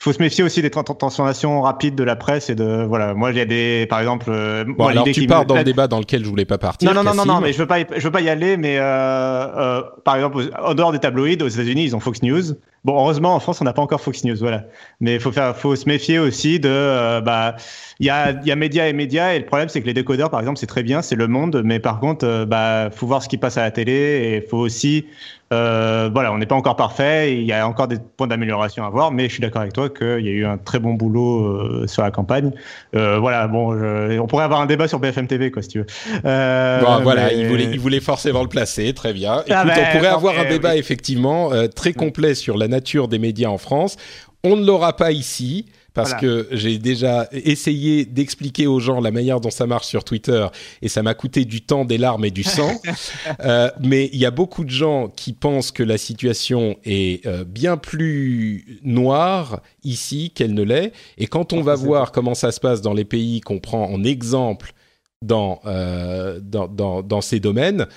faut se méfier aussi des transformations rapides de la presse et de voilà. Moi il y a des par exemple euh, bon, alors tu pars dans le débat dans lequel je voulais pas partir non non non non mais je veux pas je veux pas y aller mais euh, euh, par exemple en dehors des tabloïds aux États-Unis ils ont Fox News bon heureusement en France on n'a pas encore Fox News voilà mais il faut faire faut se méfier aussi de euh, bah il y a il y a médias et médias et le problème c'est que les décodeurs par exemple c'est très bien c'est le monde mais par contre euh, bah faut voir ce qui passe à la télé et faut aussi euh, voilà, on n'est pas encore parfait, il y a encore des points d'amélioration à voir, mais je suis d'accord avec toi qu'il y a eu un très bon boulot sur la campagne. Voilà, bon, on pourrait avoir un débat sur BFM TV, quoi, si tu veux. Bon, voilà, il, voulait, il voulait forcément le placer, très bien. Ah Écoute, on ben, pourrait avoir un débat, effectivement, très complet sur la nature des médias en France. On ne l'aura pas ici parce que j'ai déjà essayé d'expliquer aux gens la manière dont ça marche sur Twitter et ça m'a coûté du temps, des larmes et du sang. [laughs] euh, mais il y a beaucoup de gens qui pensent que la situation est euh, bien plus noire ici qu'elle ne l'est. Et quand on va voir comment ça se passe dans les pays qu'on prend en exemple dans, euh, dans, dans, dans, ces domaines,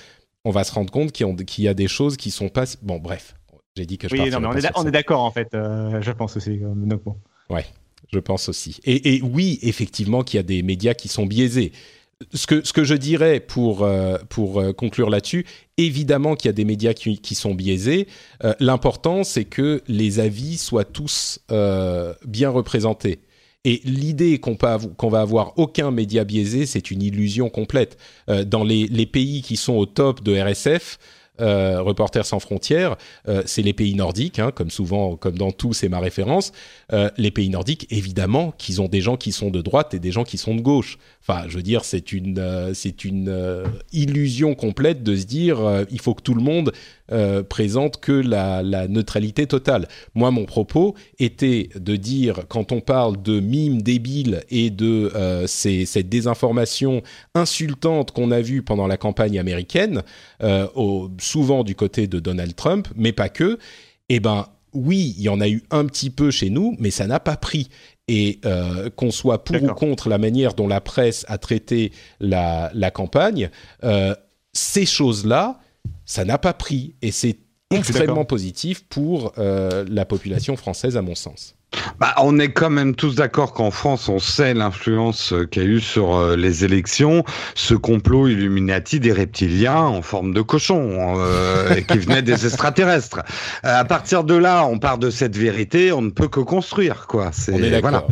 on va se rendre compte qu'il y, a des choses qui sont pas... Bon, bref. J'ai dit que je oui, non, mais on, est on est d'accord en fait, euh, je pense aussi. Donc bon. Ouais je pense aussi. Et, oui, effectivement, qu'il y a des médias qui sont biaisés. Ce que, ce que je dirais pour, euh, pour euh, conclure là-dessus, évidemment qu'il y a des médias qui, qui sont biaisés. Euh, l'important, c'est que les avis soient tous bien représentés. Et l'idée qu'on qu'on va avoir aucun média biaisé, c'est une illusion complète. dans les, les, pays qui sont au top de RSF, euh, Reporters sans frontières, euh, c'est les pays nordiques, hein, comme souvent, comme dans tout, c'est ma référence. Euh, les pays nordiques, évidemment, qu'ils ont des gens qui sont de droite et des gens qui sont de gauche. Enfin, je veux dire, c'est une, euh, c'est une illusion complète de se dire il faut que tout le monde présente que la, la, neutralité totale. Moi, mon propos était de dire quand on parle de mimes débiles et de ces, cette désinformation insultante qu'on a vue pendant la campagne américaine, au, souvent du côté de Donald Trump, mais pas que. Eh ben, oui, il y en a eu un petit peu chez nous, mais ça n'a pas pris et euh, qu'on soit pour ou contre la manière dont la presse a traité la, campagne, euh, ces choses-là, ça n'a pas pris et c'est extrêmement positif pour euh, la population française à mon sens. Bah, on est quand même tous d'accord qu'en France, on sait l'influence qu'il y a eu sur euh, les élections, ce complot Illuminati des reptiliens en forme de cochon euh, qui venait des [laughs] extraterrestres. Euh, à partir de là, on part de cette vérité, on ne peut que construire, quoi. C'est voilà.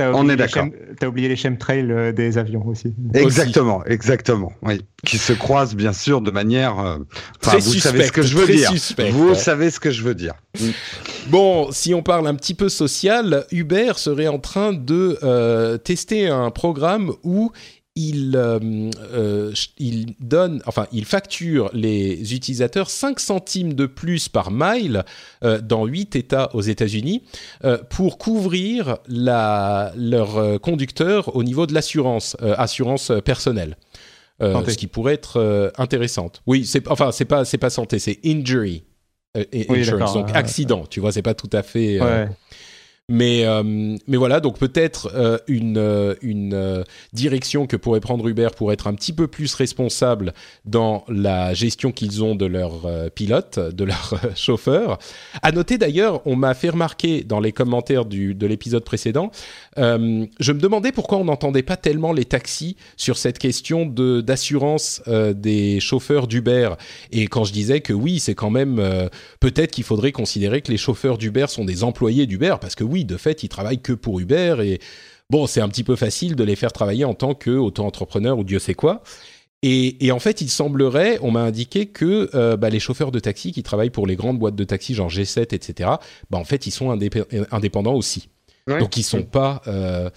On est d'accord. T'as oublié les chemtrails euh, des avions aussi. Exactement, exactement. Oui, qui se croisent bien sûr de manière. Euh, très vous savez ce que je veux dire. vous savez ce que je veux dire. Bon, si on parle un petit peu social, Uber serait en train de euh, tester un programme où il, euh, euh, il donne, enfin, il facture les utilisateurs 5 centimes de plus par mile euh, dans 8 États aux États-Unis pour couvrir la, leur conducteur au niveau de l'assurance, assurance personnelle. ce qui pourrait être intéressante. Oui, c'est enfin c'est pas c'est pas santé, c'est injury insurance, donc accident. Tu vois, c'est pas tout à fait. Mais, euh, mais voilà, donc peut-être euh, une, euh, une direction que pourrait prendre Uber pour être un petit peu plus responsable dans la gestion qu'ils ont de leurs pilotes, de leurs chauffeurs. À noter d'ailleurs, on m'a fait remarquer dans les commentaires du, de l'épisode précédent, je me demandais pourquoi on n'entendait pas tellement les taxis sur cette question d'assurance des chauffeurs d'Uber. Et quand je disais que oui, c'est quand même peut-être qu'il faudrait considérer que les chauffeurs d'Uber sont des employés d'Uber, parce que oui, de fait, ils travaillent que pour Uber et bon, c'est un petit peu facile de les faire travailler en tant qu'auto-entrepreneur ou Dieu sait quoi. Et, en fait, il semblerait, on m'a indiqué que euh, bah, les chauffeurs de taxi qui travaillent pour les grandes boîtes de taxi, genre G7, etc., bah, en fait, ils sont indépendants aussi. Donc, ils sont pas. Euh,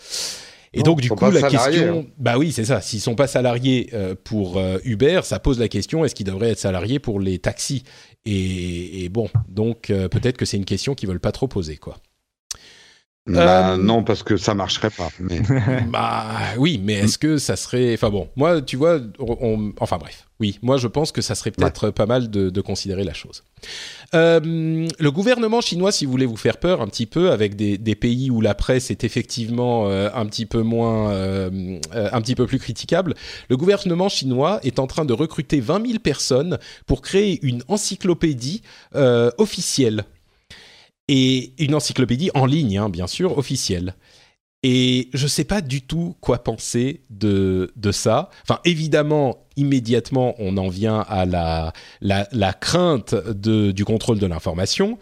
Et donc, du coup, la question, hein. bah oui, c'est ça. S'ils sont pas salariés euh, pour euh, Uber, ça pose la question est-ce qu'ils devraient être salariés pour les taxis? Et, bon, donc peut-être que c'est une question qu'ils veulent pas trop poser, quoi. Bah, non, parce que ça marcherait pas. Mais... [laughs] bah oui, mais est-ce que ça serait. Enfin bon, moi, tu vois, enfin bref. Oui, moi je pense que ça serait peut-être pas mal de, considérer la chose. Euh, le gouvernement chinois, si vous voulez vous faire peur un petit peu, avec des, pays où la presse est effectivement euh, un petit peu moins, euh, un petit peu plus critiquable, le gouvernement chinois est en train de recruter 20 000 personnes pour créer une encyclopédie officielle et une encyclopédie en ligne, hein, bien sûr, officielle. Et je ne sais pas du tout quoi penser de, de ça. Enfin, évidemment, immédiatement, on en vient à la, la, la crainte de, du contrôle de l'information.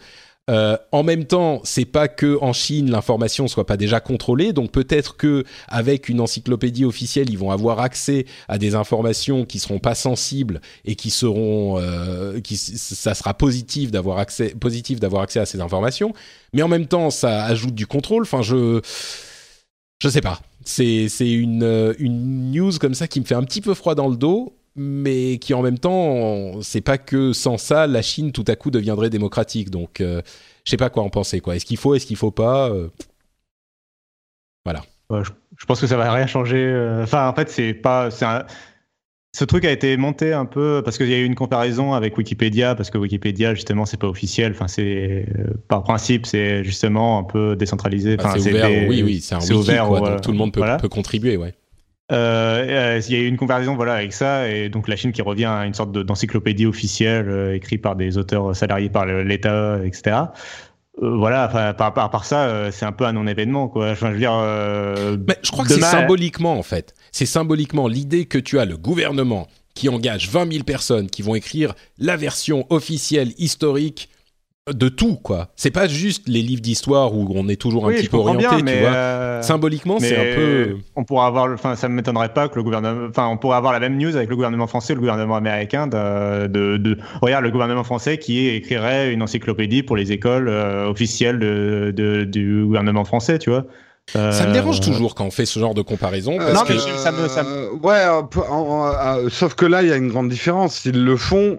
Euh, en même temps, c'est pas que en Chine l'information soit pas déjà contrôlée, donc peut-être que avec une encyclopédie officielle, ils vont avoir accès à des informations qui seront pas sensibles et qui seront, euh, qui ça sera positif d'avoir accès, positif d'avoir accès à ces informations. Mais en même temps, ça ajoute du contrôle. Enfin, je, je sais pas. C'est une euh, une news comme ça qui me fait un petit peu froid dans le dos mais qui en même temps, c'est pas que sans ça, la Chine tout à coup deviendrait démocratique. Donc, euh, je sais pas quoi en penser. Quoi. Est-ce qu'il faut, est-ce qu'il faut pas euh, Voilà. je, pense que ça va rien changer. Euh, enfin, en fait, c'est pas. Ce truc a été monté un peu parce qu'il y a eu une comparaison avec Wikipédia, parce que Wikipédia, justement, c'est pas officiel. Enfin, c'est par principe, c'est justement un peu décentralisé. Bah, c'est ouvert. oui, oui, c'est ouvert, donc tout le monde peut, peut contribuer, ouais. Euh, euh, il y a eu une comparaison voilà avec ça et donc la Chine qui revient à une sorte d'encyclopédie officielle euh, écrite par des auteurs salariés par l'État, etc. voilà, par, par, par, ça, c'est un peu un non-événement, quoi. je veux dire. Mais je crois que c'est symboliquement, en fait. C'est symboliquement l'idée que tu as le gouvernement qui engage 20 000 personnes qui vont écrire la version officielle historique de tout quoi. C'est pas juste les livres d'histoire où on est toujours un petit peu orienté, tu vois. Euh, Symboliquement, c'est un peu. On pourrait avoir, enfin, ça m'étonnerait pas que le gouvernement, enfin, on pourrait avoir la même news avec le gouvernement français, et le gouvernement américain. De, de, regarde, le gouvernement français qui écrirait une encyclopédie pour les écoles euh, officielles de, du gouvernement français, tu vois. Ça me dérange euh, toujours quand on fait ce genre de comparaison. Parce non, que... mais ça me, ça me... ouais, sauf que là, il y a une grande différence. Ils le font.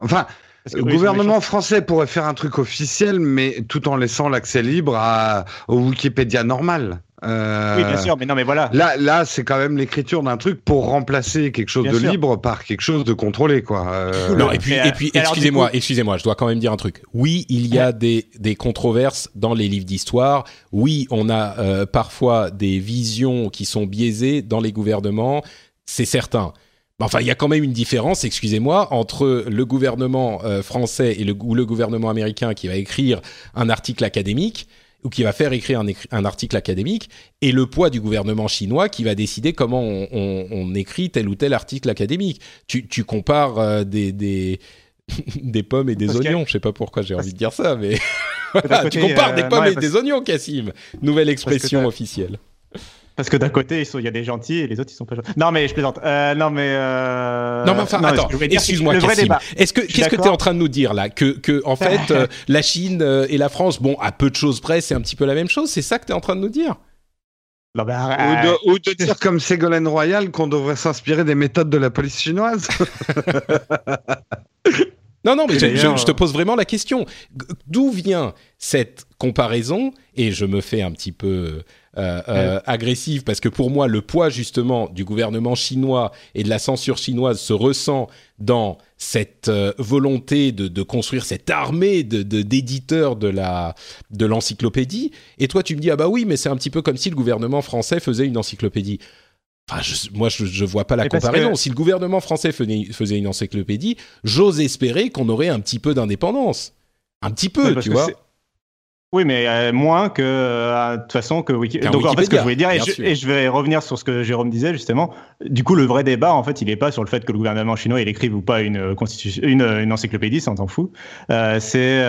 Enfin, le gouvernement français pourrait faire un truc officiel, mais tout en laissant l'accès libre à, au Wikipédia normal. Euh, oui, bien sûr, mais non, mais voilà. Là, là, c'est quand même l'écriture d'un truc pour remplacer quelque chose de libre par quelque chose de contrôlé, quoi. Euh, non, et puis, et puis, excusez-moi, excusez-moi, je dois quand même dire un truc. Oui, il y a des, des controverses dans les livres d'histoire. Oui, on a euh, parfois des visions qui sont biaisées dans les gouvernements. C'est certain. Enfin, il y a quand même une différence, excusez-moi, entre le gouvernement euh, français et le, ou le gouvernement américain qui va écrire un article académique ou qui va faire écrire un, article académique, et le poids du gouvernement chinois qui va décider comment on, écrit tel ou tel article académique. Tu, compares euh, des, des, [laughs] pommes et des oignons. Je sais pas pourquoi j'ai envie de dire ça, mais [laughs] tu compares des euh, pommes et des oignons, Cassim. Nouvelle expression officielle. Parce que d'un côté, il y a des gentils et les autres, ils sont pas gentils. Non, mais je plaisante. Euh, non, mais. Euh... Non, mais enfin, attends, excuse-moi. Est-ce que, qu'est-ce que tu es en train de nous dire là? Que, que, en [laughs] fait, euh, la Chine euh, et la France, bon, à peu de choses près, c'est un petit peu la même chose C'est ça que tu es en train de nous dire? Non, mais ou, de, ou, de, dire comme Ségolène Royal qu'on devrait s'inspirer des méthodes de la police chinoise. [laughs] Non, non, mais je, je, te pose vraiment la question. D'où vient cette comparaison? Et je me fais un petit peu euh, euh, agressive parce que pour moi le poids justement du gouvernement chinois et de la censure chinoise se ressent dans cette euh, volonté de, de, construire cette armée de d'éditeurs de, la de l'encyclopédie. Et toi tu me dis ah bah oui mais c'est un petit peu comme si le gouvernement français faisait une encyclopédie Enfin, moi, je, je vois pas la comparaison. Si le gouvernement français faisait, une encyclopédie, j'ose espérer qu'on aurait un petit peu d'indépendance. Un petit peu, tu vois. Oui, mais euh, moins que euh, de toute façon que Wiki... Donc en fait, ce que je voulais dire, et je, vais revenir sur ce que Jérôme disait justement. Du coup, le vrai débat, en fait, il n'est pas sur le fait que le gouvernement chinois il écrive ou pas une euh, constitution, une, une encyclopédie, ça on s'en fout. Euh, c'est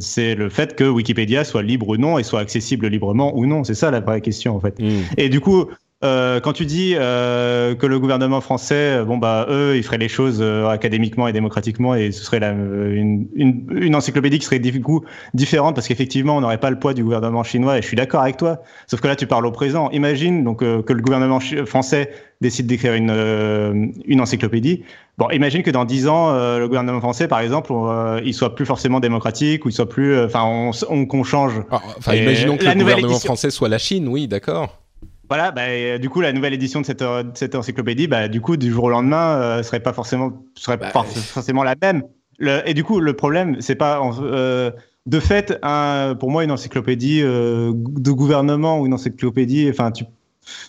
c'est le fait que Wikipédia soit libre ou non et soit accessible librement ou non. C'est ça la vraie question en fait. Hmm. Et du coup, euh, quand tu dis euh, que le gouvernement français, euh, bon bah eux, ils feraient les choses académiquement et démocratiquement, et ce serait la, une, une, une, encyclopédie qui serait du coup différente parce qu'effectivement, on n'aurait pas le poids du gouvernement chinois. Et je suis d'accord avec toi. Sauf que là, tu parles au présent. Imagine donc que le gouvernement français décide d'écrire une, une encyclopédie. Bon, imagine que dans dix ans, le gouvernement français, par exemple, il soit plus forcément démocratique ou il soit plus, enfin, on, qu'on change. Ah, enfin, imaginons que le gouvernement français soit la Chine, oui, d'accord. Voilà, bah, euh, du coup, la nouvelle édition de cette, euh, cette encyclopédie, bah, du coup, du jour au lendemain, euh, serait pas forcément, serait bah, pas forcément la même. Le, et du coup, le problème, c'est pas, euh, de fait, un, pour moi, une encyclopédie euh, de gouvernement ou une encyclopédie, enfin, tu,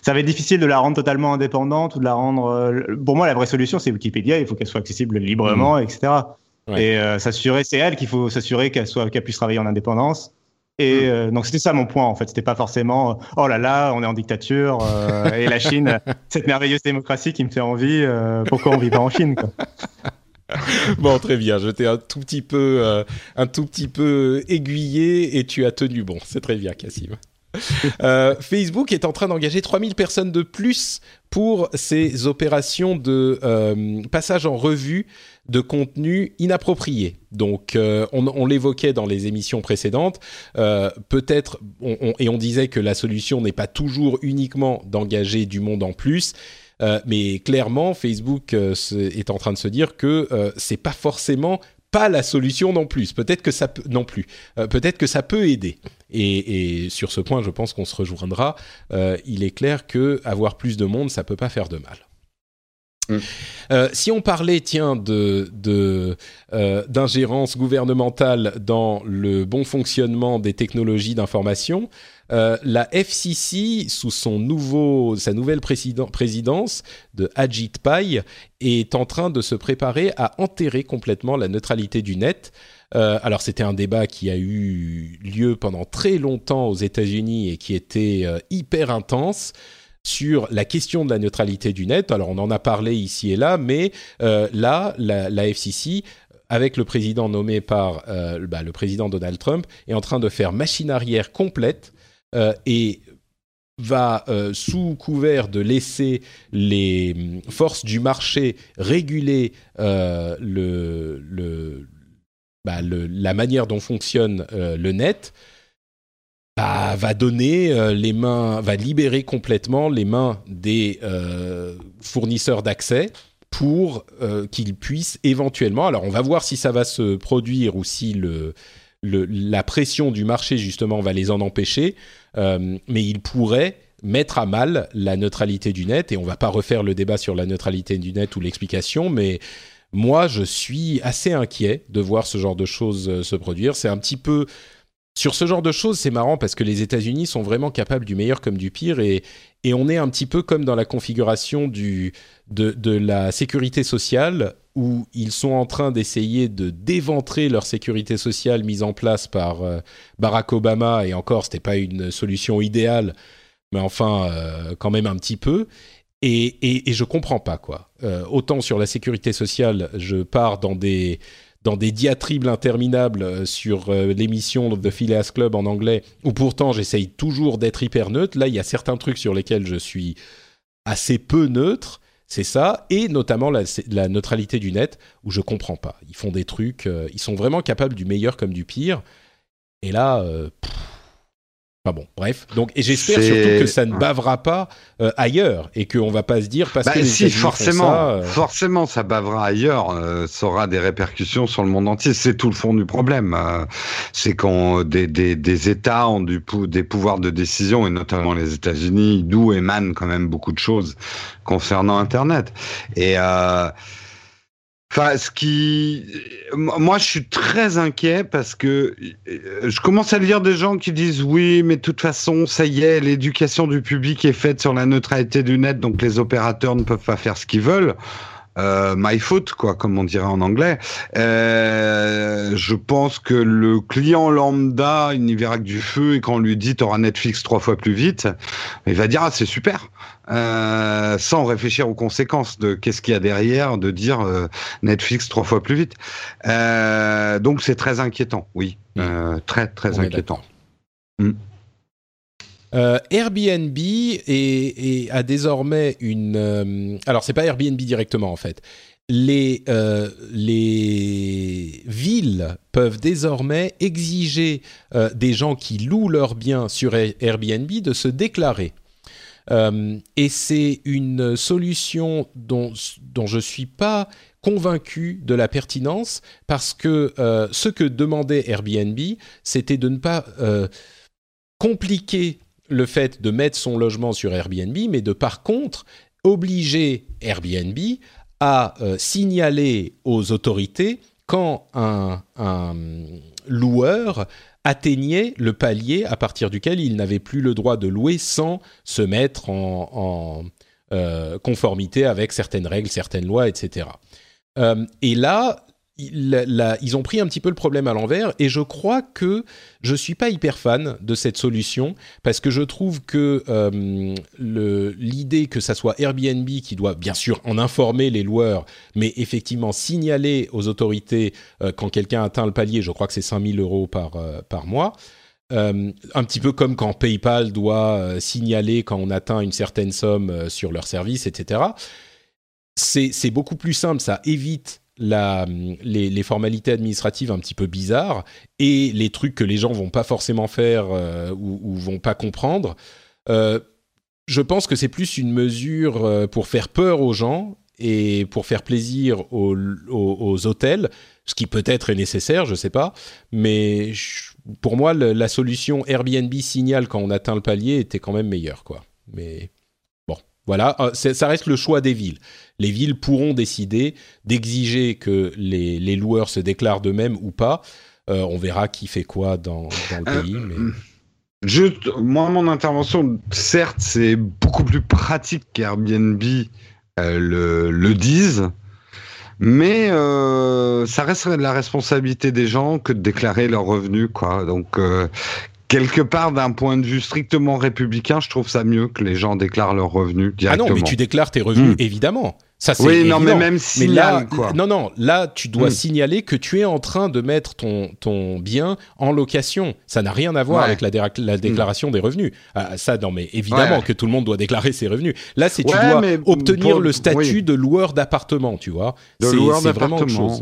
ça va être difficile de la rendre totalement indépendante ou de la rendre. pour moi, la vraie solution, c'est Wikipédia. Il faut qu'elle soit accessible librement, mmh. etc. Et s'assurer, c'est elle qu'il faut s'assurer qu'elle soit, qu'elle puisse travailler en indépendance. Et mm. euh, donc c'était ça mon point en fait. C'était pas forcément euh, oh là là, on est en dictature euh, et la Chine, [laughs] cette merveilleuse démocratie qui me fait envie. pourquoi on vit pas en Chine quoi [laughs] Bon très bien, je t'ai un tout petit peu, un tout petit peu aiguillé et tu as tenu bon. C'est très bien, Cassim. [laughs] Euh, Facebook est en train d'engager 3000 personnes de plus pour ces opérations de euh, passage en revue de contenu inapproprié. Donc, euh, on, l'évoquait dans les émissions précédentes. Peut-être, et on disait que la solution n'est pas toujours uniquement d'engager du monde en plus. mais clairement, Facebook est en train de se dire que c'est pas forcément pas la solution non plus. Peut-être que ça peut, non plus. Euh, peut-être que ça peut aider. Et, sur ce point, je pense qu'on se rejoindra. Euh, il est clair que avoir plus de monde, ça peut pas faire de mal. Mm. Euh, si on parlait, tiens, de, d'ingérence gouvernementale dans le bon fonctionnement des technologies d'information, euh, la FCC, sous son nouveau, sa nouvelle présidence de Ajit Pai, est en train de se préparer à enterrer complètement la neutralité du net. Euh, alors c'était un débat qui a eu lieu pendant très longtemps aux États-Unis et qui était euh, hyper intense sur la question de la neutralité du net. Alors on en a parlé ici et là, mais là, la, FCC avec le président nommé par bah, le président Donald Trump, est en train de faire machine arrière complète et va, euh, sous couvert de laisser les hum, forces du marché réguler euh, bah, le, la manière dont fonctionne le net, bah, va donner les mains, va libérer complètement les mains des fournisseurs d'accès pour qu'ils puissent éventuellement, alors on va voir si ça va se produire ou si le, la pression du marché justement va les en empêcher, euh, mais il pourrait mettre à mal la neutralité du net, et on va pas refaire le débat sur la neutralité du net ou l'explication, mais moi je suis assez inquiet de voir ce genre de choses euh, se produire. C'est un petit peu... Sur ce genre de choses, c'est marrant parce que les États-Unis sont vraiment capables du meilleur comme du pire et, on est un petit peu comme dans la configuration de la sécurité sociale où ils sont en train d'essayer de déventrer leur sécurité sociale mise en place par euh, Barack Obama, et encore, ce n'était pas une solution idéale, mais enfin, euh, quand même un petit peu. Et, et, je comprends pas, quoi. Euh, autant sur la sécurité sociale, je pars dans des, dans des diatribes interminables sur l'émission The Phileas Club en anglais, où pourtant j'essaye toujours d'être hyper neutre. Là, il y a certains trucs sur lesquels je suis assez peu neutre c'est ça, et notamment la, neutralité du net, où je comprends pas. Ils font des trucs, euh, ils sont vraiment capables du meilleur comme du pire. Et là, euh, bon, bref. Donc, et j'espère surtout que ça ne bavera pas euh, ailleurs et qu'on va pas se dire parce bah, que si forcément, ça, euh, forcément, ça bavera ailleurs, euh, ça aura des répercussions sur le monde entier. C'est tout le fond du problème. c'est quand des, des, des, États ont du des pouvoirs de décision et notamment les États-Unis, d'où émanent quand même beaucoup de choses concernant Internet. Et Enfin, ce qui, moi, je suis très inquiet parce que euh, je commence à lire des gens qui disent oui, mais de toute façon, ça y est, l'éducation du public est faite sur la neutralité du net, donc les opérateurs ne peuvent pas faire ce qu'ils veulent. Euh, my fault, quoi, comme on dirait en anglais. Euh, je pense que le client lambda, il n'y verra que du feu et quand on lui dit t'auras Netflix trois fois plus vite, il va dire ah c'est super, euh, sans réfléchir aux conséquences de qu'est-ce qu'il y a derrière, de dire euh, Netflix trois fois plus vite. Euh, donc c'est très inquiétant, oui, mmh. très très inquiétant. Mmh. Euh, Airbnb est, a désormais une. Alors, c'est pas Airbnb directement en fait. Les, euh, les villes peuvent désormais exiger des gens qui louent leurs biens sur Airbnb de se déclarer. Et c'est une solution dont, je ne suis pas convaincu de la pertinence parce que ce que demandait Airbnb, c'était de ne pas compliquer le fait de mettre son logement sur Airbnb, mais de par contre obliger Airbnb à euh, signaler aux autorités quand un, loueur atteignait le palier à partir duquel il n'avait plus le droit de louer sans se mettre en, euh, conformité avec certaines règles, certaines lois, etc. Euh, et là, ils ont pris un petit peu le problème à l'envers et je crois que je suis pas hyper fan de cette solution parce que je trouve que euh, l'idée que ça soit Airbnb qui doit bien sûr en informer les loueurs mais effectivement signaler aux autorités euh, quand quelqu'un atteint le palier, je crois que c'est 5000 euros par, euh, par mois, un petit peu comme quand PayPal doit signaler quand on atteint une certaine somme sur leur service, etc. C'est beaucoup plus simple, ça évite les, formalités administratives un petit peu bizarres et les trucs que les gens vont pas forcément faire euh, ou, vont pas comprendre. Euh, je pense que c'est plus une mesure euh, pour faire peur aux gens et pour faire plaisir aux, hôtels, ce qui peut-être est nécessaire, je sais pas. Mais pour moi, la solution Airbnb signal quand on atteint le palier était quand même meilleure, quoi. Mais voilà, euh, ça reste le choix des villes. Les villes pourront décider d'exiger que les, loueurs se déclarent d'eux-mêmes ou pas. Euh, on verra qui fait quoi dans, le euh, pays. Mais... moi, mon intervention, certes, c'est beaucoup plus pratique qu'Airbnb le, le disent. Mais ça reste la responsabilité des gens que de déclarer leurs revenus, quoi. Donc, quelque part, d'un point de vue strictement républicain, je trouve ça mieux que les gens déclarent leurs revenus directement. Ah non, mais tu déclares tes revenus, hmm. évidemment. Ça, oui, non, mais même si là, quoi. non, non, là, tu dois hmm. signaler que tu es en train de mettre ton, ton bien en location. Ça n'a rien à voir avec la, la hmm. déclaration des revenus. Ah, ça, non, mais évidemment que tout le monde doit déclarer ses revenus. Là, c'est tu dois obtenir le statut de loueur d'appartement, tu vois. De loueur d'appartement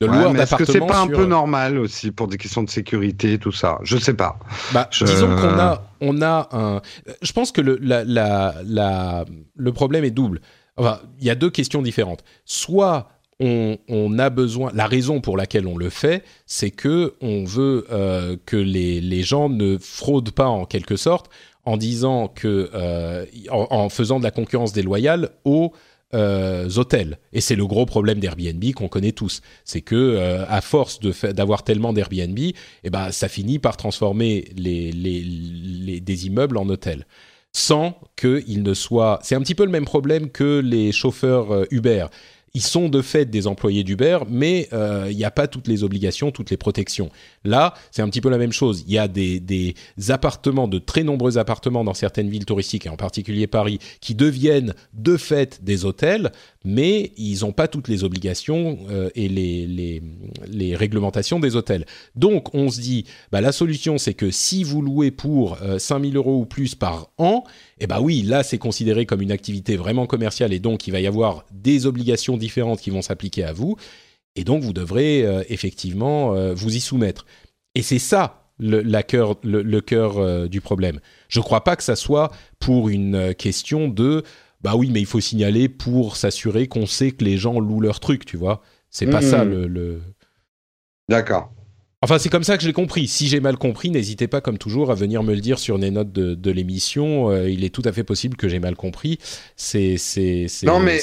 de ouais, Est-ce que c'est pas un peu normal aussi pour des questions de sécurité tout ça? Je sais pas. Bah, Disons qu'on a, on a un. Je pense que le, la, la, la, le problème est double. Il y a deux questions différentes. Soit on, a besoin. La raison pour laquelle on le fait, c'est que on veut euh, que les, les gens ne fraudent pas en quelque sorte en disant que euh, en, faisant de la concurrence déloyale aux euh, hôtels. Et c'est le gros problème d'Airbnb qu'on connaît tous. C'est que à force d'avoir tellement d'Airbnb, eh ben, ça finit par transformer les, les, des immeubles en hôtels. Sans qu'ils ne soient... C'est un petit peu le même problème que les chauffeurs euh, Uber ils sont de fait des employés d'Uber, mais euh, il n'y a pas toutes les obligations, toutes les protections. Là, c'est un petit peu la même chose. Il y a des, appartements, de très nombreux appartements dans certaines villes touristiques, et en particulier Paris, qui deviennent de fait des hôtels, mais ils n'ont pas toutes les obligations euh, et les, réglementations des hôtels. Donc, on se dit, bah, la solution, c'est que si vous louez pour 5000 euh, euros ou plus par an, eh bien oui, là c'est considéré comme une activité vraiment commerciale et donc il va y avoir des obligations différentes qui vont s'appliquer à vous et donc vous devrez euh, effectivement euh, vous y soumettre. Et c'est ça le, cœur, le, cœur du problème. Je ne crois pas que ça soit pour une question de bah oui, mais il faut signaler pour s'assurer qu'on sait que les gens louent leur truc, tu vois. C'est pas ça mmh. le... D'accord. Enfin, c'est comme ça que j'ai compris. Si j'ai mal compris, n'hésitez pas, comme toujours, à venir me le dire sur les notes de, l'émission. Euh, il est tout à fait possible que j'ai mal compris. C'est, c'est, non, mais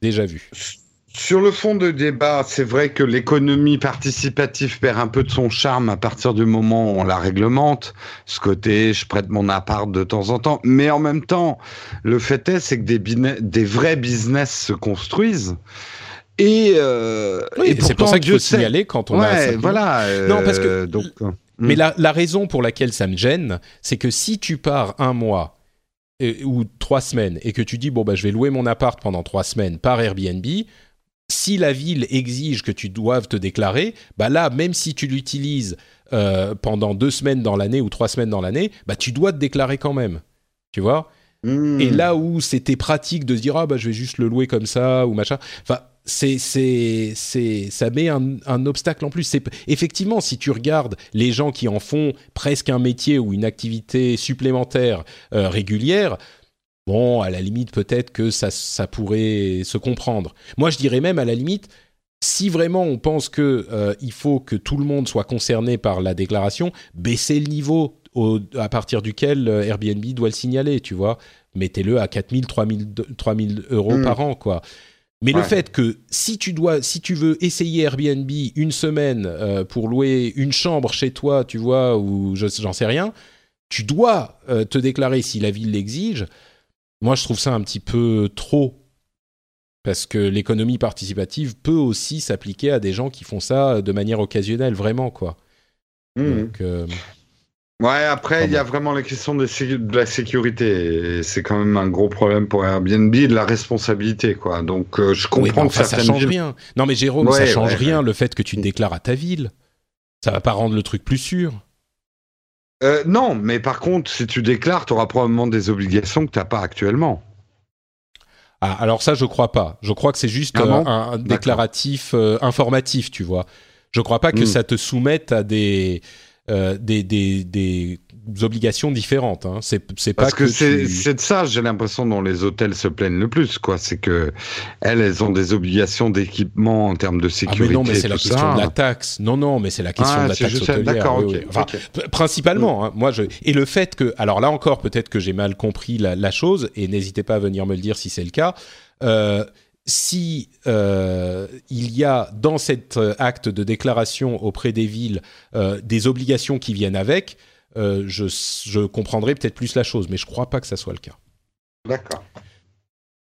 déjà vu. Sur le fond de débat, c'est vrai que l'économie participative perd un peu de son charme à partir du moment où on la réglemente. Ce côté, je prête mon appart de temps en temps. Mais en même temps, le fait est, c'est que des, des vrais business se construisent. Et, euh, c'est pour ça qu'il faut signaler quand on a. Voilà. Euh, non, parce que. Donc, mais hmm. la, la, raison pour laquelle ça me gêne, c'est que si tu pars un mois ou trois semaines et que tu dis bon bah je vais louer mon appart pendant trois semaines par Airbnb, si la ville exige que tu doives te déclarer, bah là même si tu l'utilises pendant deux semaines dans l'année ou trois semaines dans l'année, bah tu dois te déclarer quand même. Tu vois? Hmm. Et là où c'était pratique de se dire ah bah je vais juste le louer comme ça ou machin. Enfin c'est c'est c'est ça met un, un, obstacle en plus. C'est effectivement si tu regardes les gens qui en font presque un métier ou une activité supplémentaire euh, régulière. Bon, à la limite, peut-être que ça, ça pourrait se comprendre. Moi, je dirais même, à la limite, si vraiment on pense que euh, il faut que tout le monde soit concerné par la déclaration, baisser le niveau au, à partir duquel euh, Airbnb doit le signaler, tu vois. Mettez-le à 4000, 3000, 3000 euros hmm. par an, quoi. Mais le fait que si tu dois, si tu veux essayer Airbnb une semaine euh, pour louer une chambre chez toi, tu vois, ou j'en sais rien, tu dois euh, te déclarer si la ville l'exige. Moi, je trouve ça un petit peu trop. Parce que l'économie participative peut aussi s'appliquer à des gens qui font ça de manière occasionnelle, vraiment, quoi. Mmh. Donc, euh, Ouais, après, il y a vraiment la question de, la sécurité. C'est quand même un gros problème pour Airbnb, de la responsabilité, quoi. Donc, euh, je comprends que ça change rien. Non, mais Jérôme, ça change rien le fait que tu te déclares à ta ville. Ça va pas rendre le truc plus sûr. Euh, non, mais par contre, si tu déclares, tu auras probablement des obligations que tu n'as pas actuellement. Ah, alors ça, je crois pas. Je crois que c'est juste ah un, déclaratif euh, informatif, tu vois. Je crois pas que hmm. ça te soumette à des euh, des, des, des, obligations différentes. Hein. C'est, pas Parce que, c'est, de ça, j'ai l'impression, dont les hôtels se plaignent le plus. Quoi. C'est que elles, elles ont des obligations d'équipement en termes de sécurité. Ah mais non, mais c'est la question de la taxe. Non, non, mais c'est la question ah, de la taxe hôtelière. D'accord, Enfin, Principalement, hein, moi, je... et le fait que, alors là encore, peut-être que j'ai mal compris la, la chose, et n'hésitez pas à venir me le dire si c'est le cas. Euh, si euh, il y a dans cet euh, acte de déclaration auprès des villes euh, des obligations qui viennent avec, je, je, comprendrai peut-être plus la chose, mais je ne crois pas que ça soit le cas. D'accord.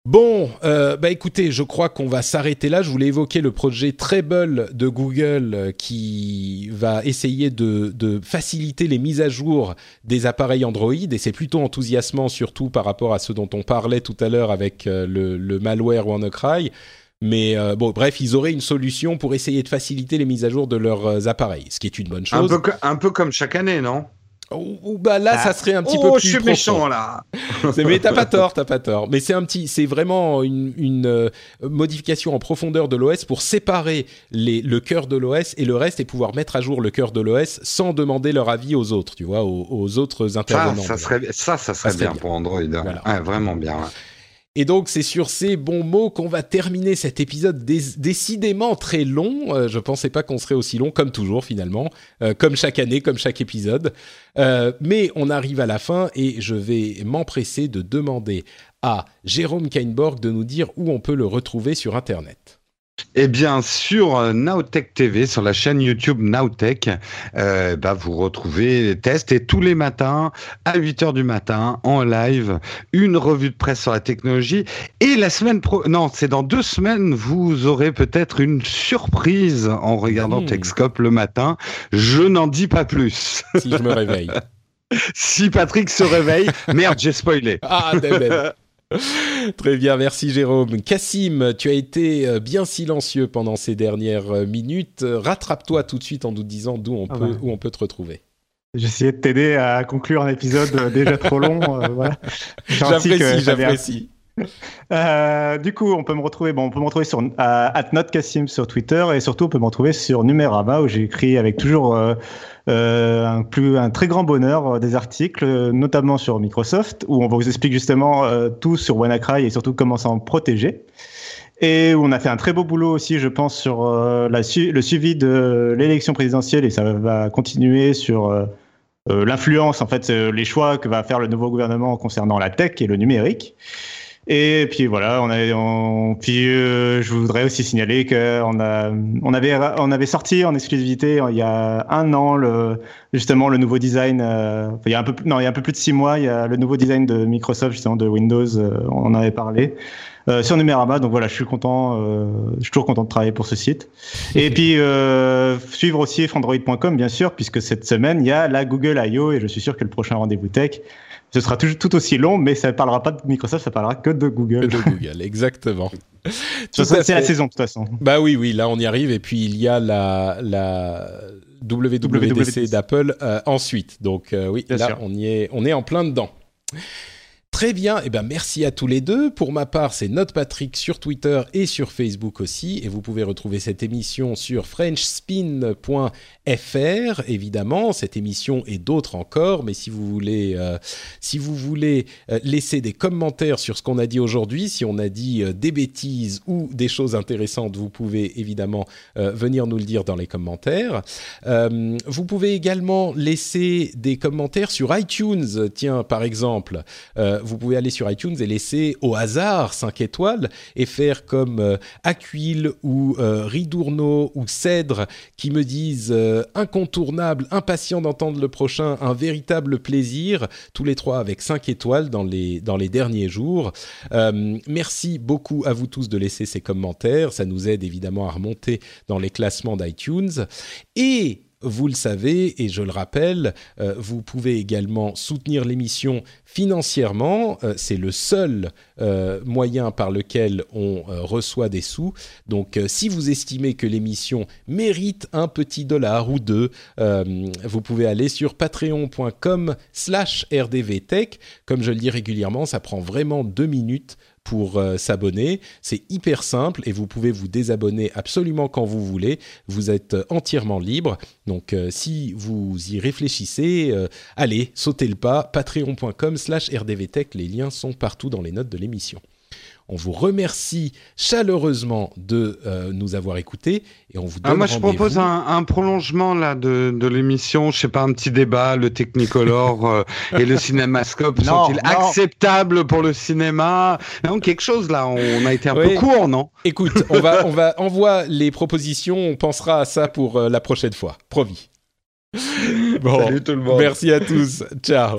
Bon, euh, bah écoutez, je crois qu'on va s'arrêter là. Je voulais évoquer le projet Treble de Google euh, qui va essayer de, faciliter les mises à jour des appareils Android et c'est plutôt enthousiasmant surtout par rapport à ce dont on parlait tout à l'heure avec euh, le, malware WannaCry. Mais bon, bref, ils auraient une solution pour essayer de faciliter les mises à jour de leurs appareils, ce qui est une bonne chose. un peu comme chaque année, non? Ou bah là, ça ah. serait un petit peu oh, plus. je suis méchant là. [laughs] mais t'as pas tort, t'as pas tort. Mais c'est un petit, c'est vraiment une, euh, modification en profondeur de l'OS pour séparer les, le cœur de l'OS et le reste et pouvoir mettre à jour le cœur de l'OS sans demander leur avis aux autres, tu vois, aux, autres intervenants. Ça, ça serait, ça, ça serait bien, pour Android. Vraiment bien. Et donc c'est sur ces bons mots qu'on va terminer cet épisode décidément très long. Euh, je pensais pas qu'on serait aussi long, comme toujours finalement, euh, comme chaque année, comme chaque épisode. Euh, mais on arrive à la fin et je vais m'empresser de demander à Jérôme Kainborg de nous dire où on peut le retrouver sur Internet. Eh bien, sur euh, Nowtech TV, sur la chaîne YouTube Nowtech, euh, bah, vous retrouvez les tests et tous les matins, à 8 heures du matin, en live, une revue de presse sur la technologie. Et la semaine pro, non, c'est dans deux semaines, vous aurez peut-être une surprise en regardant mmh. Techscope le matin. Je n'en dis pas plus. Si je me réveille. [laughs] si Patrick se réveille, merde, j'ai spoilé. Ah, [laughs] [laughs] Très bien, merci Jérôme. Cassim, tu as été euh, bien silencieux pendant ces dernières euh, minutes. Rattrape-toi tout de suite en nous disant d'où on, ah peut, où on peut te retrouver. J'essayais de t'aider à conclure un épisode euh, déjà trop long. [laughs] J'apprécie, j'apprécie. [laughs] du coup, on peut me retrouver, bon, on peut me retrouver sur @notcassim sur Twitter et surtout on peut me retrouver sur Numérama où j'ai écrit avec toujours euh, un, plus, un très grand bonheur euh, des articles, notamment sur Microsoft, où on vous explique justement euh, tout sur WannaCry et surtout comment s'en protéger. Et où on a fait un très beau boulot aussi, je pense, sur le suivi de l'élection présidentielle et ça va continuer sur l'influence, en fait, les choix que va faire le nouveau gouvernement concernant la tech et le numérique. Et puis voilà, on avait, on, puis euh, je voudrais aussi signaler qu'on a, on avait, on avait sorti en exclusivité il y a un an le, justement le nouveau design. Euh, il y a un peu, non, il y a un peu plus de six mois, il y a le nouveau design de Microsoft justement de Windows. Euh, on en avait parlé. Euh, sur Numérama. Donc voilà, je suis content, euh, je suis toujours content de travailler pour ce site. Et puis euh, suivre aussi frandroid.com bien sûr, puisque cette semaine il y a la Google I.O. et je suis sûr que le prochain rendez-vous tech ce sera tout, tout, aussi long, mais ça ne parlera pas de Microsoft, ça parlera que de Google. De Google, [laughs] exactement. c'est la saison de toute façon. Bah oui, oui, là on y arrive. Et puis il y a la, la WWDC d'Apple ensuite. Donc oui, là on y est, on est en plein dedans. Très bien, et eh ben merci à tous les deux. Pour ma part, c'est Note Patrick sur Twitter et sur Facebook aussi, et vous pouvez retrouver cette émission sur frenchspin.fr évidemment, cette émission et d'autres encore. Mais si vous voulez, euh, si vous voulez euh, laisser des commentaires sur ce qu'on a dit aujourd'hui, si on a dit euh, des bêtises ou des choses intéressantes, vous pouvez évidemment venir nous le dire dans les commentaires. vous pouvez également laisser des commentaires sur iTunes. Tiens, par exemple vous pouvez aller sur iTunes et laisser au hasard 5 étoiles et faire comme euh, Aquil ou euh, ou Cèdre qui me disent euh, incontournable, impatient d'entendre le prochain, un véritable plaisir, tous les trois avec 5 étoiles dans les, dans les derniers jours. merci beaucoup à vous tous de laisser ces commentaires, ça nous aide évidemment à remonter dans les classements d'iTunes. Et vous le savez, et je le rappelle, euh, vous pouvez également soutenir l'émission financièrement. Euh, c'est le seul euh, moyen par lequel on reçoit des sous. Donc si vous estimez que l'émission mérite un petit dollar ou deux, vous pouvez aller sur patreon.com slash rdvtech. Comme je le dis régulièrement, ça prend vraiment deux minutes pour euh, s'abonner. C'est hyper simple et vous pouvez vous désabonner absolument quand vous voulez. Vous êtes euh, entièrement libre. Donc euh, si vous y réfléchissez, allez, sautez le pas. Patreon.com slash rdvtech. Les liens sont partout dans les notes de l'émission. On vous remercie chaleureusement de euh, nous avoir écoutés et on vous ah, donne ah, Moi, je propose un, prolongement là de, de l'émission. Je sais pas, un petit débat, le Technicolor [laughs] euh, et le Cinémascope sont-ils acceptables pour le cinéma? Non, quelque chose là. On a été un peu court, non? Écoute, on va, [laughs] on va envoie les propositions. On pensera à ça pour euh, la prochaine fois. Promis. Bon, Salut tout le monde. Merci à tous. Ciao.